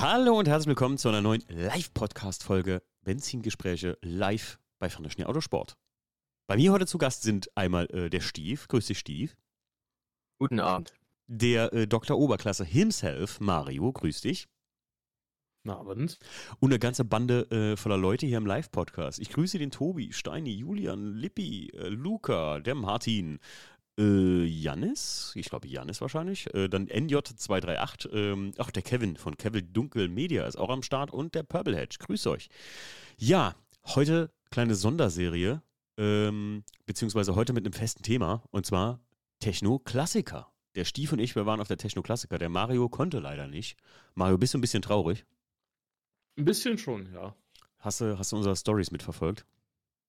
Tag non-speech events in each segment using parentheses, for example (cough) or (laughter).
Hallo und herzlich willkommen zu einer neuen Live-Podcast-Folge Benzingespräche live bei Fernischen Autosport. Bei mir heute zu Gast sind einmal äh, der Stief, grüß dich Stief. Guten Abend. Der äh, Dr. Oberklasse himself, Mario, grüß dich. Na, Abend. Und eine ganze Bande äh, voller Leute hier im Live-Podcast. Ich grüße den Tobi, Steini, Julian, Lippi, äh, Luca, der Martin, äh, Jannis, ich glaube Jannis wahrscheinlich, äh, dann NJ238, ähm, ach der Kevin von Kevin Dunkel Media ist auch am Start und der Purple Hedge, grüß euch. Ja, heute kleine Sonderserie, ähm, beziehungsweise heute mit einem festen Thema und zwar Techno-Klassiker. Der Stief und ich, wir waren auf der Techno-Klassiker, der Mario konnte leider nicht. Mario, bist du ein bisschen traurig? Ein bisschen schon, ja. Hast du, hast du unsere Stories mitverfolgt?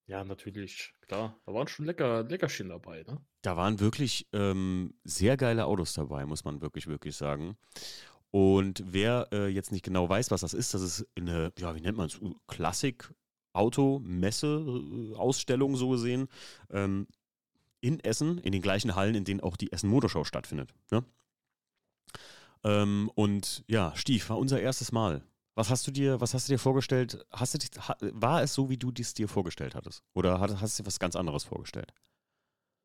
Ja, natürlich, klar. Da waren schon lecker, Leckerchen dabei, ne? Da waren wirklich ähm, sehr geile Autos dabei, muss man wirklich, wirklich sagen. Und wer äh, jetzt nicht genau weiß, was das ist, das ist eine, ja, wie nennt man es, Klassik-Auto-Messe-Ausstellung so gesehen. Ähm, in Essen, in den gleichen Hallen, in denen auch die Essen Motorshow stattfindet. Ne? Ähm, und ja, Stief, war unser erstes Mal. Was hast du dir, was hast du dir vorgestellt? Hast du dich, war es so, wie du dies dir vorgestellt hattest? Oder hast du dir was ganz anderes vorgestellt?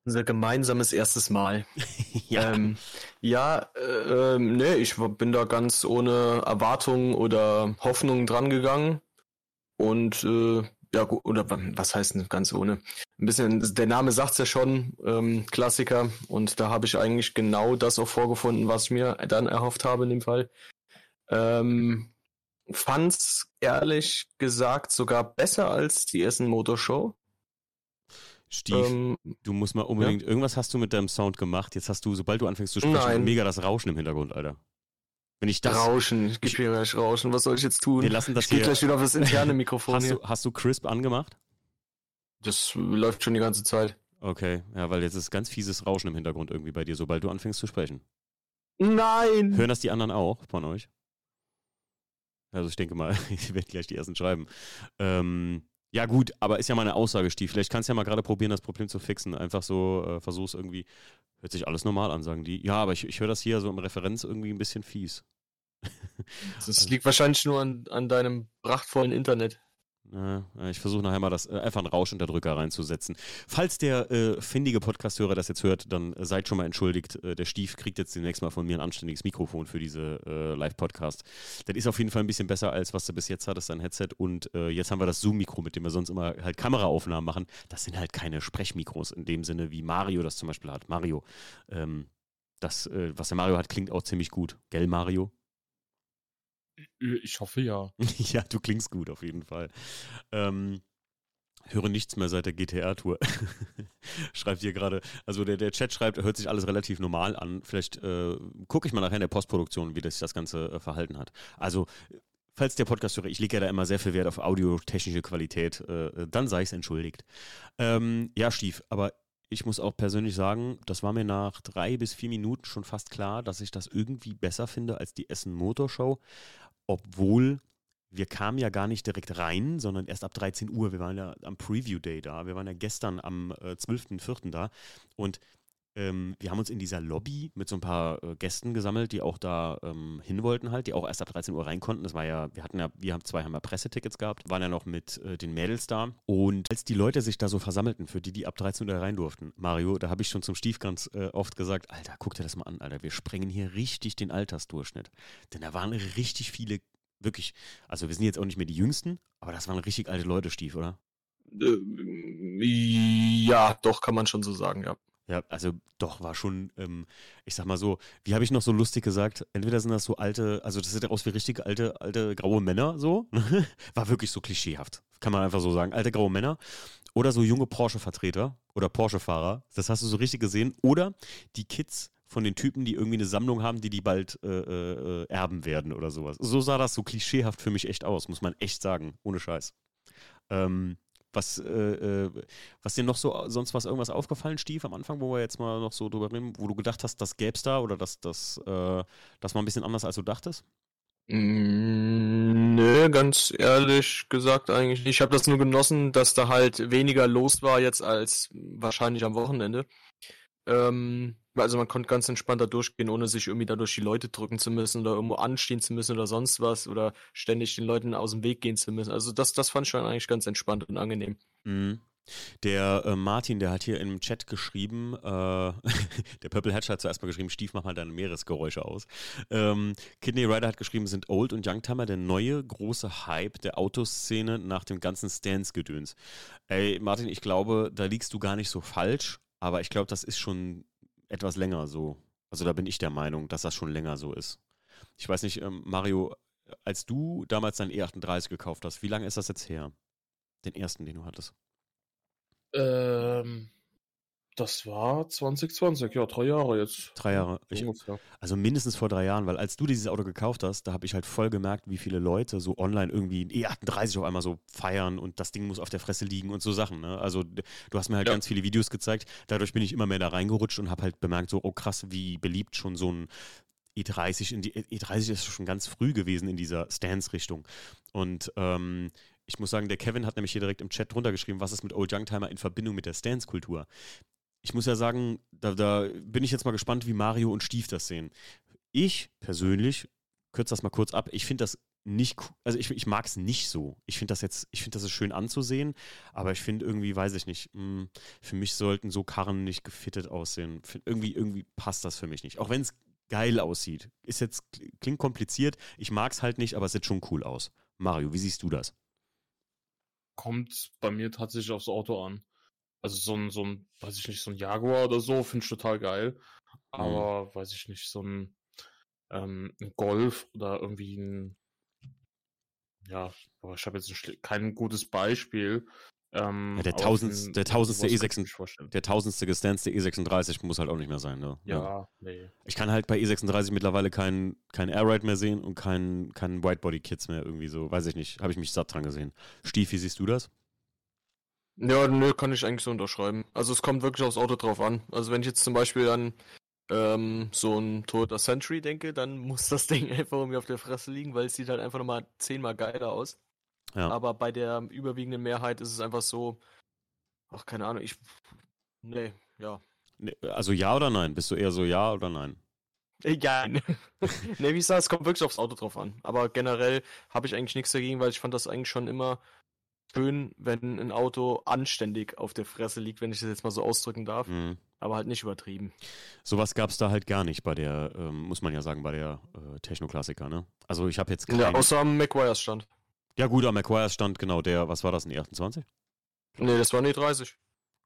Unser gemeinsames erstes Mal. (laughs) ja, ähm, ja äh, nee, ich bin da ganz ohne Erwartungen oder Hoffnungen dran gegangen. Und äh, ja, oder was heißt denn ganz ohne? Ein bisschen, der Name sagt's ja schon, ähm, Klassiker. Und da habe ich eigentlich genau das auch vorgefunden, was ich mir dann erhofft habe in dem Fall. Ähm, fand's ehrlich gesagt sogar besser als die Essen Motorshow. Stief, ähm, du musst mal unbedingt, ja? irgendwas hast du mit deinem Sound gemacht. Jetzt hast du, sobald du anfängst zu sprechen, Nein. mega das Rauschen im Hintergrund, Alter. Wenn ich das. Rauschen, ich gebe gleich Rauschen, was soll ich jetzt tun? Wir lassen das ich gehe gleich wieder auf das interne (laughs) Mikrofon. hast, du, hast du Crisp angemacht? Das läuft schon die ganze Zeit. Okay, ja, weil jetzt ist ganz fieses Rauschen im Hintergrund irgendwie bei dir, sobald du anfängst zu sprechen. Nein! Hören das die anderen auch von euch? Also ich denke mal, (laughs) ich werde gleich die ersten schreiben. Ähm, ja gut, aber ist ja mal eine Aussage, Stief. Vielleicht kannst du ja mal gerade probieren, das Problem zu fixen. Einfach so, äh, versuch's irgendwie. Hört sich alles normal an, sagen die. Ja, aber ich, ich höre das hier so im Referenz irgendwie ein bisschen fies. Das (laughs) also, liegt wahrscheinlich nur an, an deinem prachtvollen Internet. Ich versuche nachher mal das äh, einfach einen Rauschunterdrücker reinzusetzen. Falls der äh, findige Podcasthörer das jetzt hört, dann äh, seid schon mal entschuldigt. Äh, der Stief kriegt jetzt demnächst mal von mir ein anständiges Mikrofon für diese äh, Live-Podcast. Das ist auf jeden Fall ein bisschen besser, als was du bis jetzt hattest, dein Headset. Und äh, jetzt haben wir das Zoom-Mikro, mit dem wir sonst immer halt Kameraaufnahmen machen. Das sind halt keine Sprechmikros in dem Sinne, wie Mario das zum Beispiel hat. Mario, ähm, das, was der Mario hat, klingt auch ziemlich gut. Gell, Mario? Äh, ich hoffe ja. (laughs) ja, du klingst gut auf jeden Fall. Ähm, höre nichts mehr seit der GTR-Tour. (laughs) schreibt hier gerade, also der, der Chat schreibt, hört sich alles relativ normal an. Vielleicht äh, gucke ich mal nachher in der Postproduktion, wie das sich das Ganze äh, verhalten hat. Also, falls der Podcast höre, ich lege ja da immer sehr viel Wert auf audiotechnische Qualität, äh, dann sei es entschuldigt. Ähm, ja, Stief, aber ich muss auch persönlich sagen, das war mir nach drei bis vier Minuten schon fast klar, dass ich das irgendwie besser finde als die Essen Motorshow obwohl wir kamen ja gar nicht direkt rein, sondern erst ab 13 Uhr. Wir waren ja am Preview Day da. Wir waren ja gestern am äh, 12.04. da. Und ähm, wir haben uns in dieser Lobby mit so ein paar äh, Gästen gesammelt, die auch da ähm, hin wollten halt, die auch erst ab 13 Uhr rein konnten. Das war ja, wir hatten ja, wir haben zwei haben ja Pressetickets gehabt, waren ja noch mit äh, den Mädels da. Und als die Leute sich da so versammelten, für die, die ab 13 Uhr rein durften, Mario, da habe ich schon zum Stief ganz äh, oft gesagt, Alter, guck dir das mal an, Alter, wir sprengen hier richtig den Altersdurchschnitt. Denn da waren richtig viele, wirklich, also wir sind jetzt auch nicht mehr die Jüngsten, aber das waren richtig alte Leute, Stief, oder? Äh, ja, doch, kann man schon so sagen, ja. Ja, also doch, war schon, ähm, ich sag mal so, wie habe ich noch so lustig gesagt, entweder sind das so alte, also das sieht aus wie richtig alte, alte graue Männer, so, (laughs) war wirklich so klischeehaft, kann man einfach so sagen, alte graue Männer oder so junge Porsche-Vertreter oder Porsche-Fahrer, das hast du so richtig gesehen, oder die Kids von den Typen, die irgendwie eine Sammlung haben, die die bald äh, äh, erben werden oder sowas. So sah das so klischeehaft für mich echt aus, muss man echt sagen, ohne Scheiß. Ähm, was, äh, äh, was dir noch so sonst was irgendwas aufgefallen, Stief, am Anfang, wo wir jetzt mal noch so drüber reden, wo du gedacht hast, das gäbe es da oder das, das, äh, das war ein bisschen anders, als du dachtest? Mm, nö, ganz ehrlich gesagt eigentlich. Ich habe das nur genossen, dass da halt weniger los war jetzt als wahrscheinlich am Wochenende. Ähm, Also man konnte ganz entspannt da durchgehen, ohne sich irgendwie da durch die Leute drücken zu müssen oder irgendwo anstehen zu müssen oder sonst was oder ständig den Leuten aus dem Weg gehen zu müssen. Also das, das fand ich schon eigentlich ganz entspannt und angenehm. Mhm. Der äh, Martin, der hat hier im Chat geschrieben, äh, (laughs) der Purple Hatch hat zuerst mal geschrieben, Stief, mach mal deine Meeresgeräusche aus. Ähm, Kidney Rider hat geschrieben, sind Old und Youngtimer der neue große Hype der Autoszene nach dem ganzen Stance-Gedöns. Ey, Martin, ich glaube, da liegst du gar nicht so falsch, aber ich glaube, das ist schon etwas länger so. Also da bin ich der Meinung, dass das schon länger so ist. Ich weiß nicht, ähm, Mario, als du damals dein E38 gekauft hast, wie lange ist das jetzt her? Den ersten, den du hattest. Ähm, das war 2020, ja, drei Jahre jetzt. Drei Jahre. Ich, also mindestens vor drei Jahren, weil als du dieses Auto gekauft hast, da habe ich halt voll gemerkt, wie viele Leute so online irgendwie ein E38 auf einmal so feiern und das Ding muss auf der Fresse liegen und so Sachen. Ne? Also du hast mir halt ja. ganz viele Videos gezeigt. Dadurch bin ich immer mehr da reingerutscht und habe halt bemerkt, so, oh krass, wie beliebt schon so ein E30 in die E30 ist schon ganz früh gewesen in dieser Stance-Richtung. Und ähm, ich muss sagen, der Kevin hat nämlich hier direkt im Chat drunter geschrieben, was ist mit Old Youngtimer in Verbindung mit der Stance-Kultur. Ich muss ja sagen, da, da, bin ich jetzt mal gespannt, wie Mario und Stief das sehen. Ich persönlich, kürze das mal kurz ab, ich finde das nicht, also ich, ich mag es nicht so. Ich finde das jetzt, ich finde das ist schön anzusehen, aber ich finde irgendwie, weiß ich nicht, mh, hm, für mich sollten so Karren nicht gefittet aussehen. Find, irgendwie, irgendwie passt das für mich nicht. Auch wenn es geil aussieht. Ist jetzt, klingt kompliziert, ich mag es halt nicht, aber es sieht schon cool aus. Mario, wie siehst du das? kommt bei mir tatsächlich aufs Auto an. Also so ein, so ein, weiß ich nicht, so ein Jaguar oder so, finde ich total geil. Mhm. Aber mhm. weiß ich nicht, so ein, ähm, ein Golf oder irgendwie ein, ja, aber ich habe jetzt ein, kein gutes Beispiel. Ähm, ja, der, tausend, der tausendste E36, der tausendste gestanzte E36 muss halt auch nicht mehr sein, ne? Ja, ja, nee. Ich kann halt bei E36 mittlerweile keinen kein Airride mehr sehen und keinen kein Whitebody-Kits mehr irgendwie so, weiß ich nicht, habe ich mich satt dran gesehen. Stief, wie siehst du das? Ja, nö, kann ich eigentlich so unterschreiben. Also es kommt wirklich aufs Auto drauf an. Also wenn ich jetzt zum Beispiel an ähm, so ein Toyota Century denke, dann (laughs) muss das Ding einfach irgendwie auf der Fresse liegen, weil es sieht halt einfach nochmal zehnmal geiler aus. Ja. Aber bei der überwiegenden Mehrheit ist es einfach so, ach, keine Ahnung, ich. Nee, ja. Also ja oder nein? Bist du eher so ja oder nein? Ja. ne, (laughs) wie ich sage, es kommt wirklich aufs Auto drauf an. Aber generell habe ich eigentlich nichts dagegen, weil ich fand das eigentlich schon immer schön, wenn ein Auto anständig auf der Fresse liegt, wenn ich das jetzt mal so ausdrücken darf. Mhm. Aber halt nicht übertrieben. Sowas gab es da halt gar nicht bei der, ähm, muss man ja sagen, bei der äh, Techno-Klassiker, ne? Also ich habe jetzt keine... Ja, außer am McGuire's stand. Ja, gut, am McQuires stand genau der, was war das, ein E28? Nee, das war ein E30.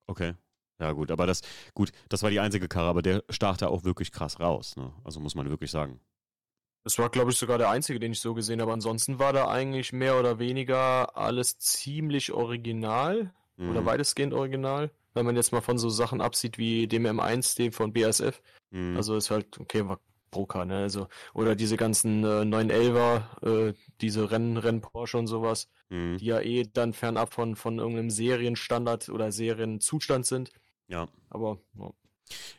Okay. Ja, gut, aber das, gut, das war die einzige Karre, aber der stach da auch wirklich krass raus, ne? Also muss man wirklich sagen. Das war, glaube ich, sogar der einzige, den ich so gesehen habe. Ansonsten war da eigentlich mehr oder weniger alles ziemlich original mhm. oder weitestgehend original. Wenn man jetzt mal von so Sachen absieht wie dem M1, dem von BASF. Mhm. Also ist halt, okay, war Broker, ne? Also, oder diese ganzen äh, 911er, äh, diese Rennen, Rennen Porsche und sowas, mhm. die ja eh dann fernab von, von irgendeinem Serienstandard oder Serienzustand sind. Ja. Aber, ja.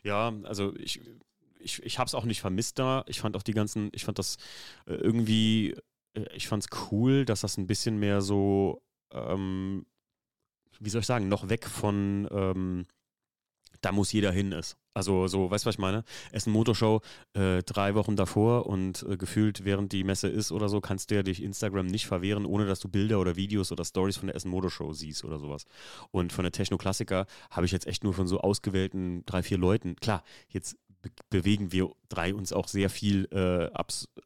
Ja, also ich, ich, ich habe es auch nicht vermisst da. Ich fand auch die ganzen, ich fand das äh, irgendwie, äh, ich fand es cool, dass das ein bisschen mehr so, ähm, wie soll ich sagen, noch weg von, ähm, da muss jeder hin ist. Also so, weißt du, was ich meine? Essen Motorshow äh, drei Wochen davor und äh, gefühlt während die Messe ist oder so, kannst du ja dich Instagram nicht verwehren, ohne dass du Bilder oder Videos oder Stories von der Essen Motorshow siehst oder sowas. Und von der Techno-Klassiker habe ich jetzt echt nur von so ausgewählten drei, vier Leuten. Klar, jetzt be bewegen wir drei uns auch sehr viel, äh,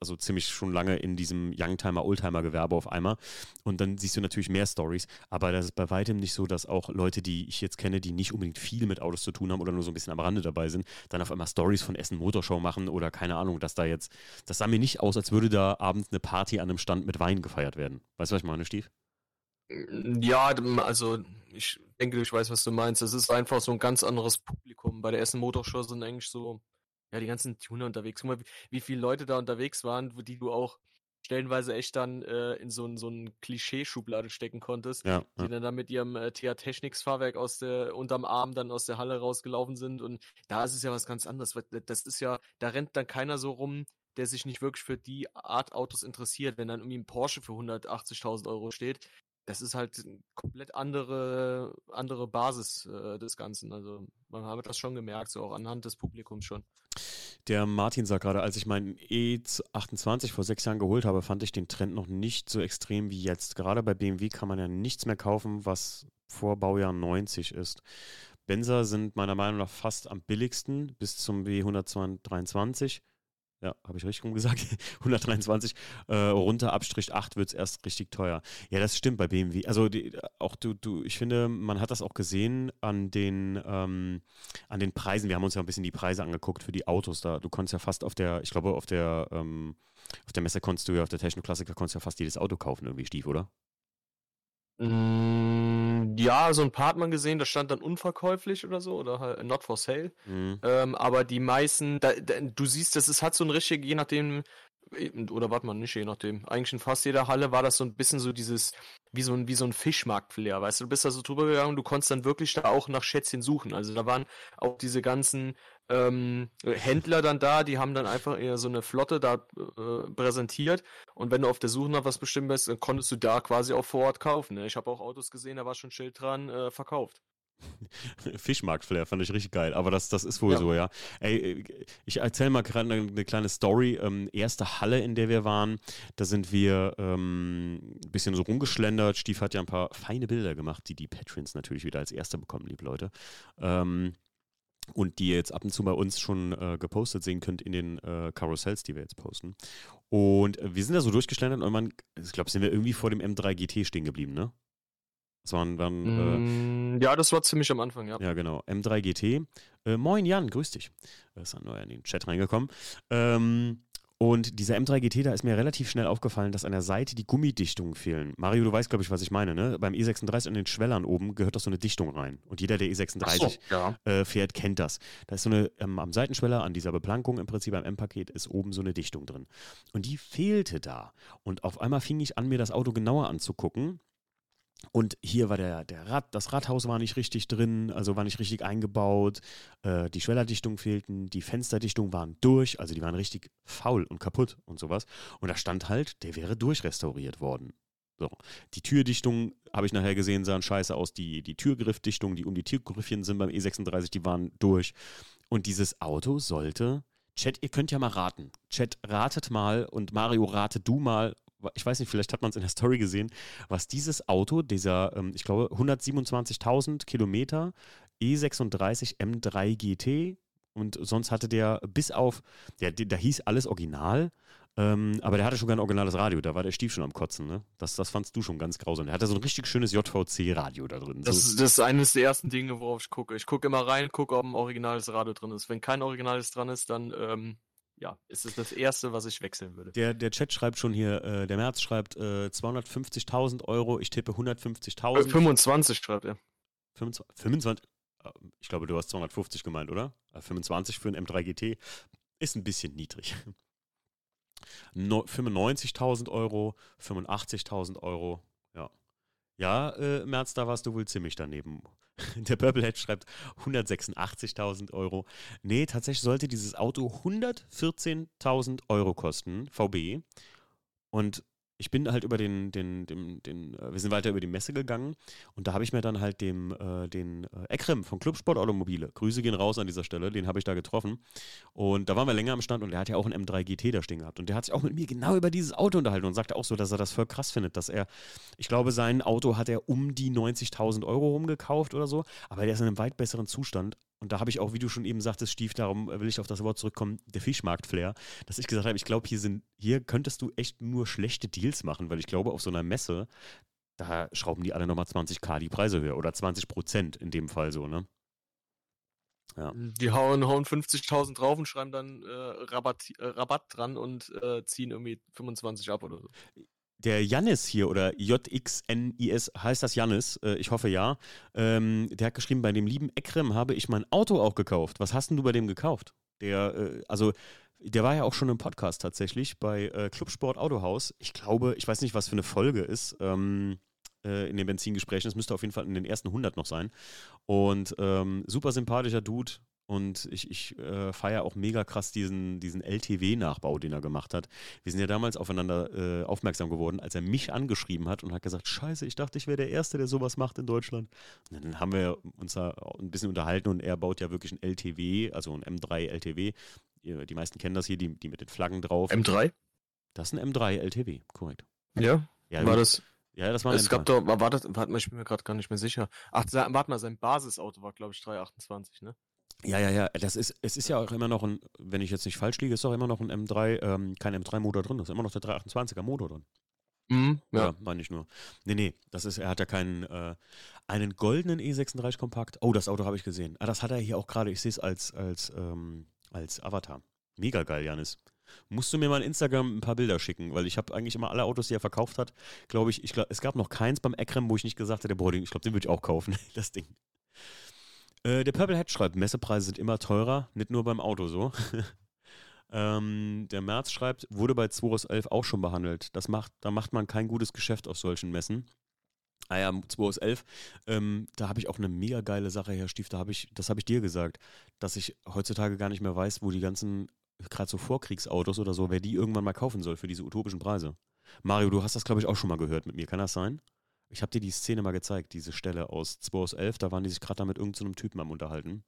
also ziemlich schon lange in diesem Youngtimer, Oldtimer-Gewerbe auf einmal. Und dann siehst du natürlich mehr Stories. Aber das ist bei weitem nicht so, dass auch Leute, die ich jetzt kenne, die nicht unbedingt viel mit Autos zu tun haben oder nur so ein bisschen am Rande dabei sind, dann auf einmal Stories von Essen Motorshow machen oder keine Ahnung, dass da jetzt, das sah mir nicht aus, als würde da abends eine Party an einem Stand mit Wein gefeiert werden. Weißt du, was ich meine, Stief? Ja, also ich denke, ich weiß, was du meinst. Es ist einfach so ein ganz anderes Publikum. Bei der Essen Motorshow sind eigentlich so ja, die ganzen Tuner unterwegs. Guck mal, wie, wie viele Leute da unterwegs waren, die du auch stellenweise echt dann äh, in so, so ein Klischee-Schublade stecken konntest, ja, die dann, dann mit ihrem äh, TH Technics Fahrwerk aus der unterm Arm dann aus der Halle rausgelaufen sind und da ist es ja was ganz anderes. Das ist ja, da rennt dann keiner so rum, der sich nicht wirklich für die Art Autos interessiert, wenn dann irgendwie ein Porsche für 180.000 Euro steht. Das ist halt eine komplett andere, andere Basis äh, des Ganzen. Also man hat das schon gemerkt, so auch anhand des Publikums schon. Der Martin sagt gerade, als ich meinen E28 vor sechs Jahren geholt habe, fand ich den Trend noch nicht so extrem wie jetzt. Gerade bei BMW kann man ja nichts mehr kaufen, was vor Baujahr 90 ist. Benzer sind meiner Meinung nach fast am billigsten bis zum W123 ja, habe ich richtig rumgesagt, 123, (laughs) äh, runter Abstrich 8 wird es erst richtig teuer. Ja, das stimmt bei BMW. Also die, auch du, du, ich finde, man hat das auch gesehen an den, ähm, an den Preisen. Wir haben uns ja ein bisschen die Preise angeguckt für die Autos da. Du konntest ja fast auf der, ich glaube, auf der, ähm, auf der Messe konntest du ja, auf der Technoklassiker konntest du ja fast jedes Auto kaufen, irgendwie Stief, oder? Mm, ja, so ein paar hat man gesehen, das stand dann unverkäuflich oder so oder halt not for sale. Mhm. Ähm, aber die meisten, da, da, du siehst, das ist, hat so ein richtig, je nachdem, oder warte mal, nicht je nachdem. Eigentlich in fast jeder Halle war das so ein bisschen so dieses, wie so ein, wie so ein Fischmarkt-Flair, weißt du, du bist da so drüber gegangen du konntest dann wirklich da auch nach Schätzchen suchen. Also da waren auch diese ganzen ähm, Händler dann da, die haben dann einfach eher so eine Flotte da äh, präsentiert und wenn du auf der Suche nach was bestimmt bist, dann konntest du da quasi auch vor Ort kaufen. Ne? Ich habe auch Autos gesehen, da war schon ein Schild dran, äh, verkauft. (laughs) Fischmarkt-Flair fand ich richtig geil, aber das, das ist wohl ja. so, ja. Ey, ich erzähle mal gerade eine, eine, kleine Story. Ähm, erste Halle, in der wir waren, da sind wir ähm, ein bisschen so rumgeschlendert. Stief hat ja ein paar feine Bilder gemacht, die die Patrons natürlich wieder als Erste bekommen, liebe Leute. Ähm, und die ihr jetzt ab und zu bei uns schon äh, gepostet sehen könnt in den äh, Karussells, die wir jetzt posten. Und äh, wir sind da so durchgeschlendert und man, ich glaube, sind wir irgendwie vor dem M3 GT stehen geblieben, ne? Das waren dann. Äh, mm, ja, das war ziemlich am Anfang, ja. Ja, genau. M3 GT. Äh, moin Jan, grüß dich. Er ist neu in den Chat reingekommen. Ähm, und dieser M3 GT, da ist mir relativ schnell aufgefallen, dass an der Seite die Gummidichtungen fehlen. Mario, du weißt, glaube ich, was ich meine, ne? Beim E36 an den Schwellern oben gehört doch so eine Dichtung rein. Und jeder, der E36 so, ja. äh, fährt, kennt das. Da ist so eine, ähm, am Seitenschweller, an dieser Beplankung im Prinzip am M-Paket, ist oben so eine Dichtung drin. Und die fehlte da. Und auf einmal fing ich an, mir das Auto genauer anzugucken. Und hier war der, der Rad, das Radhaus war nicht richtig drin, also war nicht richtig eingebaut. Äh, die Schwellerdichtungen fehlten, die Fensterdichtungen waren durch, also die waren richtig faul und kaputt und sowas. Und da stand halt, der wäre durchrestauriert worden. So. Die Türdichtungen habe ich nachher gesehen, sahen scheiße aus. Die, die Türgriffdichtungen, die um die Türgriffchen sind beim E36, die waren durch. Und dieses Auto sollte. Chat, ihr könnt ja mal raten. Chat, ratet mal und Mario, rate du mal, ich weiß nicht, vielleicht hat man es in der Story gesehen, was dieses Auto, dieser, ähm, ich glaube, 127.000 Kilometer E36 M3 GT und sonst hatte der bis auf, der, da hieß alles original, ähm, aber der hatte schon ein originales Radio, da war der Stief schon am Kotzen, ne? Das, das fandst du schon ganz grausam. Der hatte so ein richtig schönes JVC-Radio da drin. Das, so. das ist eines der ersten Dinge, worauf ich gucke. Ich gucke immer rein, gucke, ob ein originales Radio drin ist. Wenn kein originales dran ist, dann ähm, ja, ist es das Erste, was ich wechseln würde. Der, der Chat schreibt schon hier, äh, der März schreibt äh, 250.000 Euro, ich tippe 150.000. Äh, 25 schreibt er. 25? 25? Äh, ich glaube, du hast 250 gemeint, oder? 25 äh, für ein M3 GT ist ein bisschen niedrig. (laughs) No, 95.000 Euro, 85.000 Euro, ja. Äh, März, da warst du wohl ziemlich daneben. (laughs) Der Purplehead schreibt 186.000 Euro. Nee, tatsächlich sollte dieses Auto 114.000 Euro kosten, VB. Und ich bin halt über den, den, den, den, äh, wir sind weiter über die Messe gegangen und da habe ich mir dann halt dem, äh, den äh, Ekrem von Clubsport Automobile, Grüße gehen raus an dieser Stelle, den habe ich da getroffen und da waren wir länger am Stand und der hat ja auch einen M3 GT da stehen gehabt und der hat sich auch mit mir genau über dieses Auto unterhalten und sagte auch so, dass er das voll krass findet, dass er, ich glaube, sein Auto hat er um die 90.000 Euro rumgekauft oder so, aber der ist in einem weit besseren Zustand und da habe ich auch, wie du schon eben sagtest, Stief, darum will ich auf das Wort zurückkommen, der Fischmarkt-Flair, dass ich gesagt habe, ich glaube, hier sind, hier könntest du echt nur schlechte Deals machen, weil ich glaube, auf so einer Messe, da schrauben die alle nochmal 20k die Preise höher oder 20 Prozent in dem Fall so, ne? Ja. Die hauen, hauen 50.000 drauf und schreiben dann äh, Rabatt, äh, Rabatt dran und äh, ziehen irgendwie 25 ab oder so der Jannis hier oder JXNIS heißt das Jannis, äh, ich hoffe ja. Ähm, der hat geschrieben, bei dem lieben Ekrem habe ich mein Auto auch gekauft. Was hast denn du bei dem gekauft? Der, äh, also, der war ja auch schon im Podcast tatsächlich bei äh, Clubsport Autohaus. Ich glaube, ich weiß nicht, was für eine Folge ist. Ähm, äh, in den Benzingesprächen. Es müsste auf jeden Fall in den ersten 100 noch sein. Und ähm, super sympathischer Dude, und ich, ich äh, feiere auch mega krass diesen, diesen LTW-Nachbau, den er gemacht hat. Wir sind ja damals aufeinander äh, aufmerksam geworden, als er mich angeschrieben hat und hat gesagt, scheiße, ich dachte, ich wäre der Erste, der sowas macht in Deutschland. Und dann haben wir uns da ein bisschen unterhalten und er baut ja wirklich ein LTW, also ein M3 LTW. Die meisten kennen das hier, die, die mit den Flaggen drauf. M3? Das ist ein M3 LTW, korrekt. Ja, ja war das... Ja, das war Es gab doch, war, war das, warte mal, ich bin mir gerade gar nicht mehr sicher. Ach, warte mal, sein Basisauto war, glaube ich, 328, ne? Ja, ja, ja. Das ist, es ist ja auch immer noch ein, wenn ich jetzt nicht falsch liege, ist auch immer noch ein M3, ähm, kein M3-Motor drin. Das ist immer noch der 328er Motor drin. Mhm, ja. ja meine ich nur. Nee, nee, das ist, er hat ja keinen, äh, einen goldenen E36 Kompakt. Oh, das Auto habe ich gesehen. Ah, das hat er hier auch gerade, ich sehe es als, als, ähm, als Avatar. Mega geil, Janis. Musst du mir mal in Instagram ein paar Bilder schicken, weil ich habe eigentlich immer alle Autos, die er verkauft hat, glaube ich, ich glaub, es gab noch keins beim Ekrem, wo ich nicht gesagt hätte, boah, ich glaube, den würde ich auch kaufen, (laughs) das Ding. Äh, der Purple Head schreibt, Messepreise sind immer teurer, nicht nur beim Auto so. (laughs) ähm, der März schreibt, wurde bei 2 aus 11 auch schon behandelt. Das macht, da macht man kein gutes Geschäft auf solchen Messen. Ah ja, 2 aus 11. Ähm, da habe ich auch eine mega geile Sache, Herr Stief. Da hab ich, das habe ich dir gesagt, dass ich heutzutage gar nicht mehr weiß, wo die ganzen, gerade so Vorkriegsautos oder so, wer die irgendwann mal kaufen soll für diese utopischen Preise. Mario, du hast das, glaube ich, auch schon mal gehört mit mir. Kann das sein? Ich habe dir die Szene mal gezeigt, diese Stelle aus 2 aus 11. Da waren die sich gerade da mit irgendeinem so Typen am Unterhalten.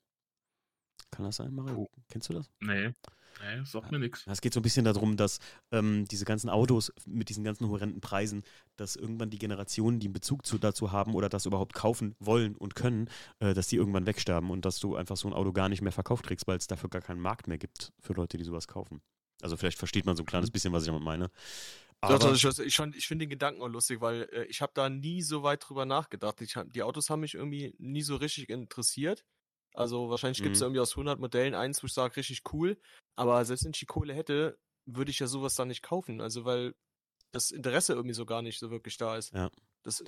Kann das sein, Mario? Oh. Kennst du das? Nee. Nee, sagt mir nichts. Es geht so ein bisschen darum, dass ähm, diese ganzen Autos mit diesen ganzen horrenden Preisen, dass irgendwann die Generationen, die einen Bezug zu, dazu haben oder das überhaupt kaufen wollen und können, äh, dass die irgendwann wegsterben und dass du einfach so ein Auto gar nicht mehr verkauft kriegst, weil es dafür gar keinen Markt mehr gibt für Leute, die sowas kaufen. Also vielleicht versteht man so ein kleines mhm. bisschen, was ich damit meine. Aber Doch, ich, ich, ich finde den Gedanken auch lustig, weil äh, ich habe da nie so weit drüber nachgedacht. Ich, die Autos haben mich irgendwie nie so richtig interessiert. Also wahrscheinlich gibt es mhm. irgendwie aus 100 Modellen eins, wo ich sage, richtig cool. Aber selbst wenn ich die Kohle hätte, würde ich ja sowas dann nicht kaufen. Also weil das Interesse irgendwie so gar nicht so wirklich da ist. Ja. Das,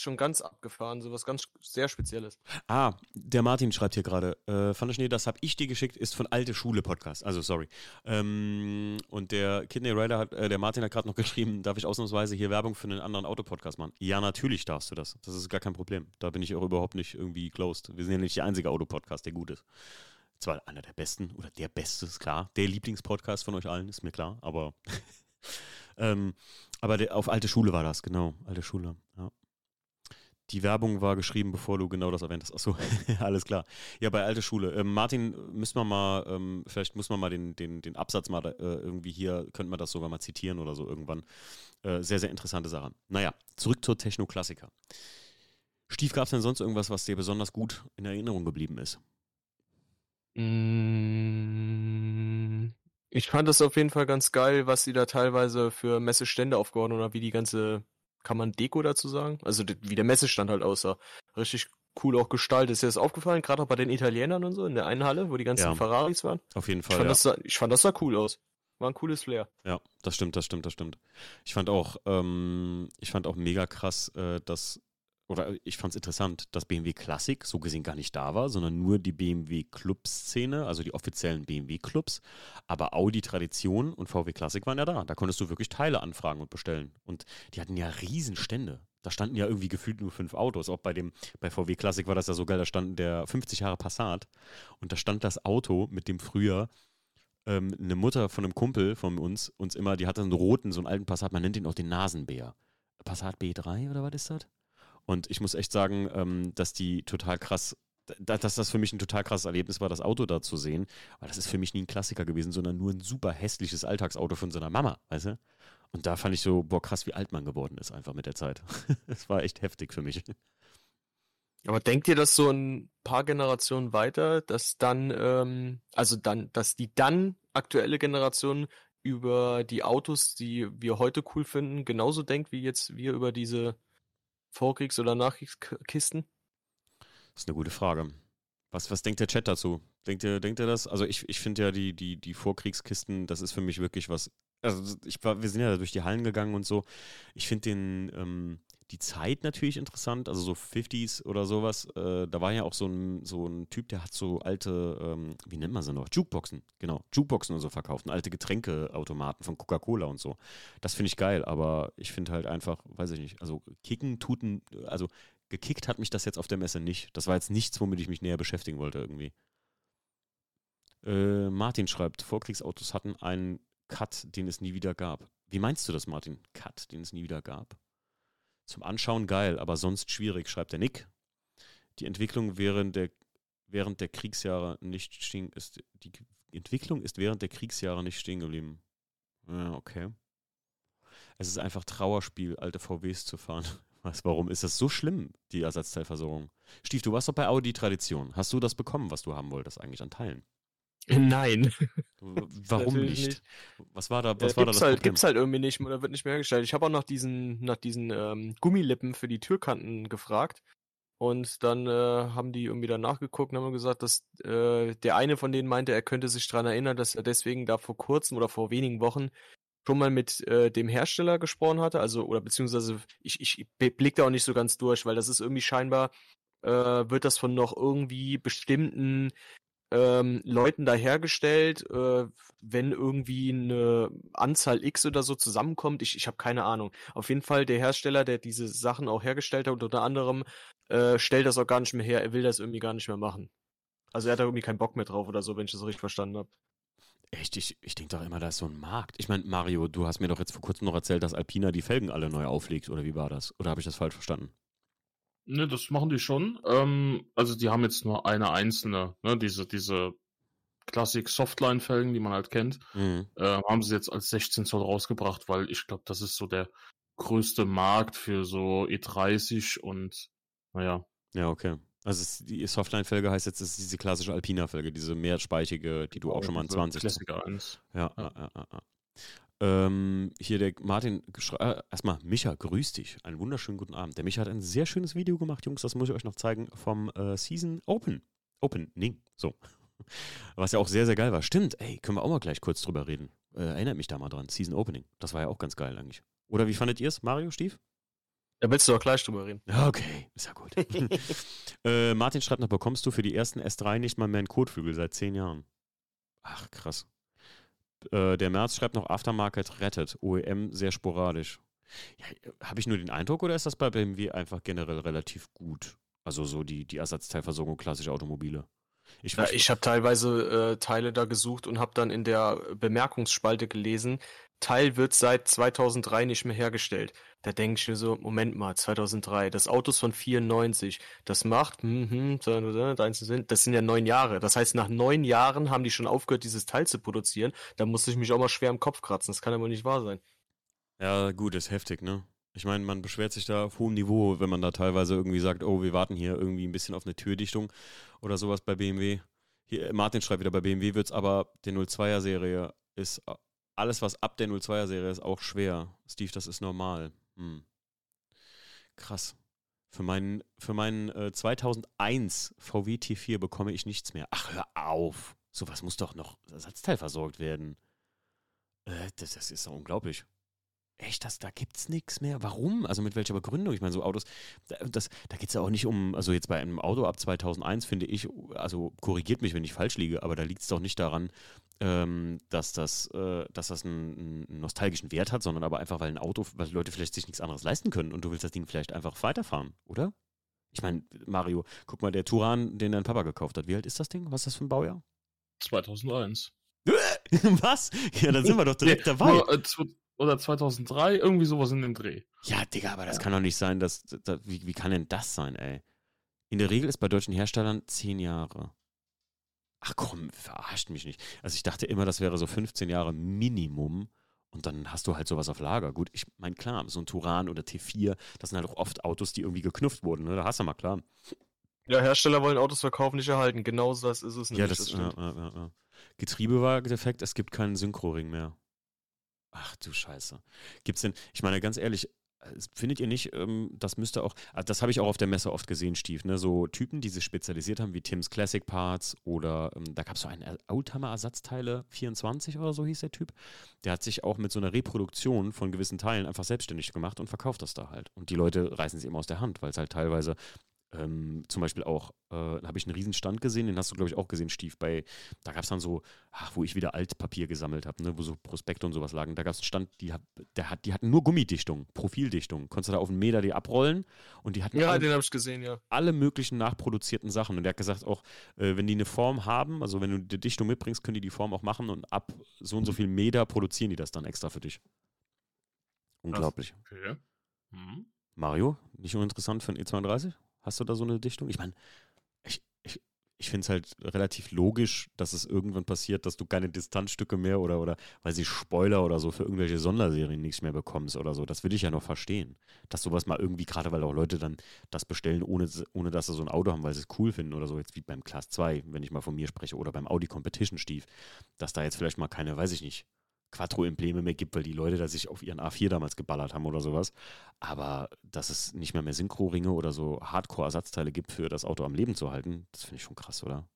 schon ganz abgefahren, sowas ganz sehr Spezielles. Ah, der Martin schreibt hier gerade, äh, Van der Schnee, das habe ich dir geschickt, ist von Alte Schule Podcast, also sorry. Ähm, und der Kidney Rider hat, äh, der Martin hat gerade noch geschrieben, darf ich ausnahmsweise hier Werbung für einen anderen Autopodcast machen? Ja, natürlich darfst du das. Das ist gar kein Problem. Da bin ich auch überhaupt nicht irgendwie closed. Wir sind ja nicht der einzige Autopodcast, der gut ist. Zwar einer der besten oder der beste, ist klar. Der Lieblingspodcast von euch allen, ist mir klar, aber (laughs) ähm, aber der, auf alte Schule war das, genau. Alte Schule, ja. Die Werbung war geschrieben, bevor du genau das erwähnt hast. Achso, (laughs) alles klar. Ja, bei alte Schule. Ähm, Martin, müssen wir mal, ähm, vielleicht muss man mal den, den, den Absatz mal äh, irgendwie hier, könnte man das sogar mal zitieren oder so irgendwann. Äh, sehr, sehr interessante Sache. Naja, zurück zur Techno-Klassiker. Stief, gab es denn sonst irgendwas, was dir besonders gut in Erinnerung geblieben ist? Mm, ich fand das auf jeden Fall ganz geil, was sie da teilweise für Messestände haben oder wie die ganze kann man Deko dazu sagen? Also wie der Messestand halt aussah. Richtig cool auch gestaltet. Ist dir das aufgefallen? Gerade auch bei den Italienern und so in der einen Halle, wo die ganzen ja, Ferraris waren? Auf jeden Fall. Ich fand, ja. das sah, ich fand das sah cool aus. War ein cooles Flair. Ja, das stimmt, das stimmt, das stimmt. Ich fand auch, ähm, ich fand auch mega krass, äh, dass oder ich fand es interessant, dass BMW Classic so gesehen gar nicht da war, sondern nur die BMW Club-Szene, also die offiziellen BMW-Clubs. Aber Audi Tradition und VW Classic waren ja da. Da konntest du wirklich Teile anfragen und bestellen. Und die hatten ja Riesenstände. Da standen ja irgendwie gefühlt nur fünf Autos. Auch bei dem, bei VW Classic war das ja so geil, da stand der 50 Jahre Passat und da stand das Auto, mit dem früher ähm, eine Mutter von einem Kumpel von uns, uns immer, die hatte einen roten, so einen alten Passat, man nennt ihn auch den Nasenbär. Passat B3 oder was ist das? Und ich muss echt sagen, ähm, dass die total krass, dass das für mich ein total krasses Erlebnis war, das Auto da zu sehen. Weil das ist für mich nie ein Klassiker gewesen, sondern nur ein super hässliches Alltagsauto von seiner Mama, weißt du? Und da fand ich so, boah, krass, wie alt man geworden ist einfach mit der Zeit. (laughs) Es war echt heftig für mich. Aber denkt ihr das so ein paar Generationen weiter, dass dann, ähm, also dann, dass die dann aktuelle Generation über die Autos, die wir heute cool finden, genauso denkt, wie jetzt wir über diese Vorkriegs- oder Nachkriegskisten? Das ist eine gute Frage. Was, was denkt der Chat dazu? Denkt ihr, denkt ihr das? Also ich, ich finde ja die, die, die Vorkriegskisten, das ist für mich wirklich was. Also ich war, wir sind ja durch die Hallen gegangen und so. Ich finde den, ähm, die Zeit natürlich interessant, also so 50s oder sowas. Äh, da war ja auch so ein, so ein Typ, der hat so alte, ähm, wie nennt man sie noch? Jukeboxen, genau, Jukeboxen und so verkauft, und alte Getränkeautomaten von Coca-Cola und so. Das finde ich geil, aber ich finde halt einfach, weiß ich nicht, also kicken tut ein, also gekickt hat mich das jetzt auf der Messe nicht. Das war jetzt nichts, womit ich mich näher beschäftigen wollte irgendwie. Äh, Martin schreibt, Vorkriegsautos hatten einen Cut, den es nie wieder gab. Wie meinst du das, Martin? Cut, den es nie wieder gab. Zum Anschauen geil, aber sonst schwierig, schreibt der Nick. Die Entwicklung während der, während der Kriegsjahre nicht stehen, ist, die Entwicklung ist während der Kriegsjahre nicht stehen geblieben. Ja, okay. Es ist einfach Trauerspiel, alte VWs zu fahren. (laughs) Was, warum ist das so schlimm, die Ersatzteilversorgung? Stief, du warst doch bei Audi Tradition. Hast du das bekommen, was du haben wolltest, eigentlich an Teilen? Nein. Warum nicht? nicht? Was war da, was ja, war da das halt, Gibt's halt irgendwie nicht oder wird nicht mehr hergestellt. Ich habe auch nach diesen, nach diesen ähm, Gummilippen für die Türkanten gefragt. Und dann äh, haben die irgendwie da nachgeguckt und haben gesagt, dass äh, der eine von denen meinte, er könnte sich daran erinnern, dass er deswegen da vor kurzem oder vor wenigen Wochen schon mal mit äh, dem Hersteller gesprochen hatte. Also, oder beziehungsweise ich, ich blick da auch nicht so ganz durch, weil das ist irgendwie scheinbar, äh, wird das von noch irgendwie bestimmten ähm, Leuten da hergestellt, äh, wenn irgendwie eine Anzahl X oder so zusammenkommt. Ich, ich habe keine Ahnung. Auf jeden Fall der Hersteller, der diese Sachen auch hergestellt hat, unter anderem äh, stellt das auch gar nicht mehr her. Er will das irgendwie gar nicht mehr machen. Also er hat da irgendwie keinen Bock mehr drauf oder so, wenn ich das richtig verstanden habe. Echt? Ich, ich denke doch immer, da ist so ein Markt. Ich meine, Mario, du hast mir doch jetzt vor kurzem noch erzählt, dass Alpina die Felgen alle neu auflegt, oder wie war das? Oder habe ich das falsch verstanden? Ne, das machen die schon. Ähm, also die haben jetzt nur eine einzelne, ne, diese, diese Classic Softline-Felgen, die man halt kennt, mhm. äh, haben sie jetzt als 16 Zoll rausgebracht, weil ich glaube, das ist so der größte Markt für so E30 und naja. Ja, okay. Also die Softline-Felge heißt jetzt, das ist diese klassische Alpina-Felge, diese mehrspeichige, die du oh, auch schon mal in 20 Classic 1. Ja, ja, ja, ja. ja. Ähm, hier der Martin, äh, erstmal Micha, grüß dich. Einen wunderschönen guten Abend. Der Micha hat ein sehr schönes Video gemacht, Jungs, das muss ich euch noch zeigen, vom äh, Season Open. Opening, so. (laughs) Was ja auch sehr, sehr geil war. Stimmt, ey, können wir auch mal gleich kurz drüber reden. Äh, erinnert mich da mal dran. Season Opening. Das war ja auch ganz geil eigentlich. Oder wie fandet ihr es, Mario, Stief? Da willst du doch gleich drüber reden. Okay, ist ja gut. (laughs) äh, Martin schreibt noch, bekommst du für die ersten S3 nicht mal mehr einen Kotflügel seit zehn Jahren? Ach, krass. Äh, der März schreibt noch, Aftermarket rettet, OEM sehr sporadisch. Ja, Habe ich nur den Eindruck oder ist das bei BMW einfach generell relativ gut? Also so die, die Ersatzteilversorgung klassischer Automobile. Ich, ja, ich habe teilweise äh, Teile da gesucht und habe dann in der Bemerkungsspalte gelesen, Teil wird seit 2003 nicht mehr hergestellt. Da denke ich mir so, Moment mal, 2003, das Auto ist von 94, das macht, hm, hm, das sind ja neun Jahre. Das heißt, nach neun Jahren haben die schon aufgehört, dieses Teil zu produzieren. Da musste ich mich auch mal schwer im Kopf kratzen. Das kann aber nicht wahr sein. Ja, gut, ist heftig, ne? Ich meine, man beschwert sich da auf hohem Niveau, wenn man da teilweise irgendwie sagt, oh, wir warten hier irgendwie ein bisschen auf eine Türdichtung oder sowas bei BMW. Hier, Martin schreibt wieder, bei BMW wird es aber, der 02er Serie ist alles, was ab der 02er Serie ist, auch schwer. Steve, das ist normal. Hm. Krass. Für meinen, für meinen äh, 2001 VW T4 bekomme ich nichts mehr. Ach, hör auf. Sowas muss doch noch Ersatzteil versorgt werden. Äh, das, das ist doch unglaublich. Echt, das, da gibt's nichts mehr. Warum? Also mit welcher Begründung? Ich meine, so Autos, das, da geht es ja auch nicht um, also jetzt bei einem Auto ab 2001 finde ich, also korrigiert mich, wenn ich falsch liege, aber da liegt es doch nicht daran, ähm, dass das, äh, dass das einen, einen, nostalgischen Wert hat, sondern aber einfach, weil ein Auto, weil Leute vielleicht sich nichts anderes leisten können und du willst das Ding vielleicht einfach weiterfahren, oder? Ich meine, Mario, guck mal, der Turan, den dein Papa gekauft hat, wie alt ist das Ding? Was ist das für ein Baujahr? 2001. (laughs) Was? Ja, dann sind wir doch direkt dabei. Äh, oder 2003, irgendwie sowas in dem Dreh. Ja, Digga, aber das ja. kann doch nicht sein, dass, dass wie, wie kann denn das sein, ey? In der Regel ist bei deutschen Herstellern zehn Jahre. Ach komm, verarscht mich nicht. Also ich dachte immer, das wäre so 15 Jahre Minimum. Und dann hast du halt sowas auf Lager. Gut, ich meine, klar, so ein Turan oder T4, das sind halt auch oft Autos, die irgendwie geknufft wurden. Ne? Da hast du mal klar. Ja, Hersteller wollen Autos verkaufen, nicht erhalten. Genau das ist es nicht. Ja, das, das ja, ja, ja. Getriebe war defekt, es gibt keinen Synchro-Ring mehr. Ach du Scheiße. Gibt's denn, ich meine, ganz ehrlich, findet ihr nicht, ähm, das müsste auch, also das habe ich auch auf der Messe oft gesehen, Stief, ne? so Typen, die sich spezialisiert haben, wie Tim's Classic Parts oder ähm, da gab es so einen Oldtimer Ersatzteile 24 oder so hieß der Typ, der hat sich auch mit so einer Reproduktion von gewissen Teilen einfach selbstständig gemacht und verkauft das da halt. Und die Leute reißen sie immer aus der Hand, weil es halt teilweise ähm, zum Beispiel auch, äh, da habe ich einen riesen Stand gesehen, den hast du, glaube ich, auch gesehen, Stief. Bei, da gab es dann so, ach, wo ich wieder Altpapier gesammelt habe, ne, wo so Prospekte und sowas lagen. Da gab es einen Stand, die, hat, der hat, die hatten nur Gummidichtung, Profildichtung. Konntest du da auf einen Meter die abrollen und die hatten Ja, alle, den habe ich gesehen, ja. alle möglichen nachproduzierten Sachen. Und der hat gesagt, auch äh, wenn die eine Form haben, also wenn du die Dichtung mitbringst, können die die Form auch machen und ab so und so viel Meter produzieren die das dann extra für dich. Unglaublich. Okay. Hm. Mario, nicht uninteressant für ein E32? Hast du da so eine Dichtung? Ich meine, ich, ich, ich finde es halt relativ logisch, dass es irgendwann passiert, dass du keine Distanzstücke mehr oder, oder weil sie Spoiler oder so für irgendwelche Sonderserien nichts mehr bekommst oder so. Das würde ich ja noch verstehen. Dass sowas mal irgendwie, gerade weil auch Leute dann das bestellen, ohne, ohne dass sie so ein Auto haben, weil sie es cool finden oder so, jetzt wie beim Class 2, wenn ich mal von mir spreche, oder beim Audi Competition Stief, dass da jetzt vielleicht mal keine, weiß ich nicht, Quattro-Embleme mehr gibt, weil die Leute da sich auf ihren A4 damals geballert haben oder sowas. Aber dass es nicht mehr mehr Synchro-Ringe oder so Hardcore-Ersatzteile gibt für das Auto am Leben zu halten, das finde ich schon krass, oder?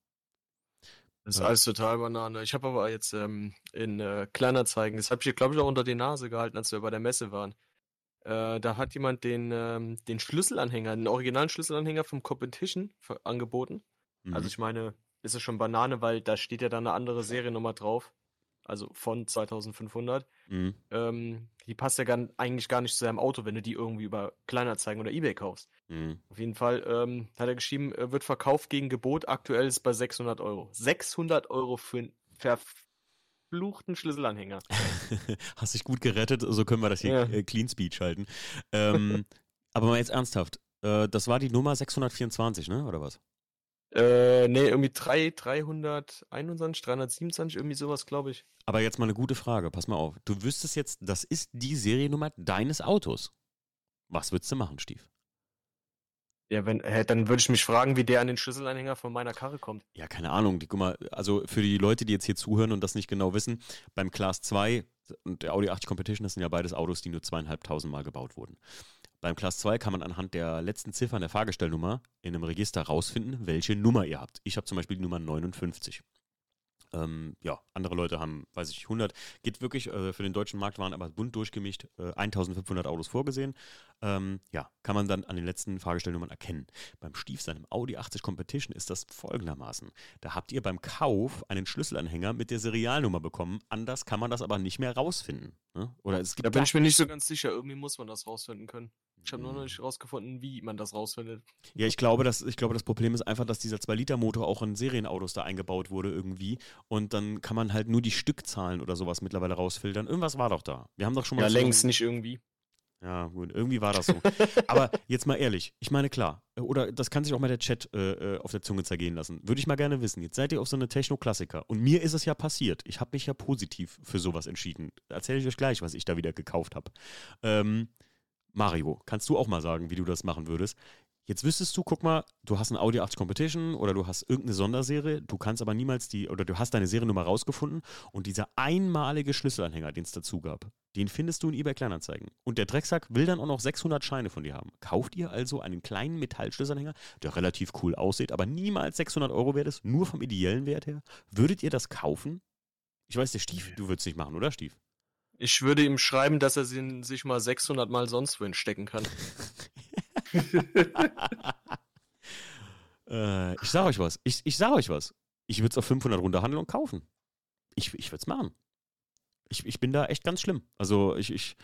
Das ist Ja. alles total Banane. Ich habe aber jetzt ähm, in äh, Kleinanzeigen, das habe ich glaube ich, auch unter die Nase gehalten, als wir bei der Messe waren. Äh, da hat jemand den, ähm, den Schlüsselanhänger, den originalen Schlüsselanhänger vom Competition angeboten. Mhm. Also ich meine, ist es schon Banane, weil da steht ja dann eine andere Seriennummer drauf. Also von 2500. mhm. Ähm, die passt ja gar, eigentlich gar nicht zu seinem Auto, wenn du die irgendwie über Kleinanzeigen oder Ebay kaufst. Mhm. Auf jeden Fall ähm, hat er geschrieben, äh, wird verkauft gegen Gebot, aktuell ist bei 600 Euro. 600 Euro für einen verfluchten Schlüsselanhänger. (laughs) Hast dich gut gerettet, so können wir das hier Ja. äh, Clean Speech halten. Ähm, (laughs) aber mal jetzt ernsthaft, äh, das war die Nummer 624, ne? Oder was? Äh, nee, irgendwie 3, 321, 327, irgendwie sowas, glaube ich. Aber jetzt mal eine gute Frage, pass mal auf. Du wüsstest jetzt, das ist die Seriennummer deines Autos. Was würdest du machen, Stief? Ja, wenn, hä, dann würde ich mich fragen, wie der an den Schlüsselanhänger von meiner Karre kommt. Ja, keine Ahnung. Die, guck mal, also für die Leute, die jetzt hier zuhören und das nicht genau wissen, beim Class 2 und der Audi 80 Competition, das sind ja beides Autos, die nur zweieinhalbtausend Mal gebaut wurden. Beim Class 2 kann man anhand der letzten Ziffern der Fahrgestellnummer in einem Register rausfinden, welche Nummer ihr habt. Ich habe zum Beispiel die Nummer 59. Ähm, ja, andere Leute haben, weiß ich, 100. Geht wirklich, äh, für den deutschen Markt waren aber bunt durchgemischt, äh, 1500 Autos vorgesehen. Ähm, ja, kann man dann an den letzten Fahrgestellnummern erkennen. Beim Stief seinem Audi 80 Competition ist das folgendermaßen. Da habt ihr beim Kauf einen Schlüsselanhänger mit der Serialnummer bekommen. Anders kann man das aber nicht mehr rausfinden. Ne? Oder es gibt Da bin ich mir nicht so ganz sicher. Irgendwie muss man das rausfinden können. Ich habe nur noch nicht rausgefunden, wie man das rausfindet. Ja, ich glaube, das, ich glaube, das Problem ist einfach, dass dieser 2-Liter-Motor auch in Serienautos da eingebaut wurde irgendwie. Und dann kann man halt nur die Stückzahlen oder sowas mittlerweile rausfiltern. Irgendwas war doch da. Wir haben doch schon mal Ja, so- längst nicht irgendwie. Ja, gut, irgendwie war das so. (laughs) Aber jetzt mal ehrlich, ich meine, klar, äh, oder das kann sich auch mal der Chat äh, äh, auf der Zunge zergehen lassen. Würde ich mal gerne wissen. Jetzt seid ihr auf so eine Techno-Klassiker. Und mir ist es ja passiert. Ich habe mich ja positiv für sowas entschieden. Erzähle ich euch gleich, was ich da wieder gekauft habe. Ähm, Mario, kannst du auch mal sagen, wie du das machen würdest? Jetzt wüsstest du, guck mal, du hast ein Audi 80 Competition oder du hast irgendeine Sonderserie, du kannst aber niemals die, oder du hast deine Seriennummer rausgefunden und dieser einmalige Schlüsselanhänger, den es dazu gab, den findest du in eBay Kleinanzeigen. Und der Drecksack will dann auch noch 600 Scheine von dir haben. Kauft ihr also einen kleinen Metallschlüsselanhänger, der relativ cool aussieht, aber niemals 600 Euro wert ist, nur vom ideellen Wert her? Würdet ihr das kaufen? Ich weiß, der Stief, du würdest nicht machen, oder Stief? Ich würde ihm schreiben, dass er sie- sich mal 600 Mal sonst wohin stecken kann. (laughs) äh, ich sag euch was. Ich, ich sag euch was. Ich würde es auf 500 runterhandeln und kaufen. Ich, ich würde es machen. Ich, ich bin da echt ganz schlimm. Also ich, ich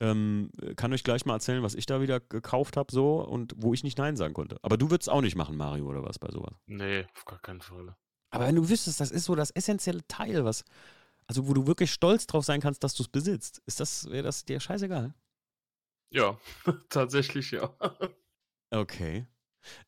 ähm, kann euch gleich mal erzählen, was ich da wieder gekauft habe so und wo ich nicht Nein sagen konnte. Aber du würdest auch nicht machen, Mario, oder was bei sowas? Nee, auf gar keinen Fall. Aber wenn du wüsstest, das ist so das essentielle Teil, was, also wo du wirklich stolz drauf sein kannst, dass du es besitzt, ist das, wäre das dir scheißegal? Ja, (laughs) tatsächlich ja. Okay.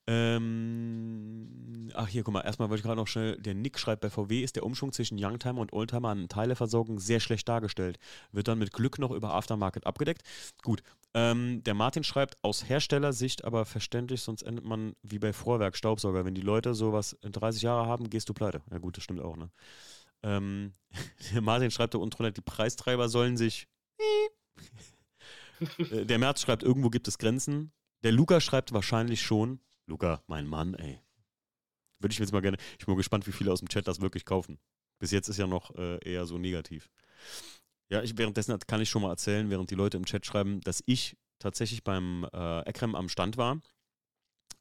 Ähm, ach, hier, guck mal, erstmal wollte ich gerade noch schnell, der Nick schreibt, bei VW ist der Umschwung zwischen Youngtimer und Oldtimer an Teileversorgung sehr schlecht dargestellt. Wird dann mit Glück noch über Aftermarket abgedeckt. Gut. Ähm, der Martin schreibt, aus Herstellersicht aber verständlich, sonst endet man wie bei Vorwerk Staubsauger. Wenn die Leute sowas in 30 Jahre haben, gehst du pleite. Ja gut, das stimmt auch, ne? Ähm, (laughs) Martin schreibt da unten drunter, die Preistreiber sollen sich (laughs) Äh, Der Merz schreibt, irgendwo gibt es Grenzen. Der Luca schreibt wahrscheinlich schon. Luca, mein Mann, ey. Würde ich jetzt mal gerne. Ich bin mal gespannt, wie viele aus dem Chat das wirklich kaufen. Bis jetzt ist ja noch äh, eher so negativ. Ja, ich, währenddessen kann ich schon mal erzählen, während die Leute im Chat schreiben, dass ich tatsächlich beim äh, Ekrem am Stand war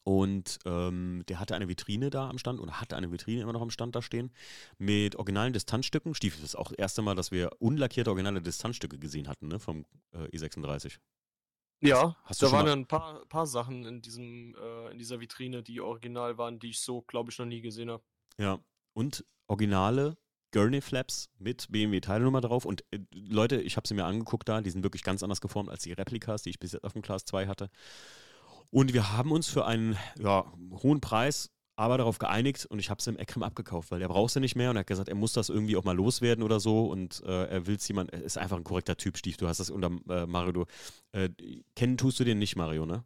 Und ähm, der hatte eine Vitrine da am Stand oder hatte eine Vitrine immer noch am Stand da stehen mit originalen Distanzstücken. Stiefel, das ist auch das erste Mal, dass wir unlackierte originale Distanzstücke gesehen hatten, ne, vom äh, E36. Ja, Hast du da waren ein paar, paar Sachen in, diesem, äh, in dieser Vitrine, die original waren, die ich so, glaube ich, noch nie gesehen habe. Ja. Und originale Gurney Flaps mit BMW-Teilnummer drauf. Und äh, Leute, ich habe sie mir angeguckt da, die sind wirklich ganz anders geformt als die Replikas, die ich bis jetzt auf dem Class 2 hatte. Und wir haben uns für einen ja, hohen Preis aber darauf geeinigt und ich habe es im Ekrem abgekauft, weil er braucht sie nicht mehr und er hat gesagt, er muss das irgendwie auch mal loswerden oder so und äh, er will es jemand, er ist einfach ein korrekter Typ, Stief. Du hast das unter äh, Mario, du, äh, kennen tust du den nicht, Mario, ne?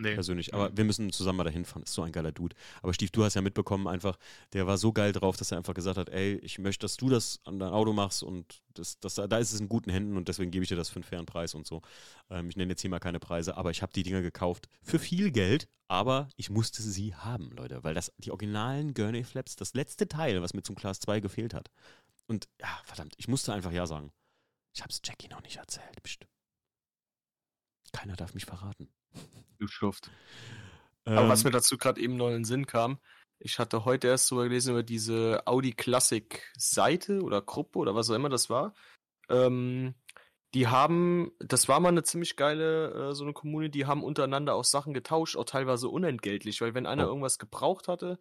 Nee. persönlich. Aber Mhm. wir müssen zusammen mal dahin fahren. Ist so ein geiler Dude. Aber Stief, du hast ja mitbekommen, einfach, der war so geil drauf, dass er einfach gesagt hat, ey, ich möchte, dass du das an dein Auto machst und das, das, da ist es in guten Händen und deswegen gebe ich dir das für einen fairen Preis und so. Ähm, ich nenne jetzt hier mal keine Preise, aber ich habe die Dinger gekauft für viel Geld, aber ich musste sie haben, Leute, weil das die originalen Gurney Flaps, das letzte Teil, was mir zum Class 2 gefehlt hat. Und ja, verdammt, ich musste einfach ja sagen. Ich habe es Jackie noch nicht erzählt. Psst. Keiner darf mich verraten. Du Schuft. Aber was Ähm, mir dazu gerade eben noch in den Sinn kam, ich hatte heute erst so gelesen über diese Audi Classic Seite oder Gruppe oder was auch immer das war. Ähm, die haben, das war mal eine ziemlich geile, äh, so eine Kommune, die haben untereinander auch Sachen getauscht, auch teilweise unentgeltlich, weil wenn einer Oh. irgendwas gebraucht hatte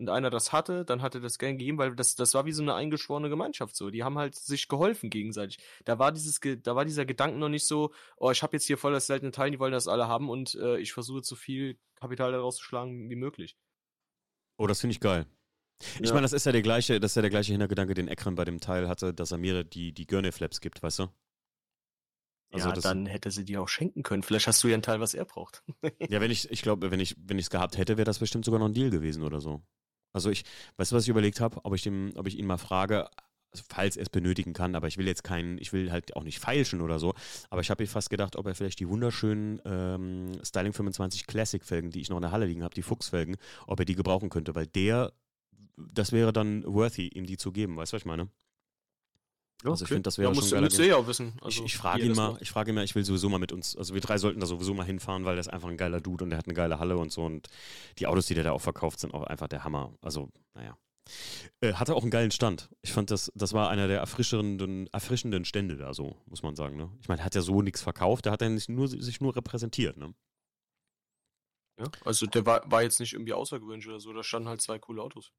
und einer das hatte, dann hatte das gern gegeben, weil das, das war wie so eine eingeschworene Gemeinschaft so. Die haben halt sich geholfen gegenseitig. Da war dieses, da war dieser Gedanke noch nicht so, oh, ich habe jetzt hier voll das seltene Teil, die wollen das alle haben und äh, ich versuche so viel Kapital daraus zu schlagen wie möglich. Oh, das finde ich geil. Ich Ja. meine, das ist ja der gleiche, das ist ja der gleiche Hintergedanke, den Ekrem bei dem Teil hatte, dass er mir die, die Gurney Flaps gibt, weißt du? Also ja, dann hätte sie dir auch schenken können. Vielleicht hast du ja einen Teil, was er braucht. Ja, wenn ich, ich glaube, wenn ich, wenn ich es gehabt hätte, wäre das bestimmt sogar noch ein Deal gewesen oder so. Also ich, weißt du, was ich überlegt habe, ob ich dem, ob ich ihn mal frage, also falls er es benötigen kann, aber ich will jetzt keinen, ich will halt auch nicht feilschen oder so. Aber ich habe mir fast gedacht, ob er vielleicht die wunderschönen ähm, Styling 25 Classic Felgen, die ich noch in der Halle liegen habe, die Fuchsfelgen, ob er die gebrauchen könnte, weil der, das wäre dann worthy, ihm die zu geben, weißt du, was ich meine? Also ich finde, das wäre ja, schon geiler musst du ja wissen. Also, ich, ich frage er ihn mal, macht. ich frage ihn mal, ich will sowieso mal mit uns, also wir drei sollten da sowieso mal hinfahren, weil der ist einfach ein geiler Dude und der hat eine geile Halle und so und die Autos, die der da auch verkauft, sind auch einfach der Hammer. Also, naja. Äh, hatte auch einen geilen Stand. Ich fand, das, das war einer der erfrischenden, erfrischenden Stände da so, muss man sagen. Ne? Ich meine, er hat ja so nichts verkauft, der hat ja nicht nur, sich nur repräsentiert. Ne? Ja, also der war, war jetzt nicht irgendwie außergewöhnlich oder so, da standen halt zwei coole Autos.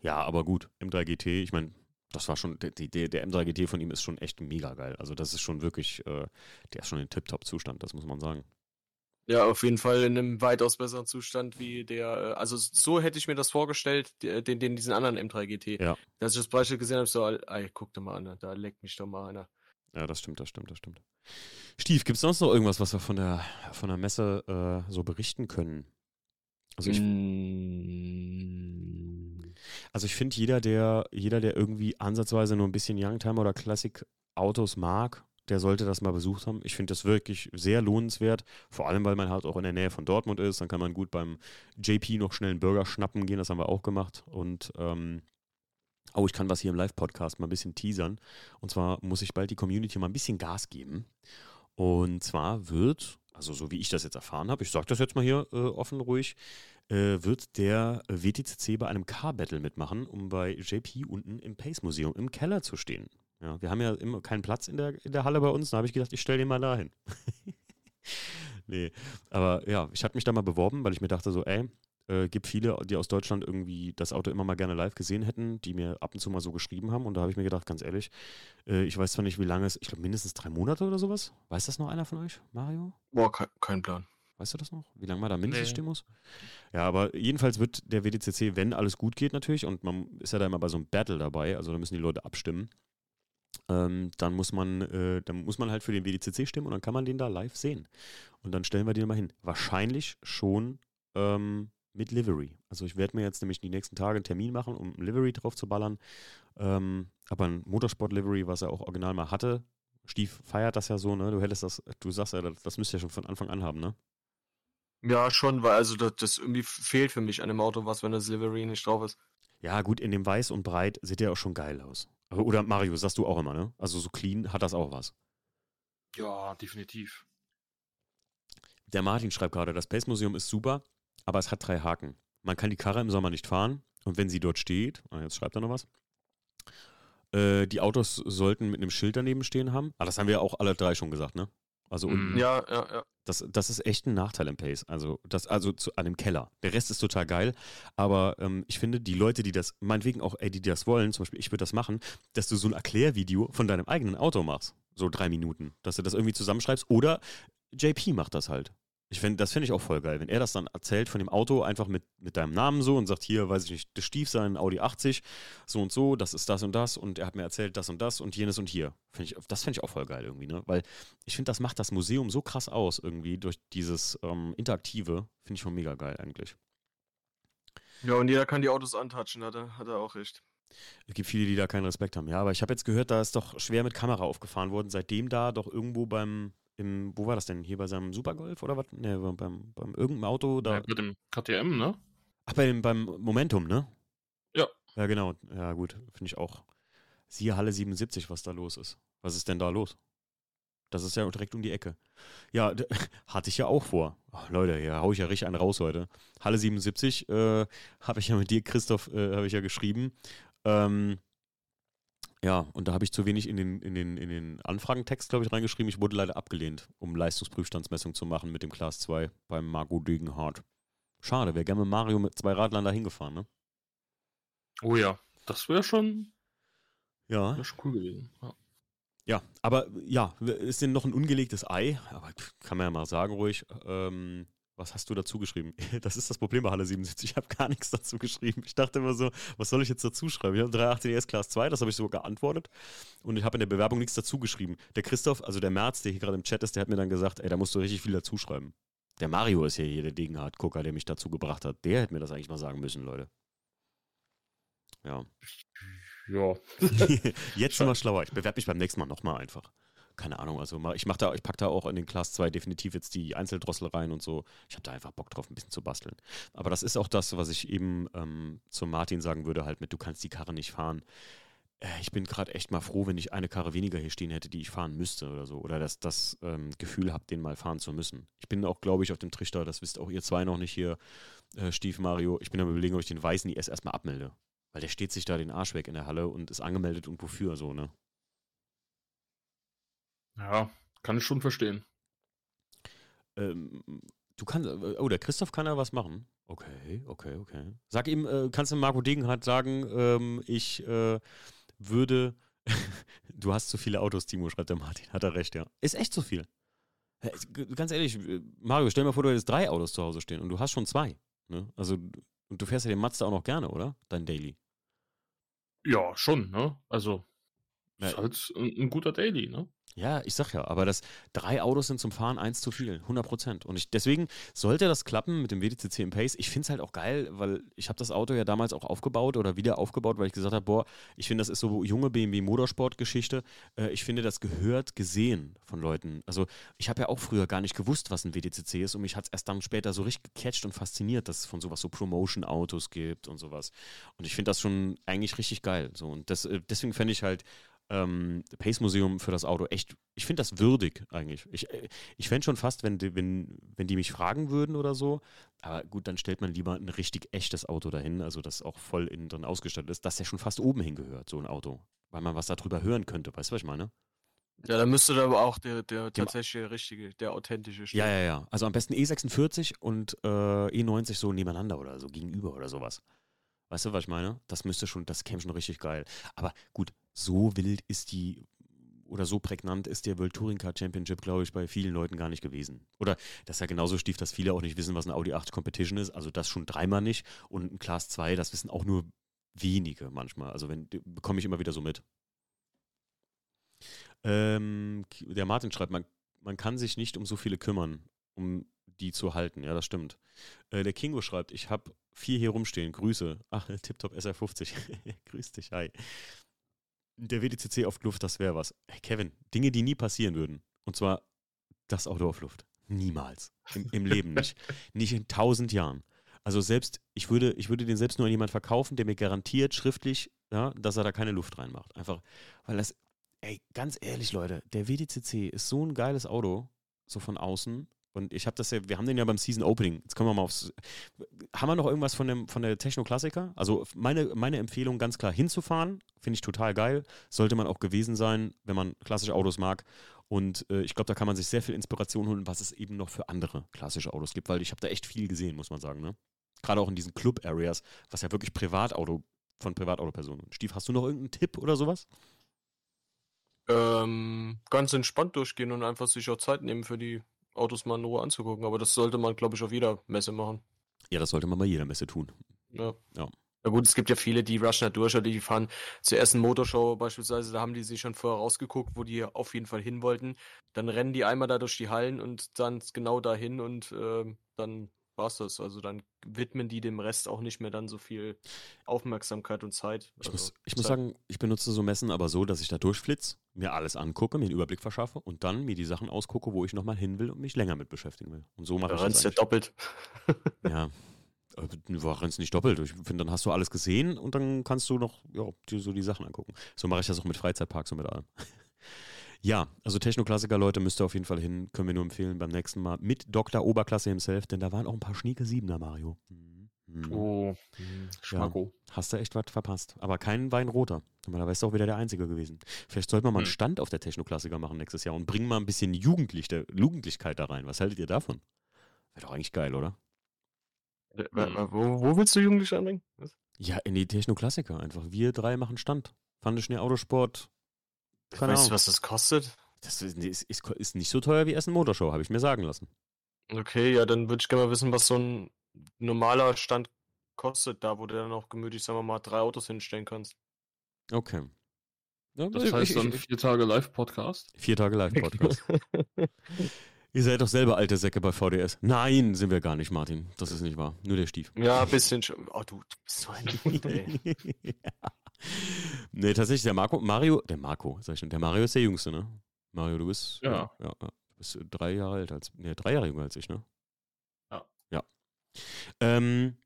Ja, aber gut, M3 GT, ich meine, das war schon, der, der, der M3 GT von ihm ist schon echt mega geil. Also das ist schon wirklich, äh, der ist schon in Tip-Top-Zustand, das muss man sagen. Ja, auf jeden Fall in einem weitaus besseren Zustand wie der, äh, also so hätte ich mir das vorgestellt, die- den, den diesen anderen M3 GT. Ja. Als ich das Beispiel gesehen habe, so, ey, guck dir mal an, da leckt mich doch mal einer. Ja, das stimmt, das stimmt, das stimmt. Stief, gibt es sonst noch irgendwas, was wir von der, von der Messe äh, so berichten können? Also ich, Mm, also ich finde, jeder der, jeder, der irgendwie ansatzweise nur ein bisschen Youngtimer oder Classic-Autos mag, der sollte das mal besucht haben. Ich finde das wirklich sehr lohnenswert, vor allem, weil man halt auch in der Nähe von Dortmund ist. Dann kann man gut beim JP noch schnell einen Burger schnappen gehen, das haben wir auch gemacht. Und ähm, oh, ich kann was hier im Live-Podcast mal ein bisschen teasern. Und zwar muss ich bald die Community mal ein bisschen Gas geben. Und zwar wird, also so wie ich das jetzt erfahren habe, ich sage das jetzt mal hier äh, offen ruhig, wird der WTCC bei einem Car-Battle mitmachen, um bei JP unten im Pace-Museum im Keller zu stehen. Ja, wir haben ja immer keinen Platz in der, in der Halle bei uns, da habe ich gedacht, ich stelle den mal dahin. (laughs) nee, aber ja, ich hatte mich da mal beworben, weil ich mir dachte so, ey, äh, gibt viele, die aus Deutschland irgendwie das Auto immer mal gerne live gesehen hätten, die mir ab und zu mal so geschrieben haben. Und da habe ich mir gedacht, ganz ehrlich, äh, ich weiß zwar nicht, wie lange es, ich glaube mindestens drei Monate oder sowas. Weiß das noch einer von euch, Mario? boah, kein, kein Plan. Weißt du das noch? Wie lange man da mindestens Nee. stehen muss? Ja, aber jedenfalls wird der WDCC, wenn alles gut geht natürlich, und man ist ja da immer bei so einem Battle dabei, also da müssen die Leute abstimmen, ähm, dann muss man, äh, dann muss man halt für den WDCC stimmen und dann kann man den da live sehen. Und dann stellen wir den mal hin. Wahrscheinlich schon ähm, mit Livery. Also ich werde mir jetzt nämlich die nächsten Tage einen Termin machen, um Livery drauf zu ballern. Ähm, aber ein Motorsport-Livery, was er auch original mal hatte, Stief feiert das ja so, ne? Du hättest das, du sagst ja, das, das müsst ihr schon von Anfang an haben, ne? Ja, schon, weil also das, das irgendwie fehlt für mich an dem Auto was, wenn das Livery nicht drauf ist. Ja, gut, in dem Weiß und Breit sieht der auch schon geil aus. Aber- Oder Mario, sagst du auch immer, ne? Also so clean hat das auch was. Ja, definitiv. Der Martin schreibt gerade, das Pace Museum ist super, aber es hat drei Haken. Man kann die Karre im Sommer nicht fahren und wenn sie dort steht, ah, jetzt schreibt er noch was, äh, die Autos sollten mit einem Schild daneben stehen haben. Ah, das haben wir ja auch alle drei schon gesagt, ne? Also unten. Ja, ja, ja. Das, das ist echt ein Nachteil im Pace. Also, das, also zu, an dem Keller. Der Rest ist total geil. Aber ähm, ich finde, die Leute, die das, meinetwegen auch, ey, die das wollen, zum Beispiel, ich würde das machen, dass du so ein Erklärvideo von deinem eigenen Auto machst. So drei Minuten. Dass du das irgendwie zusammenschreibst. Oder JP macht das halt. Ich find, das finde ich auch voll geil, wenn er das dann erzählt von dem Auto, einfach mit, mit deinem Namen so und sagt, hier, weiß ich nicht, das Stief sein Audi 80, so und so, das ist das und das und er hat mir erzählt, das und das und jenes und hier. Find ich, das finde ich auch voll geil irgendwie, ne? Weil ich finde, das macht das Museum so krass aus irgendwie durch dieses ähm, Interaktive. Finde ich schon mega geil eigentlich. Ja, und jeder kann die Autos antatschen, hat er, hat er auch recht. Es gibt viele, die da keinen Respekt haben. Ja, aber ich habe jetzt gehört, da ist doch schwer mit Kamera aufgefahren worden, seitdem da doch irgendwo beim im, wo war das denn? Hier bei seinem Supergolf oder was? Ne, beim, beim irgendeinem Auto da. Ja, bei dem KTM, ne? Ach, bei dem, beim Momentum, ne? Ja. Ja, genau. Ja, gut. Finde ich auch. Siehe Halle 77, was da los ist. Was ist denn da los? Das ist ja direkt um die Ecke. Ja, (laughs) hatte ich ja auch vor. Oh, Leute, hier hau ich ja richtig einen raus heute. Halle 77 äh, (laughs) habe ich ja mit dir, Christoph, äh, habe ich ja geschrieben. Ähm, ja, und da habe ich zu wenig in den, in den, in den Anfragentext, glaube ich, reingeschrieben. Ich wurde leider abgelehnt, um Leistungsprüfstandsmessung zu machen mit dem Class 2 beim Marco Degenhardt. Schade, wäre gerne mit Mario mit zwei Radlern da hingefahren, ne? Oh ja, das wäre schon, Ja. wär schon cool gewesen. Ja. Ja, aber ja, ist denn noch ein ungelegtes Ei? Aber kann man ja mal sagen, ruhig. Ähm, was hast du dazu geschrieben? (laughs) Das ist das Problem bei Halle 77. Ich habe gar nichts dazu geschrieben. Ich dachte immer so, was soll ich jetzt dazu schreiben? Ich habe 380 DS Class 2, das habe ich sogar geantwortet. Und ich habe in der Bewerbung nichts dazu geschrieben. Der Christoph, also der Merz, der hier gerade im Chat ist, der hat mir dann gesagt, ey, da musst du richtig viel dazu schreiben. Der Mario ist ja hier der Degenhardt-Gucker, der mich dazu gebracht hat. Der hätte mir das eigentlich mal sagen müssen, Leute. Ja. ja. (laughs) Jetzt sind wir schlauer. Ich bewerbe mich beim nächsten Mal nochmal einfach. Keine Ahnung, also ich mach da, ich pack da auch in den Class 2 definitiv jetzt die Einzeldrossel rein und so. Ich habe da einfach Bock drauf, ein bisschen zu basteln. Aber das ist auch das, was ich eben ähm, zu Martin sagen würde, halt mit, du kannst die Karre nicht fahren. Äh, ich bin gerade echt mal froh, wenn ich eine Karre weniger hier stehen hätte, die ich fahren müsste oder so. Oder dass das ähm, Gefühl habe, den mal fahren zu müssen. Ich bin auch, glaube ich, auf dem Trichter, das wisst auch ihr zwei noch nicht hier, äh, Stief Mario. Ich bin am überlegen, ob ich den weißen IS erstmal abmelde. Weil der steht sich da den Arsch weg in der Halle und ist angemeldet und wofür so, ne? Ja, kann ich schon verstehen. Ähm, du kannst, äh, oh, der Christoph kann ja was machen. Okay, okay, okay. Sag ihm, äh, kannst du Marco Degenhardt sagen, ähm, ich äh, würde, (laughs) du hast zu viele Autos, Timo, schreibt der Martin. Hat er recht, ja. Ist echt zu viel. Ganz ehrlich, äh, Mario, stell dir mal vor, du hättest drei Autos zu Hause stehen und du hast schon zwei. Ne? Also, und du fährst ja den Mazda auch noch gerne, oder? Dein Daily. Ja, schon, ne? Also, Ja. ist halt ein, ein guter Daily, ne? Ja, ich sag ja, aber das drei Autos sind zum Fahren eins zu viel, 100 Prozent. Und ich, deswegen sollte das klappen mit dem WDCC im Pace. Ich finde es halt auch geil, weil ich habe das Auto ja damals auch aufgebaut oder wieder aufgebaut, weil ich gesagt habe, boah, ich finde, das ist so junge BMW Motorsport-Geschichte. Äh, ich finde, das gehört gesehen von Leuten. Also ich habe ja auch früher gar nicht gewusst, was ein WDCC ist und mich hat es erst dann später so richtig gecatcht und fasziniert, dass es von sowas so Promotion-Autos gibt und sowas. Und ich finde das schon eigentlich richtig geil. So. Und das, äh, deswegen fände ich halt ähm, Pace Museum für das Auto echt, ich finde das würdig eigentlich. Ich, äh, ich fände schon fast, wenn die, wenn, wenn die mich fragen würden oder so, aber gut, dann stellt man lieber ein richtig echtes Auto dahin, also das auch voll innen drin ausgestattet ist, dass der schon fast oben hingehört, so ein Auto. Weil man was darüber hören könnte, weißt du, was ich meine? Ja, dann müsste da aber auch der, der tatsächlich der richtige, der authentische stehen. Ja, ja, ja. Also am besten E46 und äh, E90 so nebeneinander oder so, gegenüber oder sowas. Weißt du, was ich meine? Das müsste schon, das käme schon richtig geil. Aber gut, so wild ist die oder so prägnant ist der World Touring Car Championship, glaube ich, bei vielen Leuten gar nicht gewesen. Oder das ist ja genauso stief, dass viele auch nicht wissen, was ein Audi 8 Competition ist. Also das schon dreimal nicht. Und ein Class 2, das wissen auch nur wenige manchmal. Also wenn bekomme ich immer wieder so mit. Ähm, der Martin schreibt, man, man kann sich nicht um so viele kümmern, um die zu halten. Ja, das stimmt. Äh, der Kingo schreibt, ich habe vier hier rumstehen. Grüße. Ach, (laughs) Tiptop SR50. (laughs) Grüß dich, hi. Der WDCC auf Luft, das wäre was. Hey, Kevin, Dinge, die nie passieren würden. Und zwar das Auto auf Luft. Niemals. Im, im Leben (laughs) nicht. Nicht in tausend Jahren. Also selbst, ich würde, ich würde den selbst nur an jemanden verkaufen, der mir garantiert schriftlich, ja, dass er da keine Luft reinmacht. Einfach, weil das, ey, ganz ehrlich, Leute, der WDCC ist so ein geiles Auto, so von außen. Und ich habe das ja, wir haben den ja beim Season Opening. Jetzt kommen wir mal aufs. Haben wir noch irgendwas von, dem, von der Techno-Klassiker? Also meine, meine Empfehlung, ganz klar hinzufahren, finde ich total geil. Sollte man auch gewesen sein, wenn man klassische Autos mag. Und äh, ich glaube, da kann man sich sehr viel Inspiration holen, was es eben noch für andere klassische Autos gibt, weil ich habe da echt viel gesehen, muss man sagen. Ne? Gerade auch in diesen Club-Areas, was ja wirklich Privatauto von Privatautopersonen. Stief, hast du noch irgendeinen Tipp oder sowas? Ähm, ganz entspannt durchgehen und einfach sich auch Zeit nehmen für die Autos mal in Ruhe anzugucken. Aber das sollte man, glaube ich, auf jeder Messe machen. Ja, das sollte man bei jeder Messe tun. Ja. Ja. Na gut, es gibt ja viele, die rushen da durch oder die fahren zur ersten Motorshow beispielsweise, da haben die sich schon vorher rausgeguckt, wo die auf jeden Fall hin wollten. Dann rennen die einmal da durch die Hallen und dann genau dahin und äh, dann war's das. Also dann widmen die dem Rest auch nicht mehr dann so viel Aufmerksamkeit und Zeit. Ich, also, muss, ich muss Zeit. sagen, ich benutze so Messen aber so, dass ich da durchflitze, mir alles angucke, mir einen Überblick verschaffe und dann mir die Sachen ausgucke, wo ich nochmal hin will und mich länger mit beschäftigen will. Und so mache da ich das du doppelt. eigentlich. (laughs) Ja. Du rennst nicht doppelt. Ich finde, dann hast du alles gesehen und dann kannst du noch ja, so die Sachen angucken. So mache ich das auch mit Freizeitparks und mit allem. (laughs) Ja, also Technoklassiker, Leute, müsst ihr auf jeden Fall hin. Können wir nur empfehlen beim nächsten Mal mit Dr. Oberklasse himself, denn da waren auch ein paar schnieke Siebener, Mario. Mhm. Mhm. Oh, Schmacko. Hast du echt was verpasst. Aber kein Wein roter. Da wärst du auch wieder der Einzige gewesen. Vielleicht sollten wir mal einen Hm. Stand auf der Technoklassiker machen nächstes Jahr und bringen mal ein bisschen Jugendliche, Jugendlichkeit da rein. Was haltet ihr davon? Wäre doch eigentlich geil, oder? Äh, Wo, wo willst du Jugendliche anbringen? Was? Ja, in die Technoklassiker einfach. Wir drei machen Stand. Fand Schnee Autosport. Keine weißt du, was das kostet? Das ist, ist, ist, ist nicht so teuer wie Essen Motorshow, habe ich mir sagen lassen. Okay, ja, dann würde ich gerne mal wissen, was so ein normaler Stand kostet, da wo du dann auch gemütlich, sagen wir mal, drei Autos hinstellen kannst. Okay. Ja, Das ich- heißt ich- dann ich- vier Tage Live-Podcast. vier Tage Live-Podcast. (laughs) Ihr seid doch selber alte Säcke bei VDS. Nein, sind wir gar nicht, Martin. Das ist nicht wahr. Nur der Stief. ja, ein bisschen schon. Oh, du, du bist so ein Hund, ey. ja. (laughs) (laughs) Nee, tatsächlich, der Marco, Mario, der Marco, sag ich schon, der Mario ist der Jüngste, ne? Mario, du bist, Ja. ja, ja, du bist drei Jahre älter als, nee, drei Jahre jünger als ich, ne? Ja. Ja. Ähm,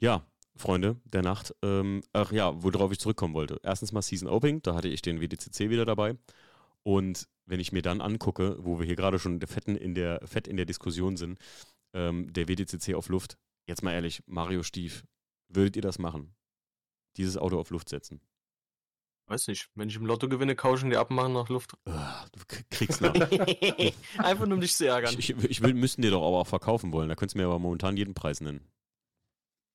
ja, Freunde der Nacht. Ähm, ach ja, worauf ich zurückkommen wollte. Erstens mal Season Opening, da hatte ich den WDCC wieder dabei. Und wenn ich mir dann angucke, wo wir hier gerade schon fetten in der, fett in der Diskussion sind, ähm, der WDCC auf Luft, jetzt mal ehrlich, Mario Stief, würdet ihr das machen? Dieses Auto auf Luft setzen? Weiß nicht, wenn ich im Lotto gewinne, kauschen die abmachen nach Luft. Ah, du kriegst nach. (laughs) Einfach nur um dich zu ärgern. ich, ich, ich will, müssten dir doch aber auch verkaufen wollen. Da könntest du mir aber momentan jeden Preis nennen.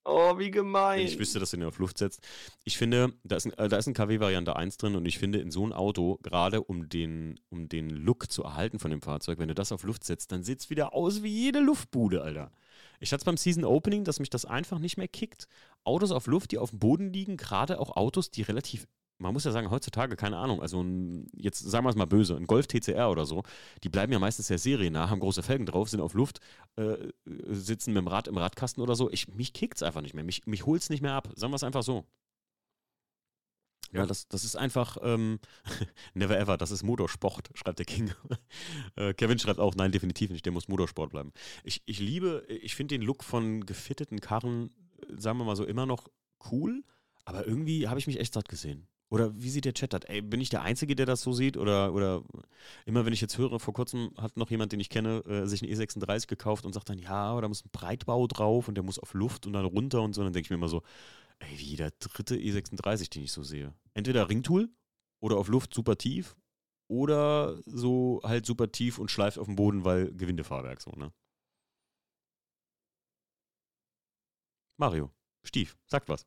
Oh, wie gemein. Wenn ich wüsste, dass du den auf Luft setzt. Ich finde, da ist ein, äh, da ist ein KW-Variante 1 drin und ich finde, in so ein Auto, gerade um den, um den Look zu erhalten von dem Fahrzeug, wenn du das auf Luft setzt, dann sieht es wieder aus wie jede Luftbude, Alter. Ich hatte es beim Season Opening, dass mich das einfach nicht mehr kickt. Autos auf Luft, die auf dem Boden liegen, gerade auch Autos, die relativ, man muss ja sagen, heutzutage, keine Ahnung, also ein, jetzt sagen wir es mal böse, ein Golf TCR oder so, die bleiben ja meistens sehr seriennah, haben große Felgen drauf, sind auf Luft, äh, sitzen mit dem Rad im Radkasten oder so. Ich, mich kickt's einfach nicht mehr. Mich, mich holt's nicht mehr ab. Sagen wir es einfach so. Ja, das, das ist einfach ähm, (laughs) never ever, das ist Motorsport, (laughs) schreibt der King. (laughs) äh, Kevin schreibt auch, nein, definitiv nicht, der muss Motorsport bleiben. Ich, ich liebe, ich finde den Look von gefitteten Karren, äh, sagen wir mal so, immer noch cool, aber irgendwie habe ich mich echt satt gesehen. Oder wie sieht der Chat das? Ey, bin ich der Einzige, der das so sieht? Oder, oder immer wenn ich jetzt höre, vor kurzem hat noch jemand, den ich kenne, äh, sich einen E36 gekauft und sagt dann, ja, da muss ein Breitbau drauf und der muss auf Luft und dann runter und so. Dann denke ich mir immer so, ey, wie der dritte E36, den ich so sehe. Entweder Ringtool oder auf Luft super tief oder so halt super tief und schleift auf dem Boden, weil Gewindefahrwerk so, ne? Mario, Stief, sagt was.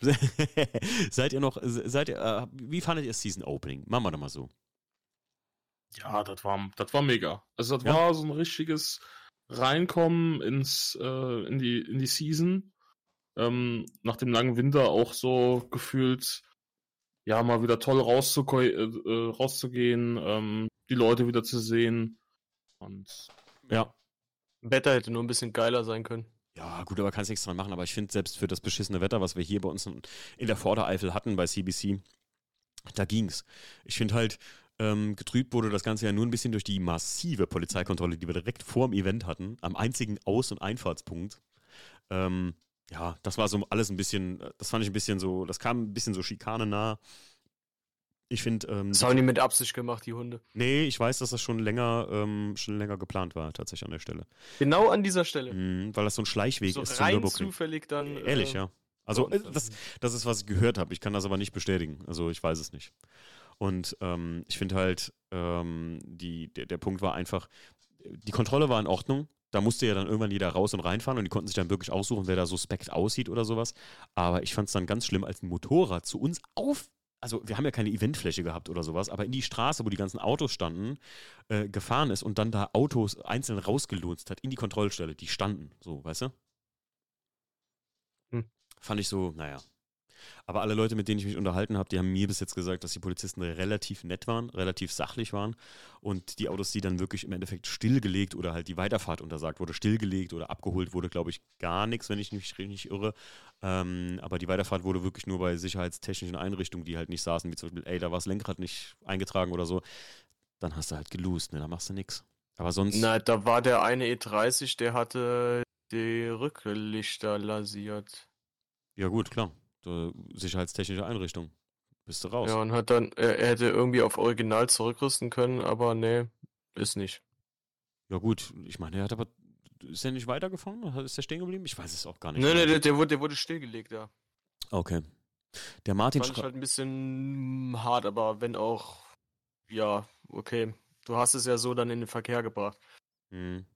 (laughs) seid ihr noch, seid ihr, äh, wie fandet ihr Season Opening? Machen wir doch mal so. Ja, das war, das war mega. Also das Ja. war so ein richtiges Reinkommen ins, äh, in, die, in die Season. Ähm, nach dem langen Winter auch so gefühlt, ja, mal wieder toll rauszuko äh, äh, rauszugehen, ähm, die Leute wieder zu sehen. Und Ja. Wetter hätte nur ein bisschen geiler sein können. Ja, gut, aber kannst nichts dran machen. Aber ich finde, selbst für das beschissene Wetter, was wir hier bei uns in in der Vordereifel hatten bei CBC, da ging's. Ich finde halt, ähm, getrübt wurde das Ganze ja nur ein bisschen durch die massive Polizeikontrolle, die wir direkt vor dem Event hatten, am einzigen Aus- und Einfahrtspunkt. Ähm, ja, das war so alles ein bisschen, das fand ich ein bisschen so, das kam ein bisschen so Schikane nah. Ich finde. Ähm, das haben die mit Absicht gemacht, die Hunde. Nee, ich weiß, dass das schon länger, ähm, schon länger geplant war, tatsächlich an der Stelle. Genau an dieser Stelle. Mhm, weil das so ein Schleichweg so ist rein zufällig dann. Ehrlich, äh, ja. Also, äh, das, das ist, was ich gehört habe. Ich kann das aber nicht bestätigen. Also, ich weiß es nicht. Und ähm, ich finde halt, ähm, die, der, der Punkt war einfach, die Kontrolle war in Ordnung. Da musste ja dann irgendwann jeder raus und reinfahren und die konnten sich dann wirklich aussuchen, wer da suspekt aussieht oder sowas. Aber ich fand es dann ganz schlimm, als ein Motorrad zu uns auf also wir haben ja keine Eventfläche gehabt oder sowas, aber in die Straße, wo die ganzen Autos standen, äh, gefahren ist und dann da Autos einzeln rausgelunzt hat in die Kontrollstelle, die standen, so, weißt du? Hm. Fand ich so, naja. Aber alle Leute, mit denen ich mich unterhalten habe, die haben mir bis jetzt gesagt, dass die Polizisten relativ nett waren, relativ sachlich waren und die Autos, die dann wirklich im Endeffekt stillgelegt oder halt die Weiterfahrt untersagt wurde, stillgelegt oder abgeholt wurde, glaube ich, gar nichts, wenn ich mich nicht irre. Ähm, aber die Weiterfahrt wurde wirklich nur bei sicherheitstechnischen Einrichtungen, die halt nicht saßen, wie zum Beispiel, ey, da war das Lenkrad nicht eingetragen oder so. Dann hast du halt gelost, ne, da machst du nichts. Aber sonst. Na, da war der eine E30, der hatte die Rücklichter lasiert. Ja, gut, klar sicherheitstechnische Einrichtung. Bist du raus. Ja, und hat dann, er, er hätte irgendwie auf Original zurückrüsten können, aber nee, ist nicht. Ja, gut, ich meine, er hat aber. Ist er nicht weitergefahren? Ist er stehen geblieben? Ich weiß es auch gar nicht. Nee, nee, der, der, wurde, der wurde stillgelegt, ja. Okay. Der Martin Fand ich halt ein bisschen hart, aber wenn auch, ja, okay. Du hast es ja so dann in den Verkehr gebracht. Mhm.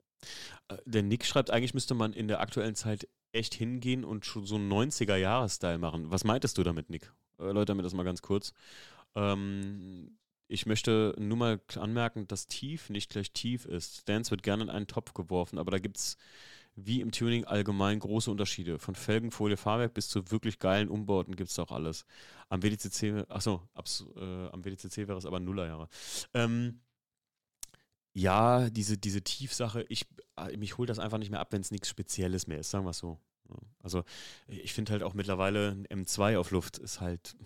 Der Nick schreibt, eigentlich müsste man in der aktuellen Zeit echt hingehen und schon so einen 90er-Jahres-Style machen. Was meintest du damit, Nick? Erläuter mir das mal ganz kurz. Ähm, ich möchte nur mal anmerken, dass tief nicht gleich tief ist. Stance wird gerne in einen Topf geworfen, aber da gibt es wie im Tuning allgemein große Unterschiede. Von Felgenfolie, Fahrwerk bis zu wirklich geilen Umbauten gibt es auch alles. Am WDCC, achso, äh, am WDCC wäre es aber Nullerjahre. Ähm, ja, diese, diese Tiefsache, ich, äh, mich holt das einfach nicht mehr ab, wenn es nichts Spezielles mehr ist, sagen wir es so. Also ich finde halt auch mittlerweile ein M2 auf Luft ist halt,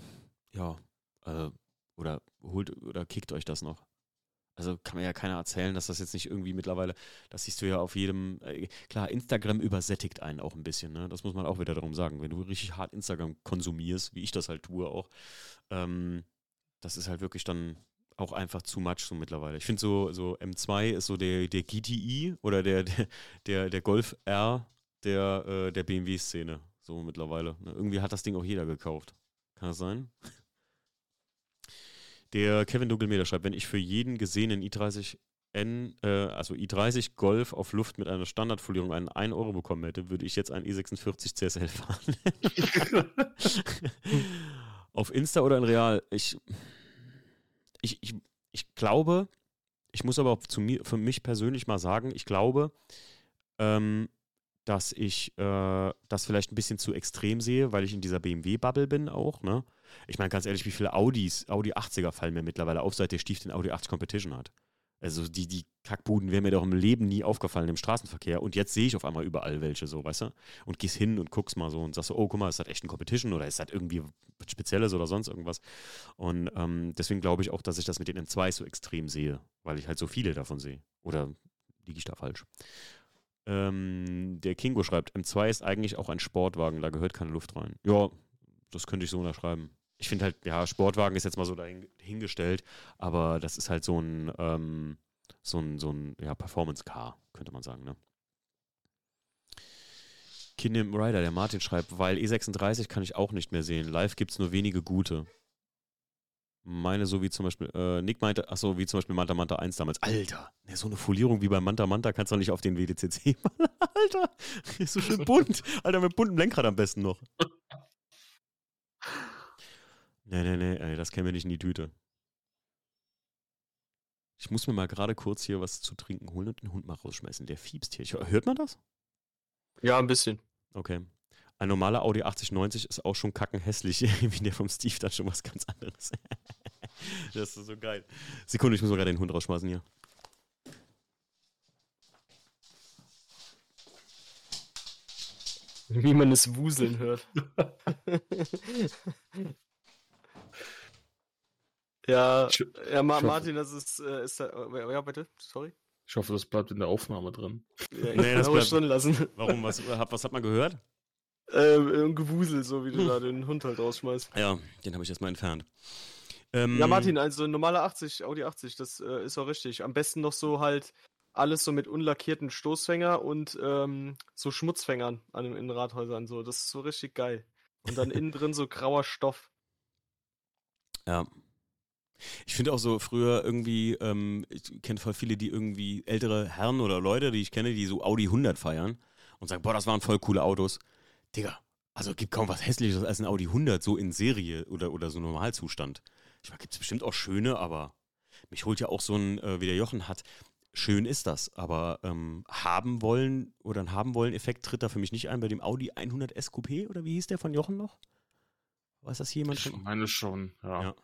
ja, äh, oder holt oder kickt euch das noch. Also kann mir ja keiner erzählen, dass das jetzt nicht irgendwie mittlerweile, das siehst du ja auf jedem, äh, klar, Instagram übersättigt einen auch ein bisschen, ne? Das muss man auch wieder darum sagen. Wenn du richtig hart Instagram konsumierst, wie ich das halt tue auch, ähm, das ist halt wirklich dann auch einfach zu much so mittlerweile. Ich finde so, so M2 ist so der, der GTI oder der, der, der, Golf R der, äh, der BMW-Szene, so mittlerweile. Ne? Irgendwie hat das Ding auch jeder gekauft. Kann das sein? Der Kevin Dunkelmeter schreibt, wenn ich für jeden gesehenen i30 N, äh, also i30 Golf auf Luft mit einer Standardfolierung einen 1 Euro bekommen hätte, würde ich jetzt einen i46 CSL fahren. (laughs) auf Insta oder in Real? Ich, ich, ich, ich glaube, ich muss aber zu mir, für mich persönlich mal sagen, ich glaube, ähm, dass ich äh, das vielleicht ein bisschen zu extrem sehe, weil ich in dieser BMW-Bubble bin auch. Ne? Ich meine, ganz ehrlich, wie viele Audis, Audi 80er fallen mir mittlerweile auf, seit der Stief den Audi 80 Competition hat. Also die, die Kackbuden wären mir doch im Leben nie aufgefallen im Straßenverkehr. Und jetzt sehe ich auf einmal überall welche so, weißt du? Und gehst hin und guckst mal so und sagst so, oh, guck mal, ist das echt ein Competition oder ist das irgendwie was Spezielles oder sonst irgendwas? Und ähm, deswegen glaube ich auch, dass ich das mit den M2 so extrem sehe, weil ich halt so viele davon sehe. Oder liege ich da falsch? Ähm, der Kingo schreibt, M2 ist eigentlich auch ein Sportwagen, da gehört keine Luft rein. Ja, das könnte ich so unterschreiben. Ich finde halt, ja, Sportwagen ist jetzt mal so dahingestellt, aber das ist halt so ein, ähm, so ein, so ein ja, Performance-Car, könnte man sagen, ne? Kingdom Rider, der Martin schreibt, weil E36 kann ich auch nicht mehr sehen. Live gibt es nur wenige gute meine, so wie zum Beispiel, äh, Nick meinte, ach so, wie zum Beispiel Manta Manta 1 damals. Alter, ne, so eine Folierung wie bei Manta Manta kannst du doch nicht auf den WDCC machen. (laughs) Alter, ist so schön (laughs) bunt. Alter, mit buntem Lenkrad am besten noch. Nee, nee, nee, ey, das kämen wir nicht in die Tüte. Ich muss mir mal gerade kurz hier was zu trinken holen und den Hund mal rausschmeißen. Der fiebst hier. Hört man das? Ja, ein bisschen. Okay. Ein normaler Audi 8090 ist auch schon kackenhässlich, (laughs) wie der vom Steve dann schon was ganz anderes. (laughs) das ist so geil. Sekunde, ich muss mal gerade den Hund rausschmeißen hier. Wie man es wuseln hört. (laughs) ja, ja, Martin, das ist, äh, ist ja, bitte, sorry. Ich hoffe, das bleibt in der Aufnahme drin. Ja, (laughs) nee, das bleibt drin lassen. Warum? Was, was hat man gehört? Äh, Gewusel, so wie du hm. da den Hund halt rausschmeißt. Ja, den habe ich jetzt mal entfernt. Ähm, Ja, Martin, also normaler 80, Audi 80, das äh, ist auch richtig. Am besten noch so halt alles so mit unlackierten Stoßfänger und ähm, so Schmutzfängern an den Innenradhäusern. So, das ist so richtig geil. Und dann innen drin so grauer Stoff. Ja. Ich finde auch so früher irgendwie, ähm, ich kenne voll viele, die irgendwie ältere Herren oder Leute, die ich kenne, die so Audi 100 feiern und sagen, boah, das waren voll coole Autos. Digga, also gibt kaum was Hässliches als ein Audi 100 so in Serie oder, oder so Normalzustand. Ich meine, gibt es bestimmt auch schöne, aber mich holt ja auch so ein, äh, wie der Jochen hat, schön ist das, aber ähm, haben wollen oder ein haben wollen Effekt tritt da für mich nicht ein bei dem Audi 100 S Coupé oder wie hieß der von Jochen noch? Weiß das jemand Ich schon? meine schon, ja. Ja.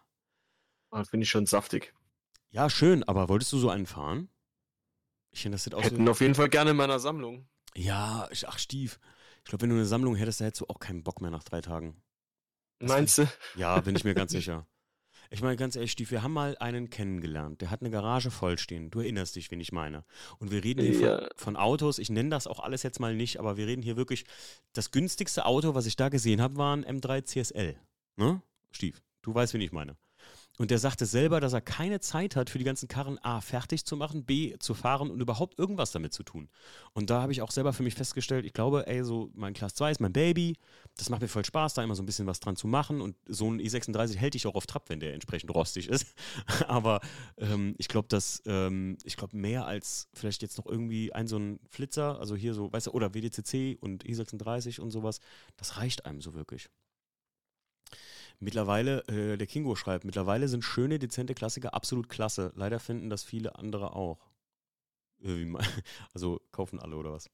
Ah, Finde ich schon saftig. Ja, schön, aber wolltest du so einen fahren? Ich finde, das sieht aus Hätten auf jeden Fall gerne in meiner Sammlung. Ja, ich- ach, Stief. Ich glaube, wenn du eine Sammlung hättest, da hättest du auch keinen Bock mehr nach drei Tagen. Das Meinst du? Ja, bin ich mir (laughs) ganz sicher. Ich meine, ganz ehrlich, Stief, wir haben mal einen kennengelernt. Der hat eine Garage vollstehen. Du erinnerst dich, wen ich meine. Und wir reden hier Ja. von, von Autos. Ich nenne das auch alles jetzt mal nicht, aber wir reden hier wirklich. Das günstigste Auto, was ich da gesehen habe, war ein M3 CSL. Ne? Stief, du weißt, wen ich meine. Und der sagte selber, dass er keine Zeit hat, für die ganzen Karren A fertig zu machen, B zu fahren und überhaupt irgendwas damit zu tun. Und da habe ich auch selber für mich festgestellt, ich glaube, ey, so mein Class 2 ist mein Baby. Das macht mir voll Spaß, da immer so ein bisschen was dran zu machen. Und so ein E36 hält dich auch auf Trab, wenn der entsprechend rostig ist. (laughs) Aber ähm, ich glaube, dass, ähm, ich glaube, mehr als vielleicht jetzt noch irgendwie ein so ein Flitzer, also hier so, weißt du, oder WDCC und E36 und sowas, das reicht einem so wirklich. Mittlerweile, äh, der Kingo schreibt, mittlerweile sind schöne, dezente Klassiker absolut klasse. Leider finden das viele andere auch. Äh, (laughs) Also kaufen alle oder was?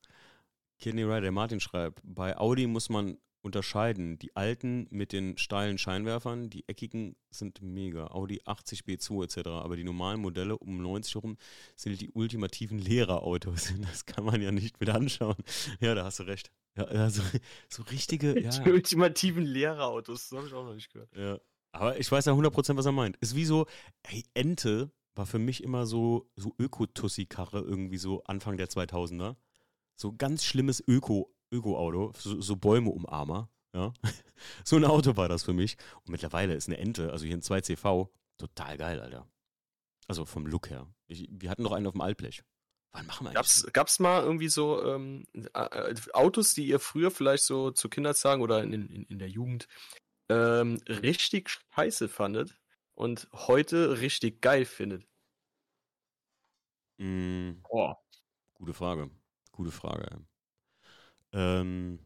Kidney Rider, der Martin schreibt, bei Audi muss man unterscheiden. Die alten mit den steilen Scheinwerfern, die eckigen sind mega. Audi 80 B2 etc. Aber die normalen Modelle um 90 herum sind die ultimativen Lehrerautos. (laughs) Das kann man ja nicht mit anschauen. Ja, da hast du recht. Ja, also, so richtige, (laughs) ja. Die ultimativen Lehrerautos, das habe ich auch noch nicht gehört. Ja. Aber ich weiß ja 100%, was er meint. Ist wie so, ey, Ente war für mich immer so, so Öko-Tussi-Karre irgendwie so Anfang der 2000er. So ganz schlimmes Öko, Öko-Auto, so, so Bäume-Umarmer, ja. (laughs) so ein Auto war das für mich. Und mittlerweile ist eine Ente, also hier ein 2CV, total geil, Alter. Also vom Look her. Ich, wir hatten noch einen auf dem Altblech. Wann machen wir? Gab's, gab's mal irgendwie so ähm, äh, Autos, die ihr früher vielleicht so zu Kindertagen oder in, in, in der Jugend ähm, richtig scheiße fandet und heute richtig geil findet? Mm, Boah. Gute Frage. Gute Frage. Ähm,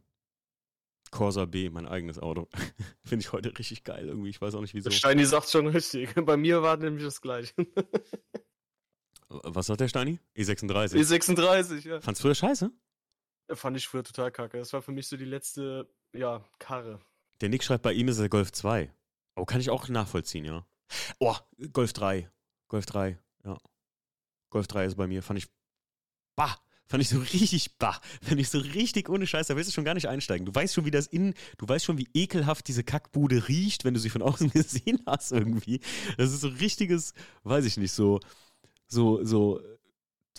Corsa B, mein eigenes Auto. (laughs) Finde ich heute richtig geil irgendwie. Ich weiß auch nicht wieso. Steini sagt schon richtig. (laughs) Bei mir war nämlich das gleiche. Was sagt der Steini? E36. E36, ja. Fand's früher scheiße? Fand ich früher total kacke. Das war für mich so die letzte, ja, Karre. Der Nick schreibt, bei ihm ist der Golf 2. Oh, kann ich auch nachvollziehen, ja. Oh, Golf 3. Golf 3, ja. Golf 3 ist bei mir. Fand ich. Bah! Fand ich so richtig bah. Fand ich so richtig ohne Scheiß. Da willst du schon gar nicht einsteigen. Du weißt schon, wie das innen. Du weißt schon, wie ekelhaft diese Kackbude riecht, wenn du sie von außen (laughs) gesehen hast, irgendwie. Das ist so richtiges, weiß ich nicht, so. So, so.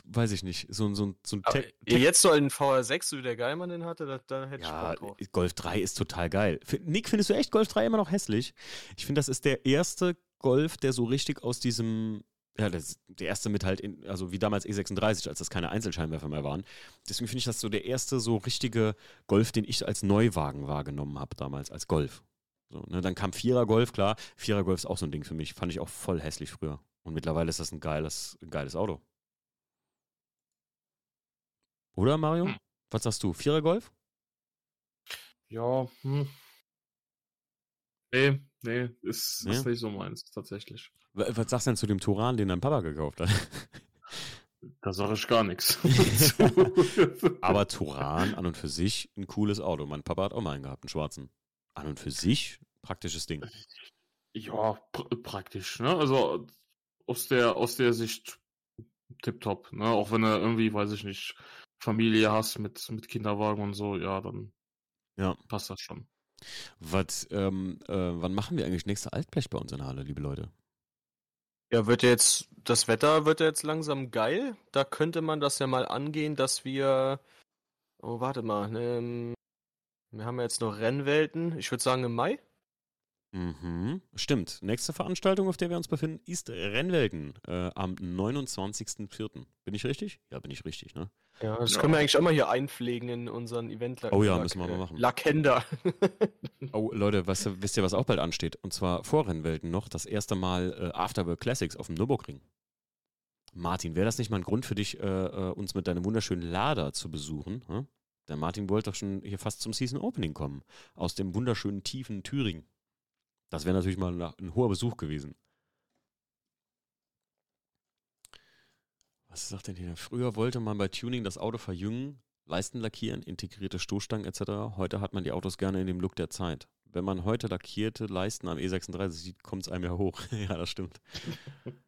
Weiß ich nicht. So, so, so ein Aber Te- jetzt so einen VR6, so wie der Geilmann den hatte, da, da hätte Ja, ich Bock drauf. Golf 3 ist total geil. Nick, findest du echt Golf 3 immer noch hässlich? Ich finde, das ist der erste Golf, der so richtig aus diesem, ja, das, der erste mit halt, in, also wie damals E36, als das keine Einzelscheinwerfer mehr waren. Deswegen finde ich das so der erste so richtige Golf, den ich als Neuwagen wahrgenommen habe damals, als Golf. So, ne, dann kam Vierer Golf, klar. Vierer Golf ist auch so ein Ding für mich. Fand ich auch voll hässlich früher. Und mittlerweile ist das ein geiles, ein geiles Auto. Oder, Mario? Hm. Was sagst du? Vierer Golf? Ja, hm. Nee, nee, ist, Nee? ist nicht so meins, tatsächlich. Was sagst du denn zu dem Turan, den dein Papa gekauft hat? (laughs) Da sage ich gar nichts. (laughs) (laughs) Aber Turan an und für sich ein cooles Auto. Mein Papa hat auch mal einen gehabt, einen schwarzen. An und für sich praktisches Ding. ja, pr praktisch, ne? Also aus der, aus der Sicht tipptopp, ne? Auch wenn du irgendwie, weiß ich nicht, Familie hast mit, mit Kinderwagen und so, ja, dann Ja. passt das schon. Was, ähm, äh, wann machen wir eigentlich nächste Altblech bei uns in der Halle, liebe Leute? Ja, wird jetzt, das Wetter wird jetzt langsam geil. Da könnte man das ja mal angehen, dass wir, oh, warte mal, ähm, wir haben ja jetzt noch Rennwelten. Ich würde sagen im Mai. Mhm. Stimmt. Nächste Veranstaltung, auf der wir uns befinden, ist Rennwelten äh, am 29.04. Bin ich richtig? Ja, bin ich richtig, ne? Ja, das ja. können wir eigentlich auch mal hier einpflegen in unseren event Oh ja, müssen wir mal machen. Lakenda. (laughs) oh, Leute, was, wisst ihr, was auch bald ansteht? Und zwar vor Rennwelten noch das erste Mal äh, Afterwork Classics auf dem Nürburgring. Martin, wäre das nicht mal ein Grund für dich, äh, äh uns mit deinem wunderschönen Lader zu besuchen? Hm? Der Martin wollte doch schon hier fast zum Season Opening kommen. Aus dem wunderschönen tiefen Thüringen. Das wäre natürlich mal ein hoher Besuch gewesen. Was sagt denn hier? Früher wollte man bei Tuning das Auto verjüngen, Leisten lackieren, integrierte Stoßstangen etc. Heute hat man die Autos gerne in dem Look der Zeit. Wenn man heute lackierte Leisten am E36 sieht, kommt es einem ja hoch. (laughs) ja, das stimmt. (laughs)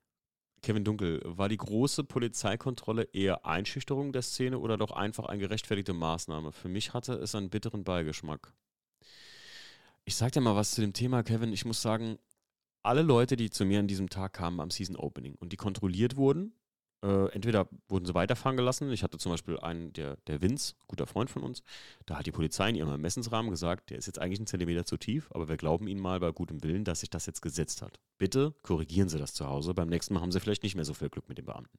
Kevin Dunkel, war die große Polizeikontrolle eher Einschüchterung der Szene oder doch einfach eine gerechtfertigte Maßnahme? Für mich hatte es einen bitteren Beigeschmack. Ich sag dir mal was zu dem Thema, Kevin. Ich muss sagen, alle Leute, die zu mir an diesem Tag kamen am Season Opening und die kontrolliert wurden, äh, entweder wurden sie weiterfahren gelassen. Ich hatte zum Beispiel einen, der, der Vince, guter Freund von uns, da hat die Polizei in ihrem Ermessensrahmen gesagt, der ist jetzt eigentlich einen Zentimeter zu tief, aber wir glauben Ihnen mal bei gutem Willen, dass sich das jetzt gesetzt hat. Bitte korrigieren Sie das zu Hause. Beim nächsten Mal haben Sie vielleicht nicht mehr so viel Glück mit den Beamten.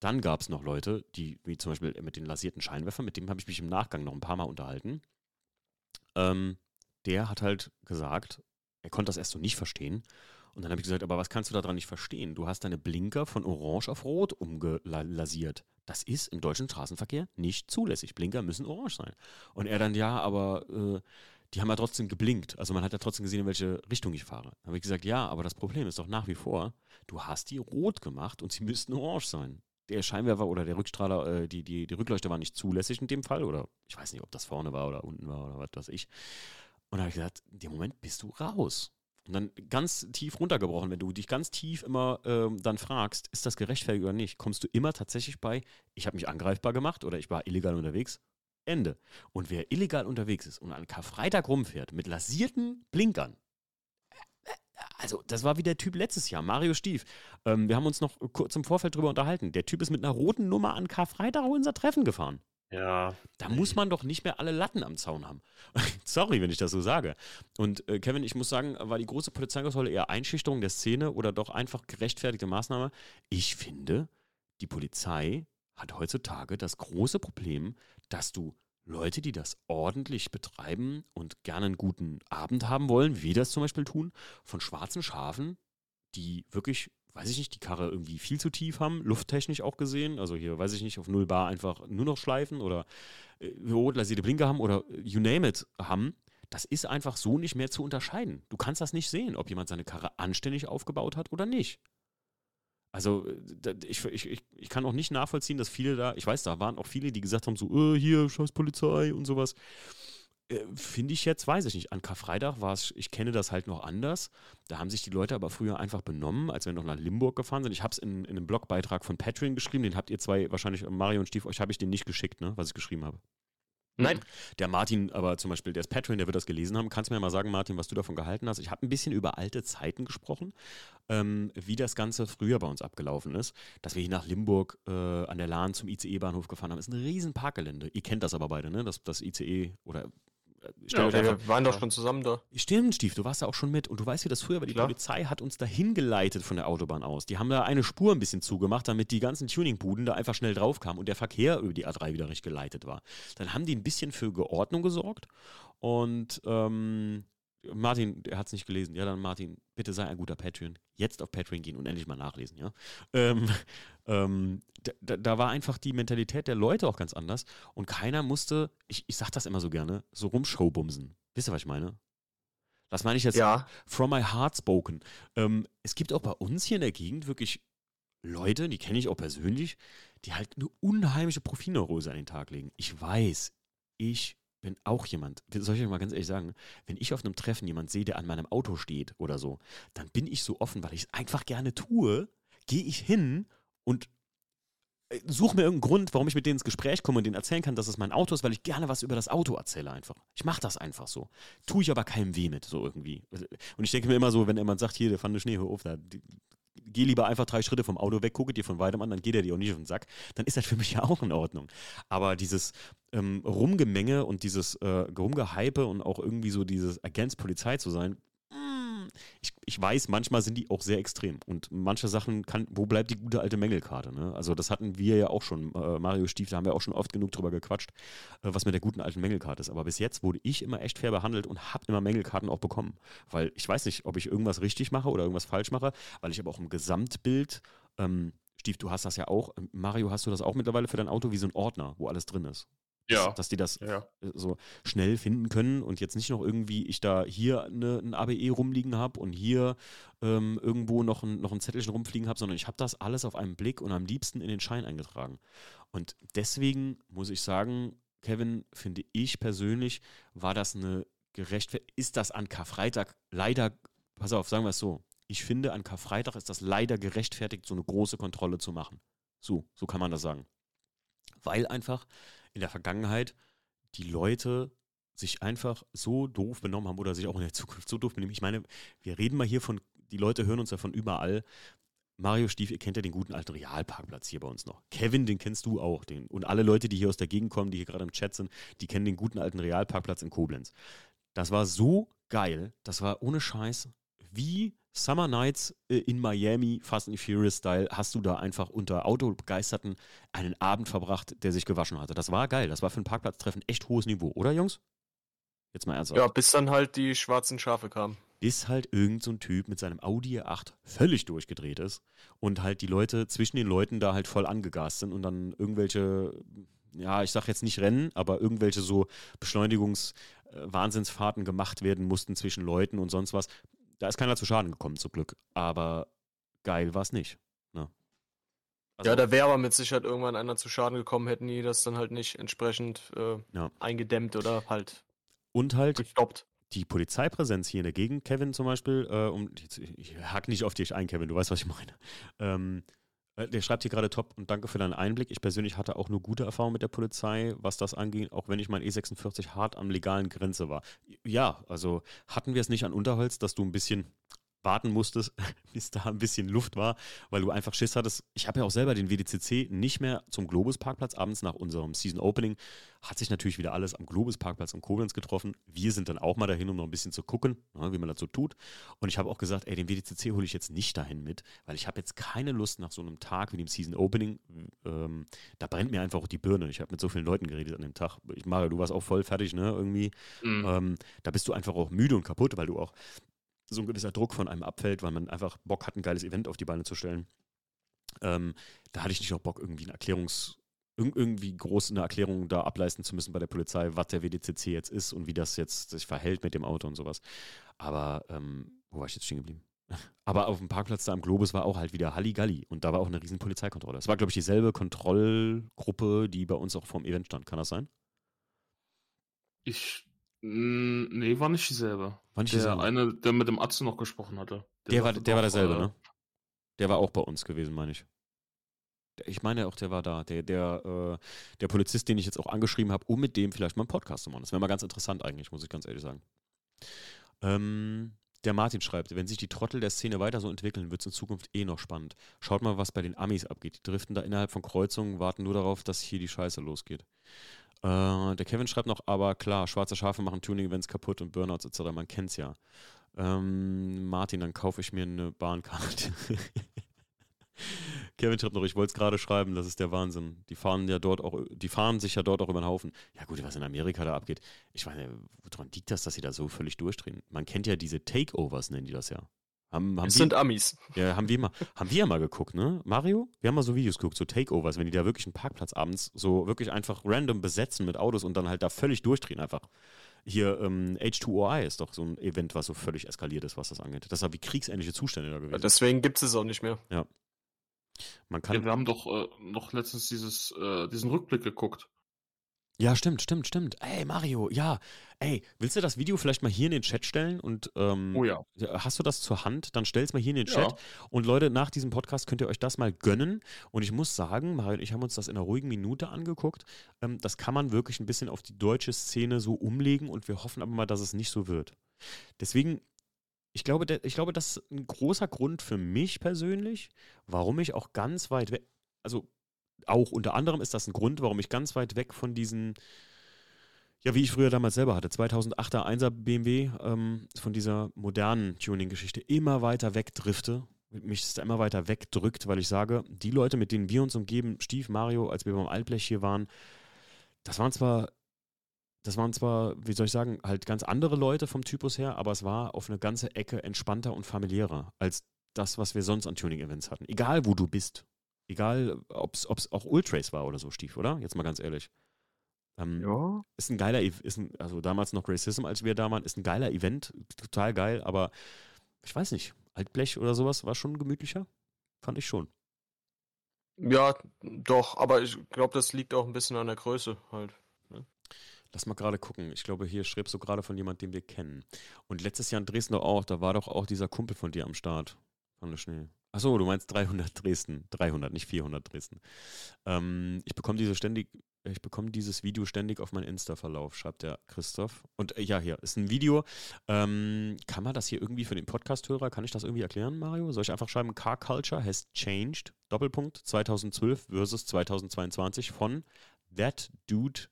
Dann gab es noch Leute, die, wie zum Beispiel mit den lasierten Scheinwerfern, mit dem habe ich mich im Nachgang noch ein paar Mal unterhalten. Ähm, der hat halt gesagt, er konnte das erst so nicht verstehen und dann habe ich gesagt, aber was kannst du daran nicht verstehen? Du hast deine Blinker von orange auf rot umgelasiert. Das ist im deutschen Straßenverkehr nicht zulässig. Blinker müssen orange sein. Und er dann, ja, aber äh, die haben ja trotzdem geblinkt. Also man hat ja trotzdem gesehen, in welche Richtung ich fahre. Dann habe ich gesagt, ja, aber das Problem ist doch nach wie vor, du hast die rot gemacht und sie müssten orange sein. Der Scheinwerfer oder der Rückstrahler, äh, die, die, die Rückleuchte war nicht zulässig in dem Fall. Oder ich weiß nicht, ob das vorne war oder unten war oder was weiß ich. Und da habe ich gesagt, in dem Moment bist du raus. Und dann ganz tief runtergebrochen, wenn du dich ganz tief immer ähm, dann fragst, ist das gerechtfertigt oder nicht, kommst du immer tatsächlich bei, ich habe mich angreifbar gemacht oder ich war illegal unterwegs. Ende. Und wer illegal unterwegs ist und an Karfreitag rumfährt mit lasierten Blinkern, äh, äh, also, das war wie der Typ letztes Jahr, Mario Stief. Ähm, wir haben uns noch kurz im Vorfeld drüber unterhalten. Der Typ ist mit einer roten Nummer an Karfreitag unser Treffen gefahren. Ja. Da muss man doch nicht mehr alle Latten am Zaun haben. (laughs) Sorry, wenn ich das so sage. Und äh, Kevin, ich muss sagen, war die große Polizeikontrolle eher Einschüchterung der Szene oder doch einfach gerechtfertigte Maßnahme? Ich finde, die Polizei hat heutzutage das große Problem, dass du Leute, die das ordentlich betreiben und gerne einen guten Abend haben wollen, wie das zum Beispiel tun, von schwarzen Schafen, die wirklich weiß ich nicht, die Karre irgendwie viel zu tief haben, lufttechnisch auch gesehen. Also hier, weiß ich nicht, auf Null Bar einfach nur noch schleifen oder äh, lasierte Blinker haben oder you name it haben. Das ist einfach so nicht mehr zu unterscheiden. Du kannst das nicht sehen, ob jemand seine Karre anständig aufgebaut hat oder nicht. Also ich, ich, ich kann auch nicht nachvollziehen, dass viele da, ich weiß, da waren auch viele, die gesagt haben, so, äh, hier, scheiß Polizei und sowas. Äh, finde ich jetzt, weiß ich nicht. An Karfreitag war es, ich kenne das halt noch anders. Da haben sich die Leute aber früher einfach benommen, als wir noch nach Limburg gefahren sind. Ich habe es in, in, einem Blogbeitrag von Patreon geschrieben, den habt ihr zwei wahrscheinlich, Mario und Stief, euch habe ich den nicht geschickt, ne, was ich geschrieben habe. Nein. Der Martin, aber zum Beispiel, der ist Patreon, der wird das gelesen haben. Kannst du mir mal sagen, Martin, was du davon gehalten hast? Ich habe ein bisschen über alte Zeiten gesprochen, ähm, wie das Ganze früher bei uns abgelaufen ist. Dass wir hier nach Limburg äh, an der Lahn zum ICE-Bahnhof gefahren haben. Das ist ein riesen Parkgelände. Ihr kennt das aber beide, ne? Das, das ICE oder ja, wir waren doch schon zusammen da. Stimmt, Stief, du warst da auch schon mit. Und du weißt, wie das früher war. Die Klar. Polizei hat uns dahin geleitet von der Autobahn aus. Die haben da eine Spur ein bisschen zugemacht, damit die ganzen Tuningbuden da einfach schnell drauf kamen und der Verkehr über die A3 wieder richtig geleitet war. Dann haben die ein bisschen für Geordnung gesorgt. Und ähm, Martin, er hat es nicht gelesen. Ja, dann Martin, bitte sei ein guter Patreon. Jetzt auf Patreon gehen und endlich mal nachlesen, ja. Ähm, (laughs) ähm, da, da, war einfach die Mentalität der Leute auch ganz anders und keiner musste, ich, ich sag das immer so gerne, so rumshowbumsen. Wisst ihr, was ich meine? Das meine ich jetzt ja. from my heart spoken. Ähm, es gibt auch bei uns hier in der Gegend wirklich Leute, die kenne ich auch persönlich, die halt eine unheimliche Profilneurose an den Tag legen. Ich weiß, ich bin auch jemand, soll ich euch mal ganz ehrlich sagen, wenn ich auf einem Treffen jemand sehe, der an meinem Auto steht oder so, dann bin ich so offen, weil ich es einfach gerne tue, gehe ich hin und äh, suche mir irgendeinen Grund, warum ich mit denen ins Gespräch komme und denen erzählen kann, dass es mein Auto ist, weil ich gerne was über das Auto erzähle einfach. Ich mache das einfach so. Tue ich aber keinem weh mit, so irgendwie. Und ich denke mir immer so, wenn jemand sagt, hier, der fand Schnee, hör auf, da, geh lieber einfach drei Schritte vom Auto weg, gucke dir von weitem an, dann geht er dir auch nicht auf den Sack, dann ist das für mich ja auch in Ordnung. Aber dieses ähm, Rumgemenge und dieses äh, Rumgehype und auch irgendwie so dieses Against Polizei zu sein, ich, ich weiß, manchmal sind die auch sehr extrem. Und manche Sachen kann, wo bleibt die gute alte Mängelkarte? Ne? Also, das hatten wir ja auch schon, äh, Mario Stief, da haben wir auch schon oft genug drüber gequatscht, äh, was mit der guten alten Mängelkarte ist. Aber bis jetzt wurde ich immer echt fair behandelt und habe immer Mängelkarten auch bekommen. Weil ich weiß nicht, ob ich irgendwas richtig mache oder irgendwas falsch mache, weil ich aber auch im Gesamtbild, ähm, Stief, du hast das ja auch, Mario, hast du das auch mittlerweile für dein Auto wie so ein Ordner, wo alles drin ist? Ja. Dass, dass die das Ja. äh, so schnell finden können und jetzt nicht noch irgendwie ich da hier eine, ein ABE rumliegen habe und hier ähm, irgendwo noch ein, noch ein Zettelchen rumfliegen habe, sondern ich habe das alles auf einen Blick und am liebsten in den Schein eingetragen. Und deswegen muss ich sagen, Kevin, finde ich persönlich, war das eine gerechtfertigt, ist das an Karfreitag leider, pass auf, sagen wir es so, ich finde, an Karfreitag ist das leider gerechtfertigt, so eine große Kontrolle zu machen. So, so kann man das sagen. Weil einfach in der Vergangenheit die Leute sich einfach so doof benommen haben oder sich auch in der Zukunft so doof benehmen. Ich meine, wir reden mal hier von, die Leute hören uns ja von überall. Mario Stief, ihr kennt ja den guten alten Realparkplatz hier bei uns noch. Kevin, den kennst du auch. Den, und alle Leute, die hier aus der Gegend kommen, die hier gerade im Chat sind, die kennen den guten alten Realparkplatz in Koblenz. Das war so geil. Das war ohne Scheiß. Wie Summer Nights äh, in Miami, Fast and Furious Style, hast du da einfach unter Autobegeisterten einen Abend verbracht, der sich gewaschen hatte. Das war geil. Das war für ein Parkplatztreffen echt hohes Niveau, oder Jungs? Jetzt mal ernsthaft. Ja, bis dann halt die schwarzen Schafe kamen. Bis halt irgend so ein Typ mit seinem Audi A8 völlig durchgedreht ist und halt die Leute zwischen den Leuten da halt voll angegast sind und dann irgendwelche, ja, ich sag jetzt nicht Rennen, aber irgendwelche so Beschleunigungs-Wahnsinnsfahrten gemacht werden mussten zwischen Leuten und sonst was. Da ist keiner zu Schaden gekommen, zum Glück. Aber geil war es nicht. Ne? Also, ja, da wäre aber mit Sicherheit irgendwann einer zu Schaden gekommen, hätten die das dann halt nicht entsprechend äh, Ja. eingedämmt oder halt und halt gestoppt. die Polizeipräsenz hier in der Gegend, Kevin zum Beispiel, äh, um, jetzt, ich hack nicht auf dich ein, Kevin, du weißt, was ich meine. Ähm, äh, der schreibt hier gerade top und danke für deinen Einblick. Ich persönlich hatte auch nur gute Erfahrungen mit der Polizei, was das angeht, auch wenn ich mein E46 hart am legalen Grenze war. Ja, also hatten wir es nicht an Unterholz, dass du ein bisschen warten musstest, (laughs) bis da ein bisschen Luft war, weil du einfach Schiss hattest. Ich habe ja auch selber den WDCC nicht mehr zum Globus-Parkplatz. Abends nach unserem Season-Opening hat sich natürlich wieder alles am Globus-Parkplatz in Koblenz getroffen. Wir sind dann auch mal dahin, um noch ein bisschen zu gucken, ne, wie man das so tut. Und ich habe auch gesagt, ey, den WDCC hole ich jetzt nicht dahin mit, weil ich habe jetzt keine Lust nach so einem Tag wie dem Season-Opening. Ähm, da brennt mir einfach auch die Birne. Ich habe mit so vielen Leuten geredet an dem Tag. Ich, Mario, du warst auch voll fertig, ne, irgendwie. Mhm. Ähm, da bist du einfach auch müde und kaputt, weil du auch so ein gewisser Druck von einem abfällt, weil man einfach Bock hat, ein geiles Event auf die Beine zu stellen. Ähm, da hatte ich nicht noch Bock, irgendwie eine Erklärungs, irg- irgendwie groß eine Erklärung da ableisten zu müssen bei der Polizei, was der WDCC jetzt ist und wie das jetzt sich verhält mit dem Auto und sowas. Aber ähm, wo war ich jetzt stehen geblieben? (laughs) Aber auf dem Parkplatz da am Globus war auch halt wieder Halligalli und da war auch eine riesen Polizeikontrolle. Es war, glaube ich, dieselbe Kontrollgruppe, die bei uns auch vorm Event stand. Kann das sein? Ich. Mh, Nee, war nicht dieselbe. War nicht Der dieselbe? eine, der mit dem Atze noch gesprochen hatte. Der war, sagte der war derselbe, äh, ne? Der war auch bei uns gewesen, meine ich. Der- Ich meine auch, der war da. Der, der, äh, der Polizist, den ich jetzt auch angeschrieben habe, um mit dem vielleicht mal einen Podcast zu machen. Das wäre mal ganz interessant eigentlich, muss ich ganz ehrlich sagen. Ähm, der Martin schreibt, wenn sich die Trottel der Szene weiter so entwickeln, wird es in Zukunft eh noch spannend. Schaut mal, was bei den Amis abgeht. Die driften da innerhalb von Kreuzungen, warten nur darauf, dass hier die Scheiße losgeht. Äh, der Kevin schreibt noch, aber klar, schwarze Schafe machen Tuning-Events kaputt und Burnouts etc. Man kennt's ja. Ähm, Martin, dann kaufe ich mir eine Bahnkarte. (laughs) Kevin schreibt noch, ich wollte es gerade schreiben, das ist der Wahnsinn. Die fahren ja dort auch, die fahren sich ja dort auch über den Haufen. Ja gut, was in Amerika da abgeht. Ich meine, woran liegt das, dass sie da so völlig durchdrehen? Man kennt ja diese Takeovers, nennen die das ja. Haben, haben Es wir- sind Amis. ja, haben wir mal, haben wir ja mal geguckt, ne? Mario? Wir haben mal so Videos geguckt, so Takeovers, wenn die da wirklich einen Parkplatz abends so wirklich einfach random besetzen mit Autos und dann halt da völlig durchdrehen einfach. Hier, ähm, H2OI ist doch so ein Event, was so völlig eskaliert ist, was das angeht. Das war wie kriegsähnliche Zustände da gewesen. Deswegen gibt es es auch nicht mehr. Man Ja, kann. wir haben doch äh, noch letztens dieses, äh, diesen Rückblick geguckt. Ja, stimmt, stimmt, stimmt. Ey, Mario, ja. Ey, willst du das Video vielleicht mal hier in den Chat stellen und ähm, Oh ja. Hast du das zur Hand? Dann stell's mal hier in den Ja. Chat. Und Leute, nach diesem Podcast könnt ihr euch das mal gönnen. Und ich muss sagen, Mario und ich haben uns das in einer ruhigen Minute angeguckt. Ähm, das kann man wirklich ein bisschen auf die deutsche Szene so umlegen und wir hoffen aber mal, dass es nicht so wird. Deswegen, ich glaube, der, ich glaube, das ist ein großer Grund für mich persönlich, warum ich auch ganz weit weg, also auch unter anderem ist das ein Grund, warum ich ganz weit weg von diesen Ja, wie ich früher damals selber hatte. 2008er 1er BMW ähm, von dieser modernen Tuning-Geschichte immer weiter wegdrifte. Mich ist da immer weiter wegdrückt, weil ich sage, die Leute, mit denen wir uns umgeben, Stief, Mario, als wir beim Altblech hier waren, das waren zwar, das waren zwar, wie soll ich sagen, halt ganz andere Leute vom Typus her, aber es war auf eine ganze Ecke entspannter und familiärer als das, was wir sonst an Tuning-Events hatten. Egal, wo du bist. Egal, ob es auch Ultrace war oder so, Stief, oder? Jetzt mal ganz ehrlich. Ähm, ja. Ist ein geiler, ist ein, also damals noch Racism, als wir da waren, ist ein geiler Event, total geil, aber ich weiß nicht, Altblech oder sowas war schon gemütlicher, fand ich schon. Ja, doch, aber ich glaube, das liegt auch ein bisschen an der Größe halt. Ne? Lass mal gerade gucken. Ich glaube, hier schreibst du gerade von jemandem, den wir kennen. Und letztes Jahr in Dresden auch, da war doch auch dieser Kumpel von dir am Start. Von der Schnee. Achso, du meinst 300 Dresden. 300, nicht 400 Dresden. Ähm, ich bekomme diese ständig, ich bekomme dieses Video ständig auf meinen Insta-Verlauf, schreibt der Christoph. Und äh, ja, hier ist ein Video. Ähm, kann man das hier irgendwie für den Podcast-Hörer, kann ich das irgendwie erklären, Mario? Soll ich einfach schreiben, Car Culture has changed, Doppelpunkt, 2012 versus 2022 von That Dude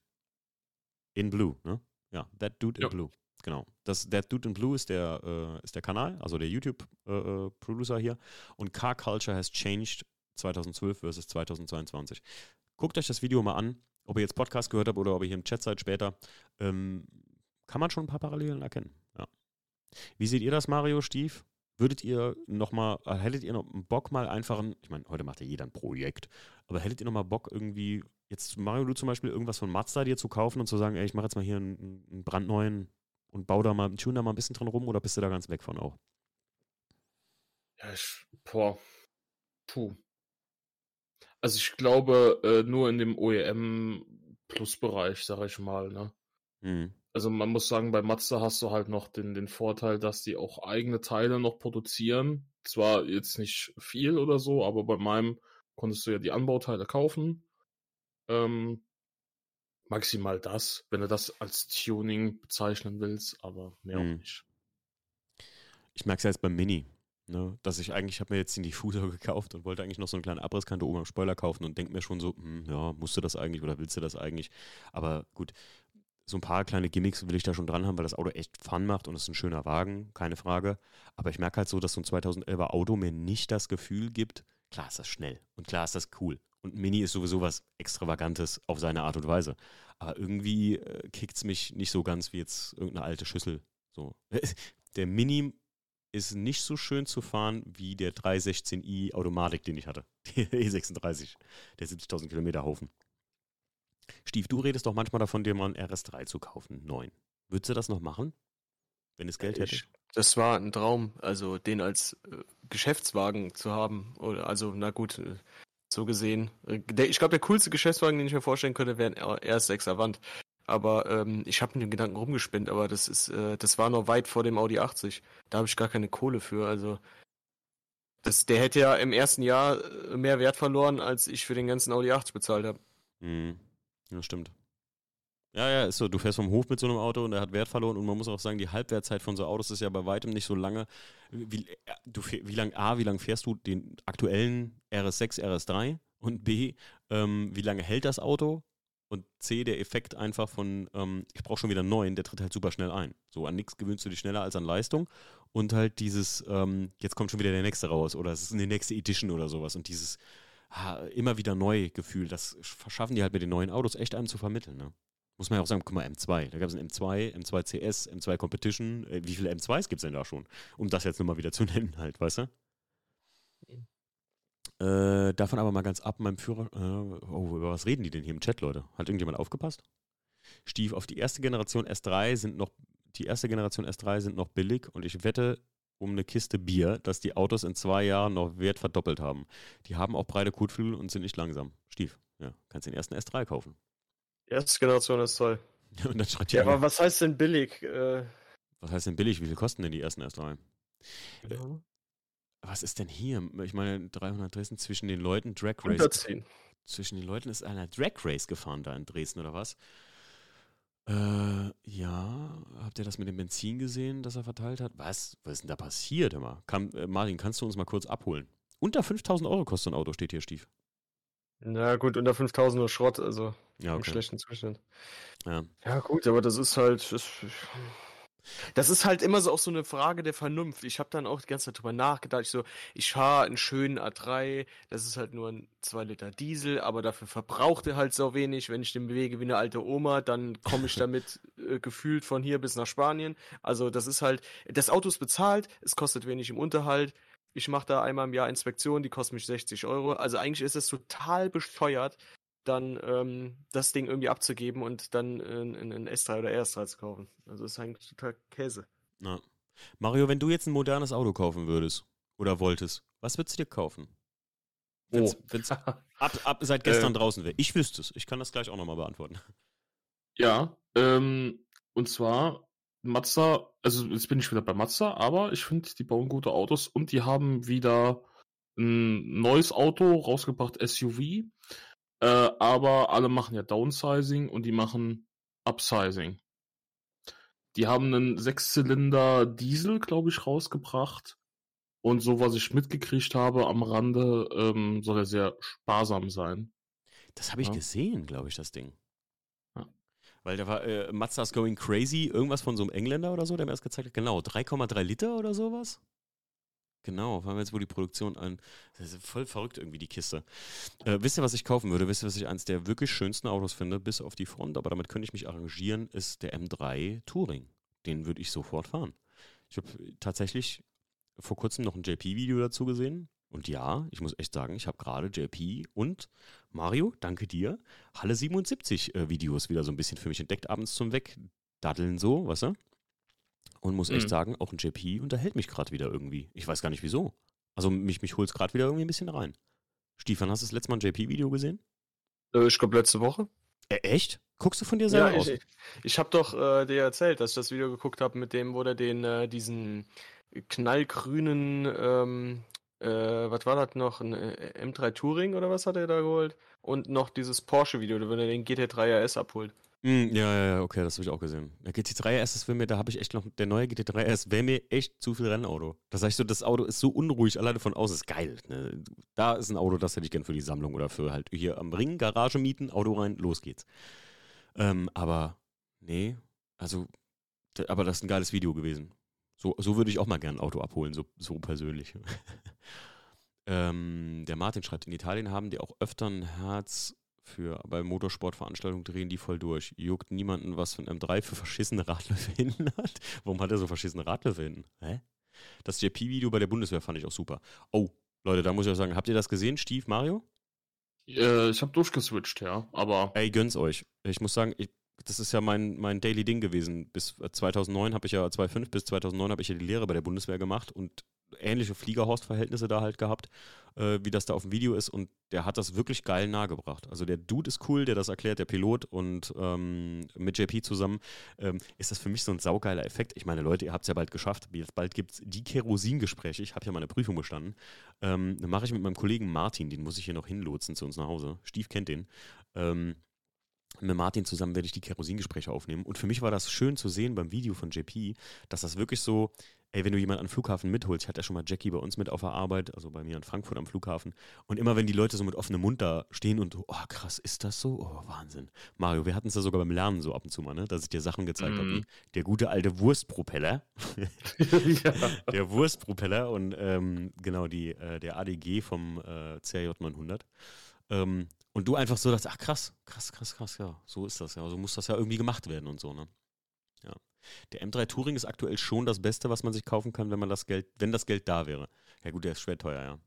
in Blue, ne? Ja, That Dude in ja. Blue. Genau. Das, That Dude in Blue ist der, äh, ist der Kanal, also der YouTube-Producer äh, äh hier. Und Car Culture has changed 2012 versus 2022. Guckt euch das Video mal an ob ihr jetzt Podcast gehört habt oder ob ihr hier im Chat seid später, ähm, kann man schon ein paar Parallelen erkennen. Ja. Wie seht ihr das, Mario, Stief? Würdet ihr nochmal, äh, hättet ihr noch Bock mal einfach ein, ich meine, heute macht ja jeder ein Projekt, aber hättet ihr nochmal Bock irgendwie, jetzt Mario, du zum Beispiel irgendwas von Mazda dir zu kaufen und zu sagen, ey, ich mache jetzt mal hier einen, einen brandneuen und baue da mal, tune da mal ein bisschen dran rum oder bist du da ganz weg von auch? Ja, ich, boah, puh. Also ich glaube, äh, nur in dem OEM-Plus-Bereich, sag ich mal, ne? Mhm. Also man muss sagen, bei Mazda hast du halt noch den, den Vorteil, dass die auch eigene Teile noch produzieren. Zwar jetzt nicht viel oder so, aber bei meinem konntest du ja die Anbauteile kaufen. Ähm, maximal das, wenn du das als Tuning bezeichnen willst, aber mehr mhm. auch nicht. Ich merke es ja jetzt beim Mini. Ne, dass ich eigentlich, habe mir jetzt den Diffuser gekauft und wollte eigentlich noch so eine kleine Abrisskante oben am Spoiler kaufen und denke mir schon so, hm, ja, musst du das eigentlich oder willst du das eigentlich? Aber gut, so ein paar kleine Gimmicks will ich da schon dran haben, weil das Auto echt Fun macht und es ist ein schöner Wagen, keine Frage. Aber ich merke halt so, dass so ein 2011er Auto mir nicht das Gefühl gibt, klar ist das schnell und klar ist das cool. Und Mini ist sowieso was Extravagantes auf seine Art und Weise. Aber irgendwie äh, kickt es mich nicht so ganz wie jetzt irgendeine alte Schüssel. So. (laughs) Der Mini ist nicht so schön zu fahren wie der 316i Automatik, den ich hatte. (laughs) Der E36, der 70.000 Kilometer Haufen. Stief, du redest doch manchmal davon, dir mal einen RS3 zu kaufen, 9. Würdest du das noch machen, wenn es Geld hätte? das war ein Traum, also den als äh, Geschäftswagen zu haben. Oder, also, na gut, äh, so gesehen. Äh, der, ich glaube, der coolste Geschäftswagen, den ich mir vorstellen könnte, wäre ein RS6 Avant. Aber ähm, ich habe mit dem Gedanken rumgespinnt, aber das ist, äh, das war noch weit vor dem Audi 80. Da habe ich gar keine Kohle für. Also das, der hätte ja im ersten Jahr äh, mehr Wert verloren, als ich für den ganzen Audi 80 bezahlt habe. Mhm. Ja, stimmt. Ja, ja, ist so. Du fährst vom Hof mit so einem Auto und der hat Wert verloren und man muss auch sagen, die Halbwertzeit von so Autos ist ja bei weitem nicht so lange. Wie, du, wie lang, A, wie lange fährst du den aktuellen RS6, RS3? Und B, ähm, wie lange hält das Auto? Und C, der Effekt einfach von, ähm, ich brauche schon wieder einen neuen, der tritt halt super schnell ein. So an nichts gewöhnst du dich schneller als an Leistung. Und halt dieses, ähm, jetzt kommt schon wieder der nächste raus oder es ist eine nächste Edition oder sowas. Und dieses ha, immer wieder neu Gefühl, das verschaffen die halt mit den neuen Autos echt einem zu vermitteln. Ne? Muss man ja auch sagen, guck mal, M2. Da gab es einen M2, M2 CS, M2 Competition. Äh, wie viele M2s gibt es denn da schon? Um das jetzt nochmal wieder zu (laughs) nennen, halt, weißt du? Äh, davon aber mal ganz ab, meinem Führer. Äh, oh, über was reden die denn hier im Chat, Leute? Hat irgendjemand aufgepasst? Stief, auf die erste Generation S3 sind noch, die erste Generation S3 sind noch billig und ich wette um eine Kiste Bier, dass die Autos in zwei Jahren noch Wert verdoppelt haben. Die haben auch breite Kotflügel und sind nicht langsam. Stief, ja, kannst den ersten S3 kaufen. Erste Generation ist toll. (laughs) und dann schreibt ja, aber was heißt denn billig? Äh... Was heißt denn billig? Wie viel kosten denn die ersten S3? Ja was ist denn hier? Ich meine, 300 Dresden zwischen den Leuten Drag Race. 110. Zwischen den Leuten ist einer Drag Race gefahren da in Dresden oder was? Äh, ja, habt ihr das mit dem Benzin gesehen, das er verteilt hat? Was? Was ist denn da passiert immer? Kann, äh, Martin, kannst du uns mal kurz abholen? Unter 5000 Euro kostet ein Auto, steht hier, Stief. Na gut, unter 5000 nur Schrott, also Ja, im okay. schlechten Zustand. Ja. Ja, gut, aber das ist halt. Das, das ist halt immer so auch so eine Frage der Vernunft. Ich habe dann auch die ganze Zeit drüber nachgedacht. Ich so, ich fahre einen schönen A3, das ist halt nur ein 2 Liter Diesel, aber dafür verbraucht er halt so wenig. Wenn ich den bewege wie eine alte Oma, dann komme ich (laughs) damit äh, gefühlt von hier bis nach Spanien. Also, das ist halt, das Auto ist bezahlt, es kostet wenig im Unterhalt. Ich mache da einmal im Jahr Inspektion, die kostet mich 60 Euro. Also eigentlich ist es total bescheuert, dann ähm, das Ding irgendwie abzugeben und dann in, in, in S3 oder RS3 zu kaufen. Also ist eigentlich total Käse. Ja. Mario, wenn du jetzt ein modernes Auto kaufen würdest oder wolltest, was würdest du dir kaufen? Wenn's, Oh. wenn's (laughs) ab, ab seit gestern Äh. draußen wäre. Ich wüsste es. Ich kann das gleich auch nochmal beantworten. Ja, ähm, und zwar Mazda, also jetzt bin ich wieder bei Mazda, aber ich finde, die bauen gute Autos und die haben wieder ein neues Auto rausgebracht, SUV. Äh, aber alle machen ja Downsizing und die machen Upsizing. Die haben einen Sechszylinder Diesel, glaube ich, rausgebracht. Und so, was ich mitgekriegt habe am Rande, ähm, soll er sehr sparsam sein. Das habe ich Ja. gesehen, glaube ich, das Ding. Weil da war äh, Mazda's Going Crazy, irgendwas von so einem Engländer oder so, der mir das gezeigt hat. Genau, 3,3 Liter oder sowas. Genau, vor allem jetzt, wo die Produktion an. Das ist voll verrückt irgendwie, die Kiste. Äh, wisst ihr, was ich kaufen würde? Wisst ihr, was ich eines der wirklich schönsten Autos finde, bis auf die Front, aber damit könnte ich mich arrangieren, ist der M3 Touring. Den würde ich sofort fahren. Ich habe tatsächlich vor kurzem noch ein JP-Video dazu gesehen. Und ja, ich muss echt sagen, ich habe gerade JP und Mario, danke dir, Halle 77 äh, Videos wieder so ein bisschen für mich entdeckt, abends zum Wegdaddeln so, weißt du? Und muss echt Mhm. sagen, auch ein JP unterhält mich gerade wieder irgendwie. Ich weiß gar nicht wieso. Also mich, mich holt es gerade wieder irgendwie ein bisschen rein. Stefan, hast du das letzte Mal ein JP-Video gesehen? Äh, ich glaube letzte Woche. Äh, echt? Guckst du von dir selber Ja, aus? ich, ich habe doch äh, dir erzählt, dass ich das Video geguckt habe mit dem, wo der den, äh, diesen knallgrünen, ähm, äh, was war das noch, ein äh, M3 Touring oder was hat er da geholt? Und noch dieses Porsche-Video, wo er den GT3 RS abholt. Hm, ja, ja, ja, okay, das habe ich auch gesehen. Der GT3 RS, das will mir, da habe ich echt noch, der neue GT3 RS wäre mir echt zu viel Rennauto. Da sag ich so, das Auto ist so unruhig, alleine von außen ist geil. Ne? Da ist ein Auto, das hätte ich gern für die Sammlung oder für halt hier am Ring, Garage mieten, Auto rein, los geht's. Ähm, aber, nee, also, aber das ist ein geiles Video gewesen. So, so würde ich auch mal gern ein Auto abholen, so, so persönlich. (laughs) ähm, der Martin schreibt, in Italien haben die auch öfter ein Herz für bei Motorsportveranstaltungen drehen die voll durch. Juckt niemanden, was von M3 für verschissene Radlöffe (laughs) hinten hat. Warum hat er so verschissene Radlöffe hinten? Hä? Das JP-Video bei der Bundeswehr fand ich auch super. Oh, Leute, da muss ich auch sagen, habt ihr das gesehen, Steve, Mario? Äh, ich habe durchgeswitcht, ja, aber Ey, gönn's euch. Ich muss sagen, ich, das ist ja mein, mein Daily Ding gewesen. Bis äh, 2009 habe ich ja, 2005 bis 2009 habe ich ja die Lehre bei der Bundeswehr gemacht und ähnliche Fliegerhorst-Verhältnisse da halt gehabt, äh, wie das da auf dem Video ist und der hat das wirklich geil nahegebracht. Also der Dude ist cool, der das erklärt, der Pilot und ähm, mit JP zusammen ähm, ist das für mich so ein saugeiler Effekt. Ich meine, Leute, ihr habt es ja bald geschafft. Jetzt bald gibt es die Kerosingespräche. Ich habe ja meine Prüfung bestanden. Ähm, dann mache ich mit meinem Kollegen Martin, den muss ich hier noch hinlotsen zu uns nach Hause. Stief kennt den. Ähm, mit Martin zusammen werde ich die Kerosingespräche aufnehmen. Und für mich war das schön zu sehen beim Video von JP, dass das wirklich so, ey, wenn du jemanden an den Flughafen mitholst, ich hatte ja schon mal Jackie bei uns mit auf der Arbeit, also bei mir in Frankfurt am Flughafen. Und immer wenn die Leute so mit offenem Mund da stehen und, oh krass, ist das so? Oh, Wahnsinn. Mario, wir hatten es ja sogar beim Lernen so ab und zu mal, ne? dass ich dir Sachen gezeigt habe, Mhm. wie der gute alte Wurstpropeller. (laughs) ja. (laughs) der Wurstpropeller und ähm, genau die, äh, der ADG vom äh, CRJ 900. Ähm, und du einfach so dachtest, ach krass, krass, krass, krass, ja, so ist das ja, so muss das ja irgendwie gemacht werden und so, ne? Ja. Der M3 Touring ist aktuell schon das Beste, was man sich kaufen kann, wenn man das Geld, wenn das Geld da wäre. Ja gut, der ist schwer teuer, ja.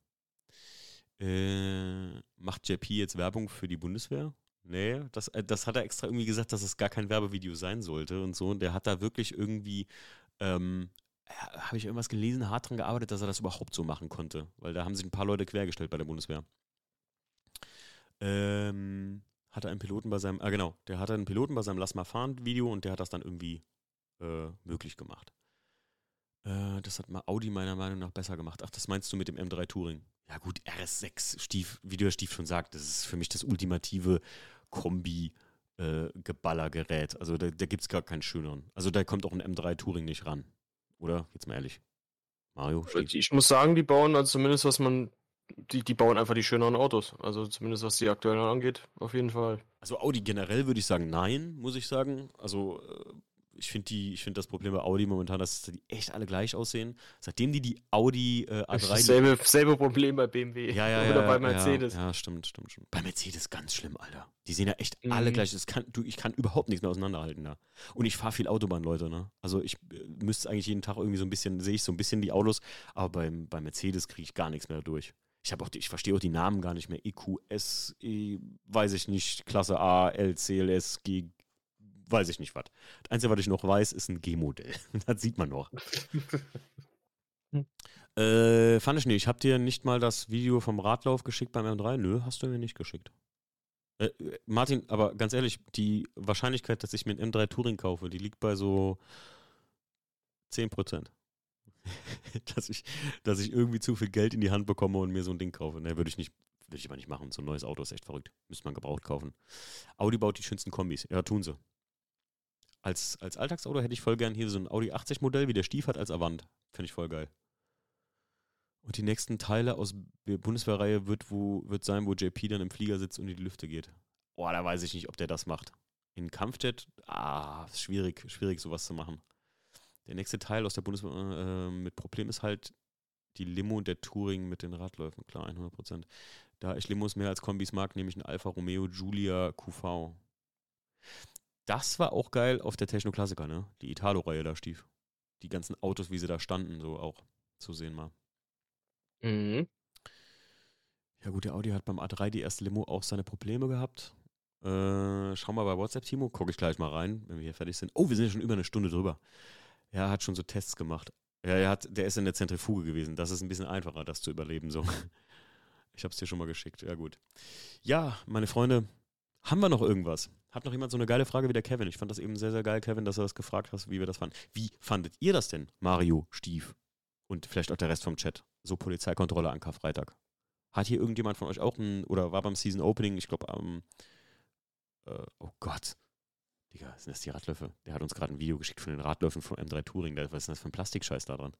Äh, macht JP jetzt Werbung für die Bundeswehr? Nee, das, äh, das hat er extra irgendwie gesagt, dass es gar kein Werbevideo sein sollte und so. Und der hat da wirklich irgendwie, ähm, habe ich irgendwas gelesen, hart dran gearbeitet, dass er das überhaupt so machen konnte. Weil da haben sich ein paar Leute quergestellt bei der Bundeswehr. Ähm, hatte einen Piloten bei seinem, ah genau, der hatte einen Piloten bei seinem Lass mal fahren Video und der hat das dann irgendwie äh, möglich gemacht. Äh, das hat mal Audi meiner Meinung nach besser gemacht. Ach, das meinst du mit dem M3 Touring? Ja gut, RS6, Stief, wie der Stief schon sagt, das ist für mich das ultimative Kombi- äh, Geballergerät. Also da, da gibt es gar keinen schöneren. Also da kommt auch ein M3 Touring nicht ran. Oder? Jetzt mal ehrlich. Mario, Stief. Ich muss sagen, die bauen, also zumindest was man die, die bauen einfach die schöneren Autos. Also zumindest was die aktuellen angeht, auf jeden Fall. Also Audi generell würde ich sagen, nein, muss ich sagen. Also äh, ich finde die, ich finde das Problem bei Audi momentan, dass die echt alle gleich aussehen. Seitdem die die Audi äh, A3. Selbe, selbe Problem bei BMW. Ja, ja, Oder ja, bei Mercedes. Ja, ja, stimmt, stimmt, stimmt. Bei Mercedes ganz schlimm, Alter. Die sehen ja echt Mhm. alle gleich. Das kann, du, ich kann überhaupt nichts mehr auseinanderhalten da. Und ich fahre viel Autobahn, Leute, ne? Also ich äh, müsste eigentlich jeden Tag irgendwie so ein bisschen, sehe ich so ein bisschen die Autos, aber beim, bei Mercedes kriege ich gar nichts mehr durch. Ich habe auch, die, ich verstehe auch die Namen gar nicht mehr. EQS, E, weiß ich nicht, Klasse A, L, CLS, G, weiß ich nicht was. Das Einzige, was ich noch weiß, ist ein G-Modell. (laughs) das sieht man noch. (laughs) Äh, fand ich nicht. Ich habe dir nicht mal das Video vom Radlauf geschickt beim M3. Nö, hast du mir nicht geschickt. Äh, äh, Martin, aber ganz ehrlich, die Wahrscheinlichkeit, dass ich mir einen M3 Touring kaufe, die liegt bei so 10%. (laughs) dass, ich, dass ich irgendwie zu viel Geld in die Hand bekomme und mir so ein Ding kaufe. Ne, würde ich nicht, würde ich aber nicht machen. So ein neues Auto ist echt verrückt. Müsste man gebraucht kaufen. Audi baut die schönsten Kombis. Ja, tun sie. Als, als Alltagsauto hätte ich voll gern hier so ein Audi 80 Modell, wie der Stief hat, als Avant. Finde ich voll geil. Und die nächsten Teile aus der Bundeswehrreihe wird, wo, wird sein, wo JP dann im Flieger sitzt und in die Lüfte geht. Boah, da weiß ich nicht, ob der das macht. In Kampfjet, ah, ist schwierig, schwierig sowas zu machen. Der nächste Teil aus der Bundeswehr äh, mit Problem ist halt die Limo und der Touring mit den Radläufen, klar, 100 Prozent. Da ich Limos mehr als Kombis mag, nehme ich einen Alfa Romeo Giulia QV. Das war auch geil auf der Techno-Klassiker, ne? Die Italo-Reihe da stief. Die ganzen Autos, wie sie da standen, so auch zu sehen mal. Mhm. Ja gut, der Audi hat beim A3 die erste Limo auch seine Probleme gehabt. Äh, schau mal bei WhatsApp, Timo, gucke ich gleich mal rein, wenn wir hier fertig sind. Oh, wir sind ja schon über eine Stunde drüber. Er hat schon so Tests gemacht. Ja, er hat, der ist in der Zentrifuge gewesen. Das ist ein bisschen einfacher, das zu überleben. So. (laughs) Ich habe es dir schon mal geschickt. Ja, gut. Ja, meine Freunde, haben wir noch irgendwas? Hat noch jemand so eine geile Frage wie der Kevin? Ich fand das eben sehr, sehr geil, Kevin, dass er das gefragt hast, wie wir das fanden. Wie fandet ihr das denn, Mario, Stief und vielleicht auch der Rest vom Chat? So Polizeikontrolle an Karfreitag. Hat hier irgendjemand von euch auch ein, oder war beim Season Opening, ich glaube am, äh, oh Gott, Digga, sind das die Radlöffel? Der hat uns gerade ein Video geschickt von den Radlöffeln vom M3 Touring. Was ist denn das für ein Plastikscheiß da dran?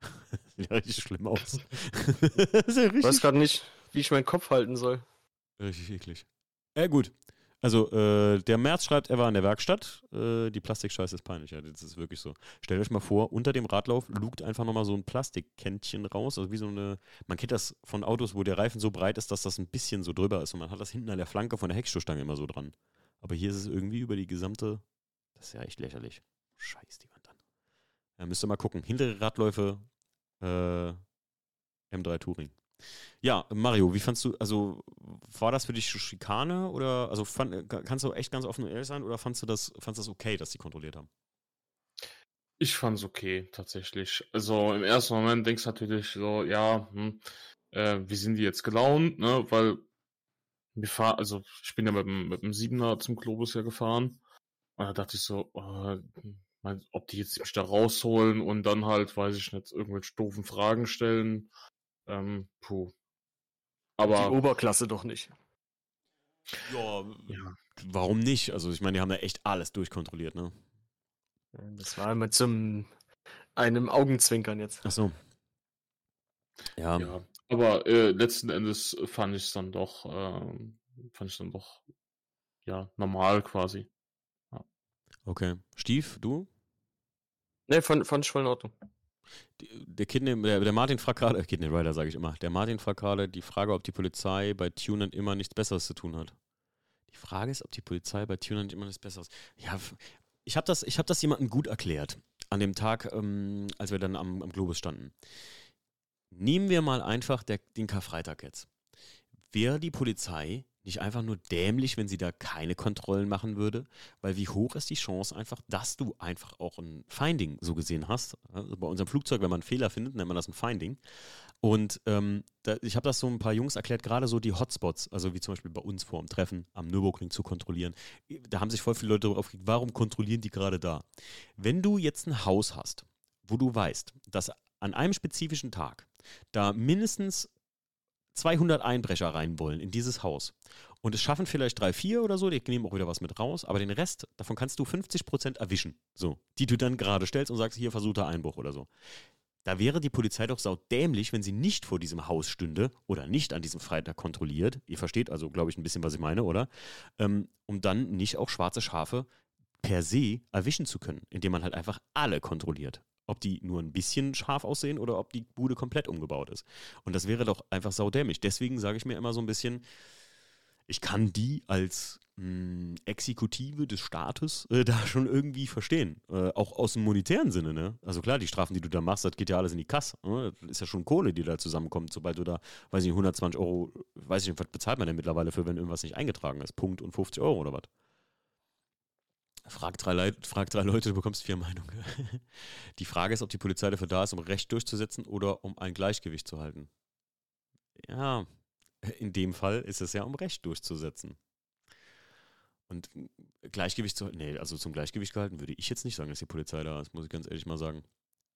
(laughs) Sieht ja richtig schlimm aus. (laughs) ja Ich weiß richtig, gerade nicht, wie ich meinen Kopf halten soll. richtig eklig. Ja, gut. Also, äh, der März schreibt, er war in der Werkstatt. Äh, die Plastikscheiße ist peinlich. Ja, das ist wirklich so. Stellt euch mal vor, unter dem Radlauf lugt einfach nochmal so ein Plastikkännchen raus. Also wie so eine. Man kennt das von Autos, wo der Reifen so breit ist, dass das ein bisschen so drüber ist. Und man hat das hinten an der Flanke von der Heckstoßstange immer so dran. Aber hier ist es irgendwie über die gesamte. Das ist ja echt lächerlich. Scheiß die Wand an. Ja, müsst ihr mal gucken. Hintere Radläufe, äh, M3 Touring. Ja, Mario, wie fandst du, also war das für dich Schikane oder, also fand, kannst du echt ganz offen und ehrlich sein oder fandst du das, fandst du das okay, dass die kontrolliert haben? Ich fand's okay, tatsächlich. Also im ersten Moment denkst du natürlich so, ja, hm, äh, wie sind die jetzt gelaunt, ne? Weil wir fahren, also ich bin ja mit dem, mit dem Siebener zum Globus ja gefahren. Und da dachte ich so, äh, mein, ob die jetzt mich da rausholen und dann halt, weiß ich nicht, irgendwelche doofen Fragen stellen. Ähm, puh. Die Aber Oberklasse doch nicht. Ja, ja, warum nicht? Also ich meine, die haben da echt alles durchkontrolliert, ne? Das war immer zum einem Augenzwinkern jetzt. Ach so. Ja, ja. Aber äh, letzten Endes fand ich es dann doch, ähm, fand ich dann doch, ja, normal quasi. okay. Stief, du? Ne, fand, fand ich voll in Ordnung. Die- Der, Kidney, der, der Martin fragt gerade, äh, Kidney Rider sage ich immer, der Martin fragt gerade die Frage, ob die Polizei bei Tunern immer nichts Besseres zu tun hat. Die Frage ist, ob die Polizei bei Tunern immer nichts Besseres. Ja, ich habe das, ich hab das jemandem gut erklärt an dem Tag, ähm, als wir dann am, am Globus standen. Nehmen wir mal einfach der, den Karfreitag jetzt. Wäre die Polizei nicht einfach nur dämlich, wenn sie da keine Kontrollen machen würde? Weil wie hoch ist die Chance einfach, dass du einfach auch ein Finding so gesehen hast? Also bei unserem Flugzeug, wenn man einen Fehler findet, nennt man das ein Finding. Und ähm, da, ich habe das so ein paar Jungs erklärt, gerade so die Hotspots, also wie zum Beispiel bei uns vor dem Treffen am Nürburgring zu kontrollieren. Da haben sich voll viele Leute darüber aufgeregt, warum kontrollieren die gerade da? Wenn du jetzt ein Haus hast, wo du weißt, dass an einem spezifischen Tag da mindestens 200 Einbrecher rein wollen in dieses Haus und es schaffen vielleicht drei, vier oder so, die nehmen auch wieder was mit raus, aber den Rest, davon kannst du 50% erwischen, so, die du dann gerade stellst und sagst, hier versuchter Einbruch oder so. Da wäre die Polizei doch saudämlich, wenn sie nicht vor diesem Haus stünde oder nicht an diesem Freitag kontrolliert. Ihr versteht also, glaube ich, ein bisschen, was ich meine, oder? Ähm, um dann nicht auch schwarze Schafe per se erwischen zu können, indem man halt einfach alle kontrolliert. Ob die nur ein bisschen scharf aussehen oder ob die Bude komplett umgebaut ist. Und das wäre doch einfach saudämlich. Deswegen sage ich mir immer so ein bisschen, ich kann die als mh, hm, Exekutive des Staates äh, da (laughs) schon irgendwie verstehen. Äh, auch aus dem monetären Sinne, ne? Also klar, die Strafen, die du da machst, das geht ja alles in die Kasse. Ne? Das ist ja schon Kohle, die da zusammenkommt, sobald du da, weiß ich nicht, 120 Euro, weiß ich nicht, was bezahlt man denn mittlerweile für, wenn irgendwas nicht eingetragen ist? Punkt und 50 Euro oder was? Frag drei, Leute, frag drei Leute, du bekommst vier Meinungen. (laughs) Die Frage ist, ob die Polizei dafür da ist, um Recht durchzusetzen oder um ein Gleichgewicht zu halten. Ja, in dem Fall ist es ja, um Recht durchzusetzen. Und Gleichgewicht zu nee, also zum Gleichgewicht gehalten würde ich jetzt nicht sagen, dass die Polizei da ist, muss ich ganz ehrlich mal sagen.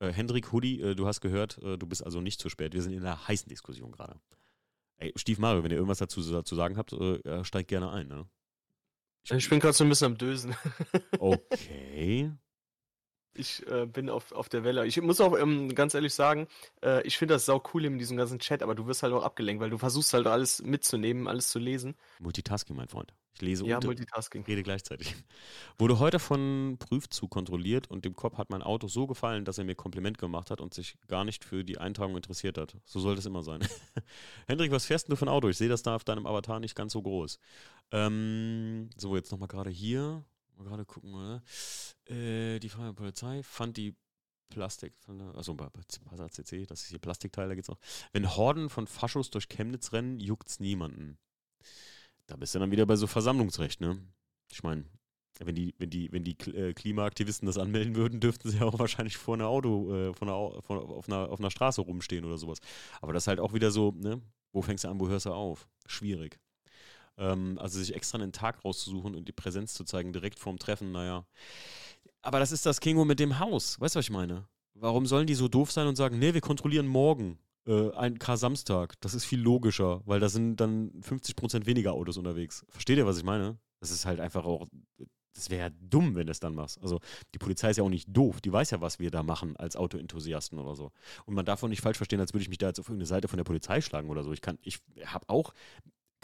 Äh, Hendrik Hudi, äh, du hast gehört, äh, du bist also nicht zu spät. Wir sind in einer heißen Diskussion gerade. Ey, Stief Mario, wenn ihr irgendwas dazu zu sagen habt, äh, steigt gerne ein, ne? Ich, bin gerade so ein bisschen am Dösen. okay. Ich äh, bin auf, auf der Welle. Ich muss auch ähm, ganz ehrlich sagen, äh, ich finde das sau cool in diesem ganzen Chat, aber du wirst halt auch abgelenkt, weil du versuchst halt alles mitzunehmen, alles zu lesen. Multitasking, mein Freund. Ich lese ja, und Multitasking. rede gleichzeitig. Wurde heute von Prüfzug kontrolliert und dem Cop hat mein Auto so gefallen, dass er mir Kompliment gemacht hat und sich gar nicht für die Eintragung interessiert hat. So sollte es immer sein. (laughs) Hendrik, was fährst du für ein Auto? Ich sehe das da auf deinem Avatar nicht ganz so groß. Ähm, so, jetzt nochmal gerade hier. Mal gerade gucken, oder? Äh, die Polizei fand die Plastik, also bei Passat CC, das ist hier Plastikteil, da geht's noch. Wenn Horden von Faschos durch Chemnitz rennen, juckt's niemanden. Da bist du dann wieder bei so Versammlungsrecht, ne? Ich meine, wenn die, wenn die, wenn die äh, Klimaaktivisten das anmelden würden, dürften sie ja auch wahrscheinlich vor einer Auto, äh, vor einer, vor, auf, einer, auf einer Straße rumstehen oder sowas. Aber das ist halt auch wieder so, ne? Wo fängst du an, wo hörst du auf? Schwierig. Ähm, also sich extra einen Tag rauszusuchen und die Präsenz zu zeigen, direkt vorm Treffen, naja. Aber das ist das Kingo mit dem Haus. Weißt du, was ich meine? Warum sollen die so doof sein und sagen, nee, wir kontrollieren morgen äh, ein K-Samstag? Das ist viel logischer, weil da sind dann 50% weniger Autos unterwegs. Versteht ihr, was ich meine? Das ist halt einfach auch, das wäre ja dumm, wenn du es dann machst. Also die Polizei ist ja auch nicht doof, die weiß ja, was wir da machen als Autoenthusiasten oder so. Und man darf auch nicht falsch verstehen, als würde ich mich da jetzt auf irgendeine Seite von der Polizei schlagen oder so. Ich kann, ich habe auch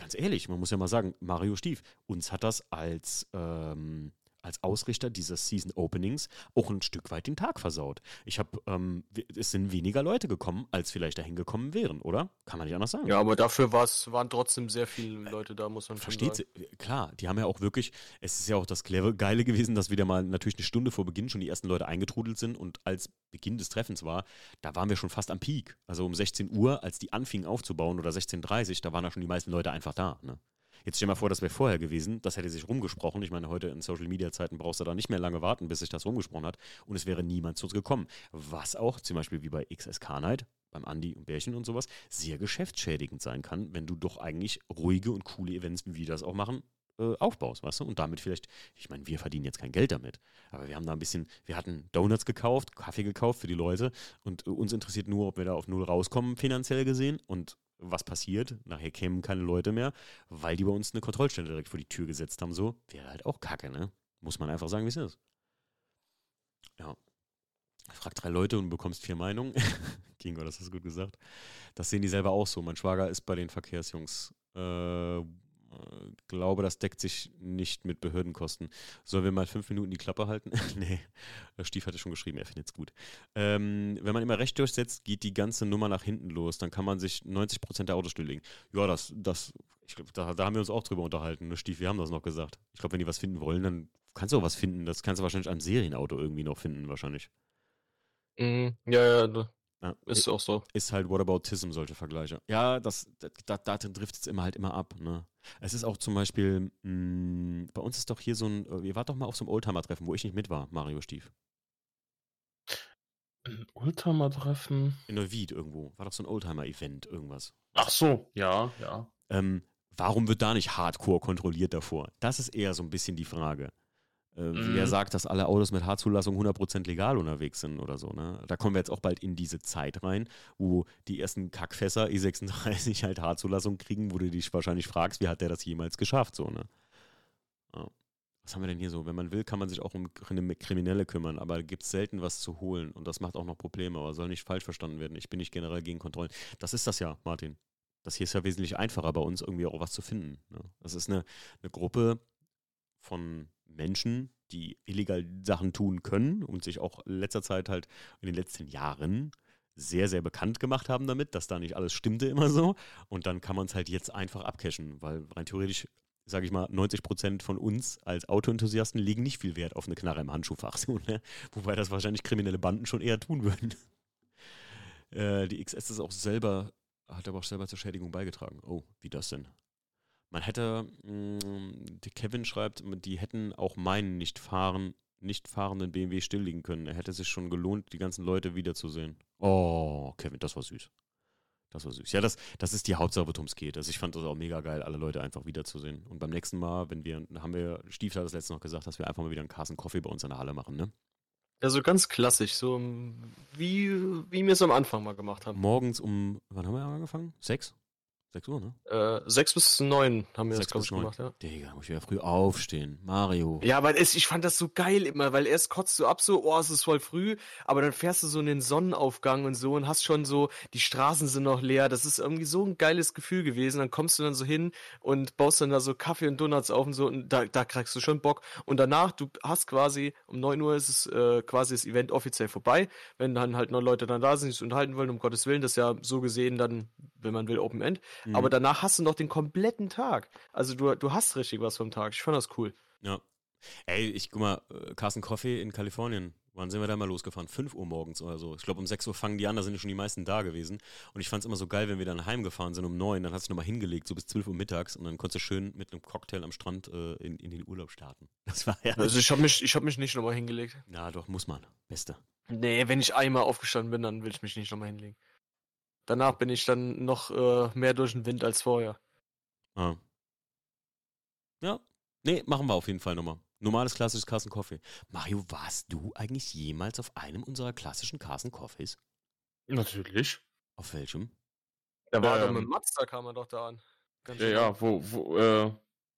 ganz ehrlich, man muss ja mal sagen, Mario Stief, uns hat das als ähm, als Ausrichter dieses Season Openings auch ein Stück weit den Tag versaut. Ich habe, ähm, es sind weniger Leute gekommen, als vielleicht dahin gekommen wären, oder? Kann man nicht anders sagen. Ja, aber dafür waren trotzdem sehr viele Leute da, muss man Versteht schon sagen. Klar, die haben ja auch wirklich, es ist ja auch das cleve, Geile gewesen, dass wieder mal natürlich eine Stunde vor Beginn schon die ersten Leute eingetrudelt sind und als Beginn des Treffens war, da waren wir schon fast am Peak. Also um 16 Uhr, als die anfingen aufzubauen oder 16.30 Uhr, da waren ja schon die meisten Leute einfach da. Ne? Jetzt stell dir mal vor, das wäre vorher gewesen, das hätte sich rumgesprochen. Ich meine, heute in Social Media Zeiten brauchst du da nicht mehr lange warten, bis sich das rumgesprochen hat und es wäre niemand zu uns gekommen. Was auch zum Beispiel wie bei XSK Night, beim Andi und Bärchen und sowas, sehr geschäftsschädigend sein kann, wenn du doch eigentlich ruhige und coole Events, wie wir das auch machen, äh, aufbaust, weißt du? Und damit vielleicht, ich meine, wir verdienen jetzt kein Geld damit, aber wir haben da ein bisschen, wir hatten Donuts gekauft, Kaffee gekauft für die Leute und uns interessiert nur, ob wir da auf Null rauskommen, finanziell gesehen. Und was passiert. Nachher kämen keine Leute mehr, weil die bei uns eine Kontrollstelle direkt vor die Tür gesetzt haben. So, wäre halt auch kacke, ne? Muss man einfach sagen, wie es ist. Ja. Frag drei Leute und bekommst vier Meinungen. (laughs) Kingo, das hast du gut gesagt. Das sehen die selber auch so. Mein Schwager ist bei den Verkehrsjungs äh, glaube, das deckt sich nicht mit Behördenkosten. Sollen wir mal fünf Minuten die Klappe halten? (laughs) nee, Stief hatte schon geschrieben, er findet es gut. Ähm, wenn man immer Recht durchsetzt, geht die ganze Nummer nach hinten los. Dann kann man sich 90% der Autos stilllegen. Ja, das, das, ich glaube, da, da, haben wir uns auch drüber unterhalten. Ne, Stief, wir haben das noch gesagt. Ich glaube, wenn die was finden wollen, dann kannst du auch was finden. Das kannst du wahrscheinlich an Serienauto irgendwie noch finden, wahrscheinlich. Mm, ja, ja, ja, ist auch so. Ist halt Whataboutism, solche Vergleiche. Ja, das, da, da trifft es immer halt immer ab. Ne? Es ist auch zum Beispiel, mh, hm, bei uns ist doch hier so ein, äh, ihr wart doch mal auf so einem Oldtimer-Treffen, wo ich nicht mit war, Mario Stief. Ein Oldtimer-Treffen? In Neuwied irgendwo. War doch so ein Oldtimer-Event, irgendwas. Ach so, ja, ja. Ähm, warum wird da nicht Hardcore kontrolliert davor? Das ist eher so ein bisschen die Frage. Äh, mhm. Wer sagt, dass alle Autos mit H-Zulassung 100% legal unterwegs sind oder so. Ne? Da kommen wir jetzt auch bald in diese Zeit rein, wo die ersten Kackfässer E36 (laughs) halt H-Zulassung kriegen, wo du dich wahrscheinlich fragst, wie hat der das jemals geschafft? So, ne? ja. was haben wir denn hier so? Wenn man will, kann man sich auch um Kriminelle kümmern, aber gibt es selten was zu holen und das macht auch noch Probleme, aber soll nicht falsch verstanden werden. Ich bin nicht generell gegen Kontrollen. Das ist das ja, Martin. Das hier ist ja wesentlich einfacher bei uns, irgendwie auch was zu finden. Ne? Das ist eine, eine Gruppe von Menschen, die illegal Sachen tun können und sich auch in letzter Zeit halt in den letzten Jahren sehr, sehr bekannt gemacht haben damit, dass da nicht alles stimmte immer so. Und dann kann man es halt jetzt einfach abcashen, weil rein theoretisch, sage ich mal, 90 Prozent von uns als Autoenthusiasten legen nicht viel Wert auf eine Knarre im Handschuhfach. (laughs) So, ne? Wobei das wahrscheinlich kriminelle Banden schon eher tun würden. Äh, die XS ist auch selber, hat aber auch selber zur Schädigung beigetragen. Oh, wie das denn? Man hätte, mh, mm, Kevin schreibt, die hätten auch meinen nicht fahren, nicht fahrenden BMW stilllegen können. Er hätte sich schon gelohnt, die ganzen Leute wiederzusehen. Oh, Kevin, das war süß. Das war süß. Ja, das, das ist die Hauptsache, worum es geht. Also ich fand das auch mega geil, alle Leute einfach wiederzusehen. Und beim nächsten Mal, wenn wir, haben wir, Stiefel hat das letzte noch gesagt, dass wir einfach mal wieder einen Carson Coffee bei uns in der Halle machen, ne? Ja, so ganz klassisch, so wie, wie wir es am Anfang mal gemacht haben. Morgens um, wann haben wir angefangen? Sechs? 6 Uhr, ne? Äh, 6 bis 9 haben wir das, glaube ich, gemacht, ja. Digga, muss ich ja früh aufstehen. Mario. Ja, weil es, ich fand das so geil immer, weil erst kotzt du ab so, oh, es ist voll früh, aber dann fährst du so in den Sonnenaufgang und so und hast schon so, die Straßen sind noch leer. Das ist irgendwie so ein geiles Gefühl gewesen. Dann kommst du dann so hin und baust dann da so Kaffee und Donuts auf und so und da, da kriegst du schon Bock. Und danach, du hast quasi, um 9 Uhr ist es äh, quasi das Event offiziell vorbei. Wenn dann halt noch Leute dann da sind, die sich unterhalten wollen, um Gottes Willen, das ist ja so gesehen dann, wenn man will, Open End. Mhm. Aber danach hast du noch den kompletten Tag. Also du, du hast richtig was vom Tag. Ich fand das cool. Ja. Ey, ich guck mal, äh, Carsten Coffee in Kalifornien. Wann sind wir da mal losgefahren? 5 Uhr morgens oder so. Ich glaube, um 6 Uhr fangen die an, da sind schon die meisten da gewesen. Und ich fand es immer so geil, wenn wir dann heimgefahren sind um 9, dann hast du nochmal hingelegt, so bis 12 Uhr mittags und dann konntest du schön mit einem Cocktail am Strand äh, in, in den Urlaub starten. (laughs) Das war ja. Also ich habe mich, hab mich nicht nochmal hingelegt. Na doch, muss man. Beste. Nee, wenn ich einmal aufgestanden bin, dann will ich mich nicht nochmal hinlegen. Danach bin ich dann noch äh, mehr durch den Wind als vorher. Ah. Ja. Nee, machen wir auf jeden Fall nochmal. Normales klassisches Carson Coffee. Mario, warst du eigentlich jemals auf einem unserer klassischen Carson Coffees? Natürlich. Auf welchem? Da war ähm, doch mit Mats, da kam er doch da an. Ganz ja, ja, wo, wo, äh,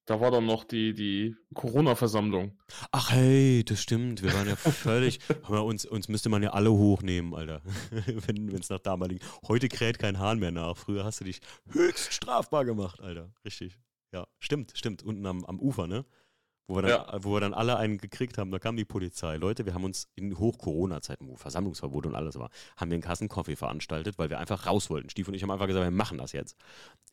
da war dann noch die, die Corona-Versammlung. Ach hey, das stimmt. Wir waren ja völlig. (laughs) uns, uns müsste man ja alle hochnehmen, Alter. (laughs) Wenn es nach damaligen. Heute kräht kein Hahn mehr nach. Früher hast du dich höchst strafbar gemacht, Alter. Richtig. Ja, stimmt, stimmt. Unten am, am Ufer, ne? Wo wir, dann, ja. wo wir dann alle einen gekriegt haben, da kam die Polizei. Leute, wir haben uns in Hoch-Corona-Zeiten, wo Versammlungsverbot und alles war, haben wir einen Carsten Coffee veranstaltet, weil wir einfach raus wollten. Stief und ich haben einfach gesagt, wir machen das jetzt.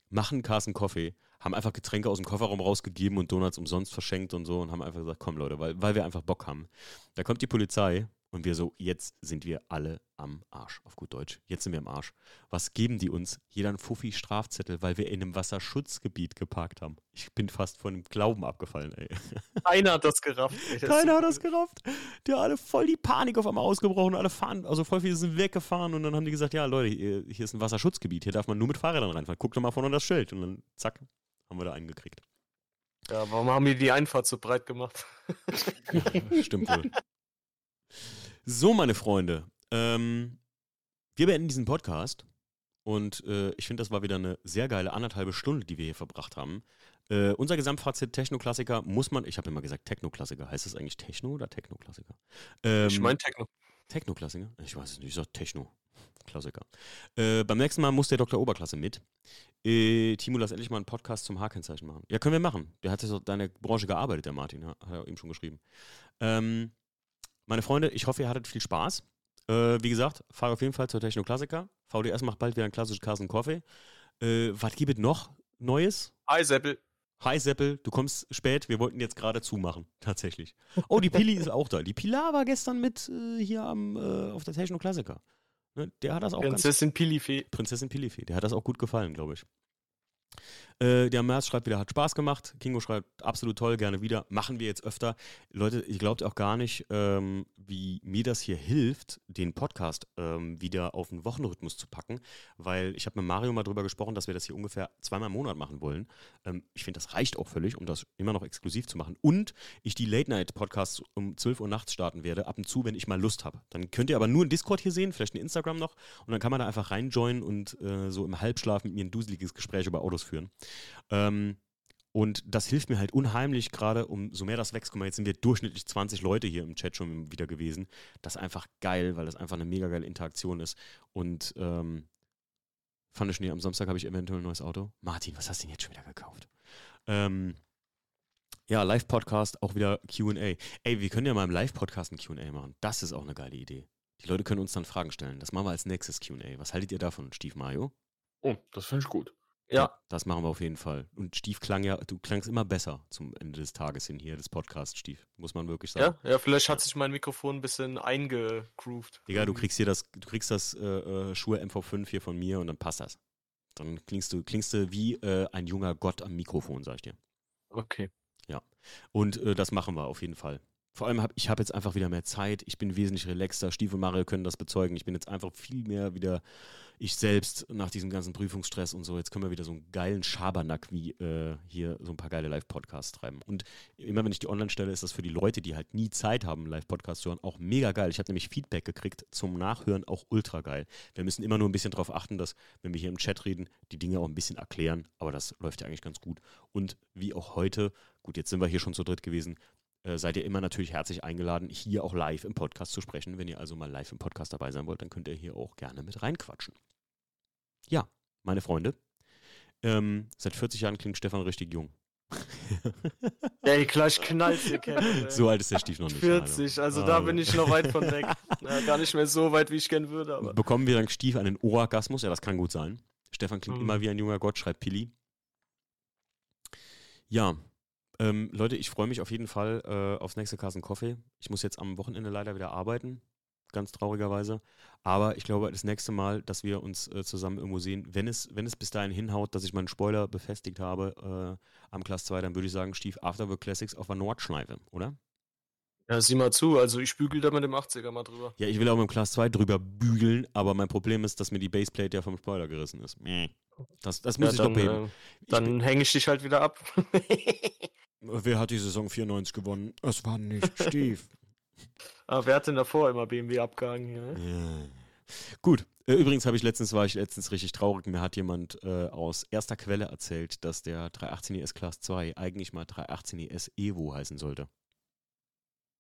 Machen Carsten Coffee, haben einfach Getränke aus dem Kofferraum rausgegeben und Donuts umsonst verschenkt und so und haben einfach gesagt, komm Leute, weil, weil wir einfach Bock haben. Da kommt die Polizei und wir so, jetzt sind wir alle am Arsch, auf gut Deutsch. Jetzt sind wir am Arsch. Was geben die uns? Jeder ein Fuffi-Strafzettel, weil wir in einem Wasserschutzgebiet geparkt haben. Ich bin fast von dem Glauben abgefallen, ey. (laughs) Keiner hat das gerafft. Ey, das Keiner hat das gerafft. Die haben alle voll die Panik auf einmal ausgebrochen. Alle fahren, also voll viele sind weggefahren und dann haben die gesagt, ja Leute, hier ist ein Wasserschutzgebiet. Hier darf man nur mit Fahrrädern reinfahren. Guck doch mal vorne das Schild. Und dann zack, haben wir da einen gekriegt. Ja, warum haben die die Einfahrt so breit gemacht? (laughs) Stimmt wohl. (laughs) So, meine Freunde, ähm, wir beenden diesen Podcast und äh, ich finde, das war wieder eine sehr geile anderthalbe Stunde, die wir hier verbracht haben. Äh, unser Gesamtfazit Technoklassiker muss man, ich habe immer gesagt Technoklassiker, heißt das eigentlich Techno oder Technoklassiker? Ähm, ich meine Techno. Technoklassiker? Ich weiß es nicht, ich sage Techno. Klassiker. Äh, beim nächsten Mal muss der Dr. Oberklasse mit. Äh, Timo, lass endlich mal einen Podcast zum H-Kennzeichen machen. Ja, können wir machen. Der hat ja so deine Branche gearbeitet, der Martin, hat er eben schon geschrieben. Ähm, meine Freunde, ich hoffe, ihr hattet viel Spaß. Äh, wie gesagt, fahre auf jeden Fall zur Techno-Klassiker. VDS macht bald wieder einen klassischen Carsten Coffee. Äh, was gibt es noch Neues? Hi, Seppel. Hi, Seppel. Du kommst spät. Wir wollten jetzt gerade zumachen, (laughs) tatsächlich. Oh, die Pili ist auch da. Die Pilar war gestern mit äh, hier am, äh, auf der Techno-Klassiker. Ne, der hat das auch Prinzessin Pilifee. Prinzessin Pilifee. Der hat das auch gut gefallen, glaube ich. Äh, der Merz schreibt wieder, hat Spaß gemacht. Kingo schreibt, absolut toll, gerne wieder. Machen wir jetzt öfter. Leute, ihr glaubt auch gar nicht, ähm, wie mir das hier hilft, den Podcast ähm, wieder auf den Wochenrhythmus zu packen, weil ich habe mit Mario mal drüber gesprochen, dass wir das hier ungefähr zweimal im Monat machen wollen. Ähm, ich finde, das reicht auch völlig, um das immer noch exklusiv zu machen. Und ich die Late-Night-Podcasts um 12 Uhr nachts starten werde, ab und zu, wenn ich mal Lust habe. Dann könnt ihr aber nur ein Discord hier sehen, vielleicht ein Instagram noch, und dann kann man da einfach reinjoinen und äh, so im Halbschlaf mit mir ein duseliges Gespräch über Autos führen. Ähm, Und das hilft mir halt unheimlich, gerade umso mehr das wächst. Guck mal, jetzt sind wir durchschnittlich 20 Leute hier im Chat schon wieder gewesen. Das ist einfach geil, weil das einfach eine mega geile Interaktion ist. Und ähm, fand ich nie, am Samstag habe ich eventuell ein neues Auto. Martin, was hast du denn jetzt schon wieder gekauft? Ähm, ja, Live-Podcast, auch wieder QA. Ey, wir können ja mal im Live-Podcast ein QA machen. Das ist auch eine geile Idee. Die Leute können uns dann Fragen stellen. Das machen wir als nächstes QA. Was haltet ihr davon, Stief Mario? Oh, das finde ich gut. Ja. Das machen wir auf jeden Fall. Und Stief klang ja, du klangst immer besser zum Ende des Tages hin hier, des Podcasts, Stief. Muss man wirklich sagen. Ja, ja, vielleicht hat sich mein Mikrofon ein bisschen eingegroovt. Digga, du kriegst hier das, du kriegst das äh, äh, Schuhe MV5 hier von mir und dann passt das. Dann klingst du, klingst du wie äh, ein junger Gott am Mikrofon, sag ich dir. Okay. Und äh, das machen wir auf jeden Fall. Vor allem habe ich habe jetzt einfach wieder mehr Zeit. Ich bin wesentlich relaxter. Stief und Mario können das bezeugen. Ich bin jetzt einfach viel mehr wieder ich selbst nach diesem ganzen Prüfungsstress und so. Jetzt können wir wieder so einen geilen Schabernack wie äh, hier so ein paar geile Live-Podcasts treiben. Und immer wenn ich die online stelle, ist das für die Leute, die halt nie Zeit haben, Live-Podcasts zu hören, auch mega geil. Ich habe nämlich Feedback gekriegt zum Nachhören, auch ultra geil. Wir müssen immer nur ein bisschen darauf achten, dass, wenn wir hier im Chat reden, die Dinge auch ein bisschen erklären. Aber das läuft ja eigentlich ganz gut. Und wie auch heute, gut, jetzt sind wir hier schon zu dritt gewesen, äh, seid ihr immer natürlich herzlich eingeladen, hier auch live im Podcast zu sprechen. Wenn ihr also mal live im Podcast dabei sein wollt, dann könnt ihr hier auch gerne mit reinquatschen. Ja, meine Freunde, ähm, seit 40 Jahren klingt Stefan richtig jung. (laughs) Ey, gleich knallt ihr Kevin. so alt ist der Stief noch nicht. 40, also da bin ich noch weit von weg. (laughs) Na, gar nicht mehr so weit, wie ich gern würde, aber. Bekommen wir dann Stief einen Orgasmus? Ja, das kann gut sein. Stefan klingt Mhm. immer wie ein junger Gott, schreibt Pilli. Ja, ähm, Leute, ich freue mich auf jeden Fall äh, aufs nächste Carsten Coffee. Ich muss jetzt am Wochenende leider wieder arbeiten, ganz traurigerweise. Aber ich glaube, das nächste Mal, dass wir uns äh, zusammen irgendwo sehen, wenn es, wenn es bis dahin hinhaut, dass ich meinen Spoiler befestigt habe äh, am Class 2, dann würde ich sagen, Stief Afterwork Classics auf der Nordschleife, oder? Ja, sieh mal zu, also ich bügel da mit dem 80er mal drüber. Ja, ich will auch mit dem Class 2 drüber bügeln, aber mein Problem ist, dass mir die Baseplate ja vom Spoiler gerissen ist. Das, das muss ja, ich dann, doch beheben. äh, dann hänge ich dich halt wieder ab. (laughs) Wer hat die Saison 94 gewonnen? Es war nicht (laughs) Stief. Aber wer hat denn davor immer BMW abgehangen hier? Ne? ja. Gut. Äh, Übrigens habe ich letztens, war ich letztens richtig traurig. Mir hat jemand äh, aus erster Quelle erzählt, dass der 318 ES Class 2 eigentlich mal 318 ES Evo heißen sollte.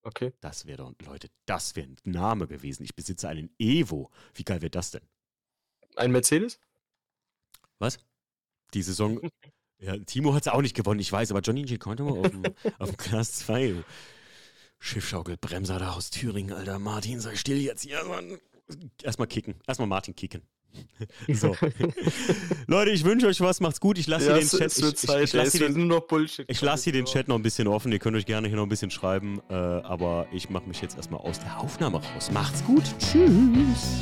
Okay. Das wäre doch, Leute, das wäre ein Name gewesen. Ich besitze einen Evo. Wie geil wäre das denn? Ein Mercedes? Was? Die Saison. (laughs) Ja, Timo hat es auch nicht gewonnen, ich weiß, aber Johnny G. konnte mal auf dem, (laughs) auf dem Class 2. Schiffschaukelbremser da aus Thüringen, Alter. Martin, sei still jetzt hier. Mann. Erstmal kicken. Erstmal Martin kicken. (laughs) So. (laughs) Leute, ich wünsche euch was. Macht's gut. Ich lasse ja, hier den Chat. ich, ich, Zeit, ich lasse hier lasse hier den Chat noch ein bisschen offen. Ihr könnt euch gerne hier noch ein bisschen schreiben. Äh, aber ich mache mich jetzt erstmal aus der Aufnahme raus. Macht's gut. Tschüss.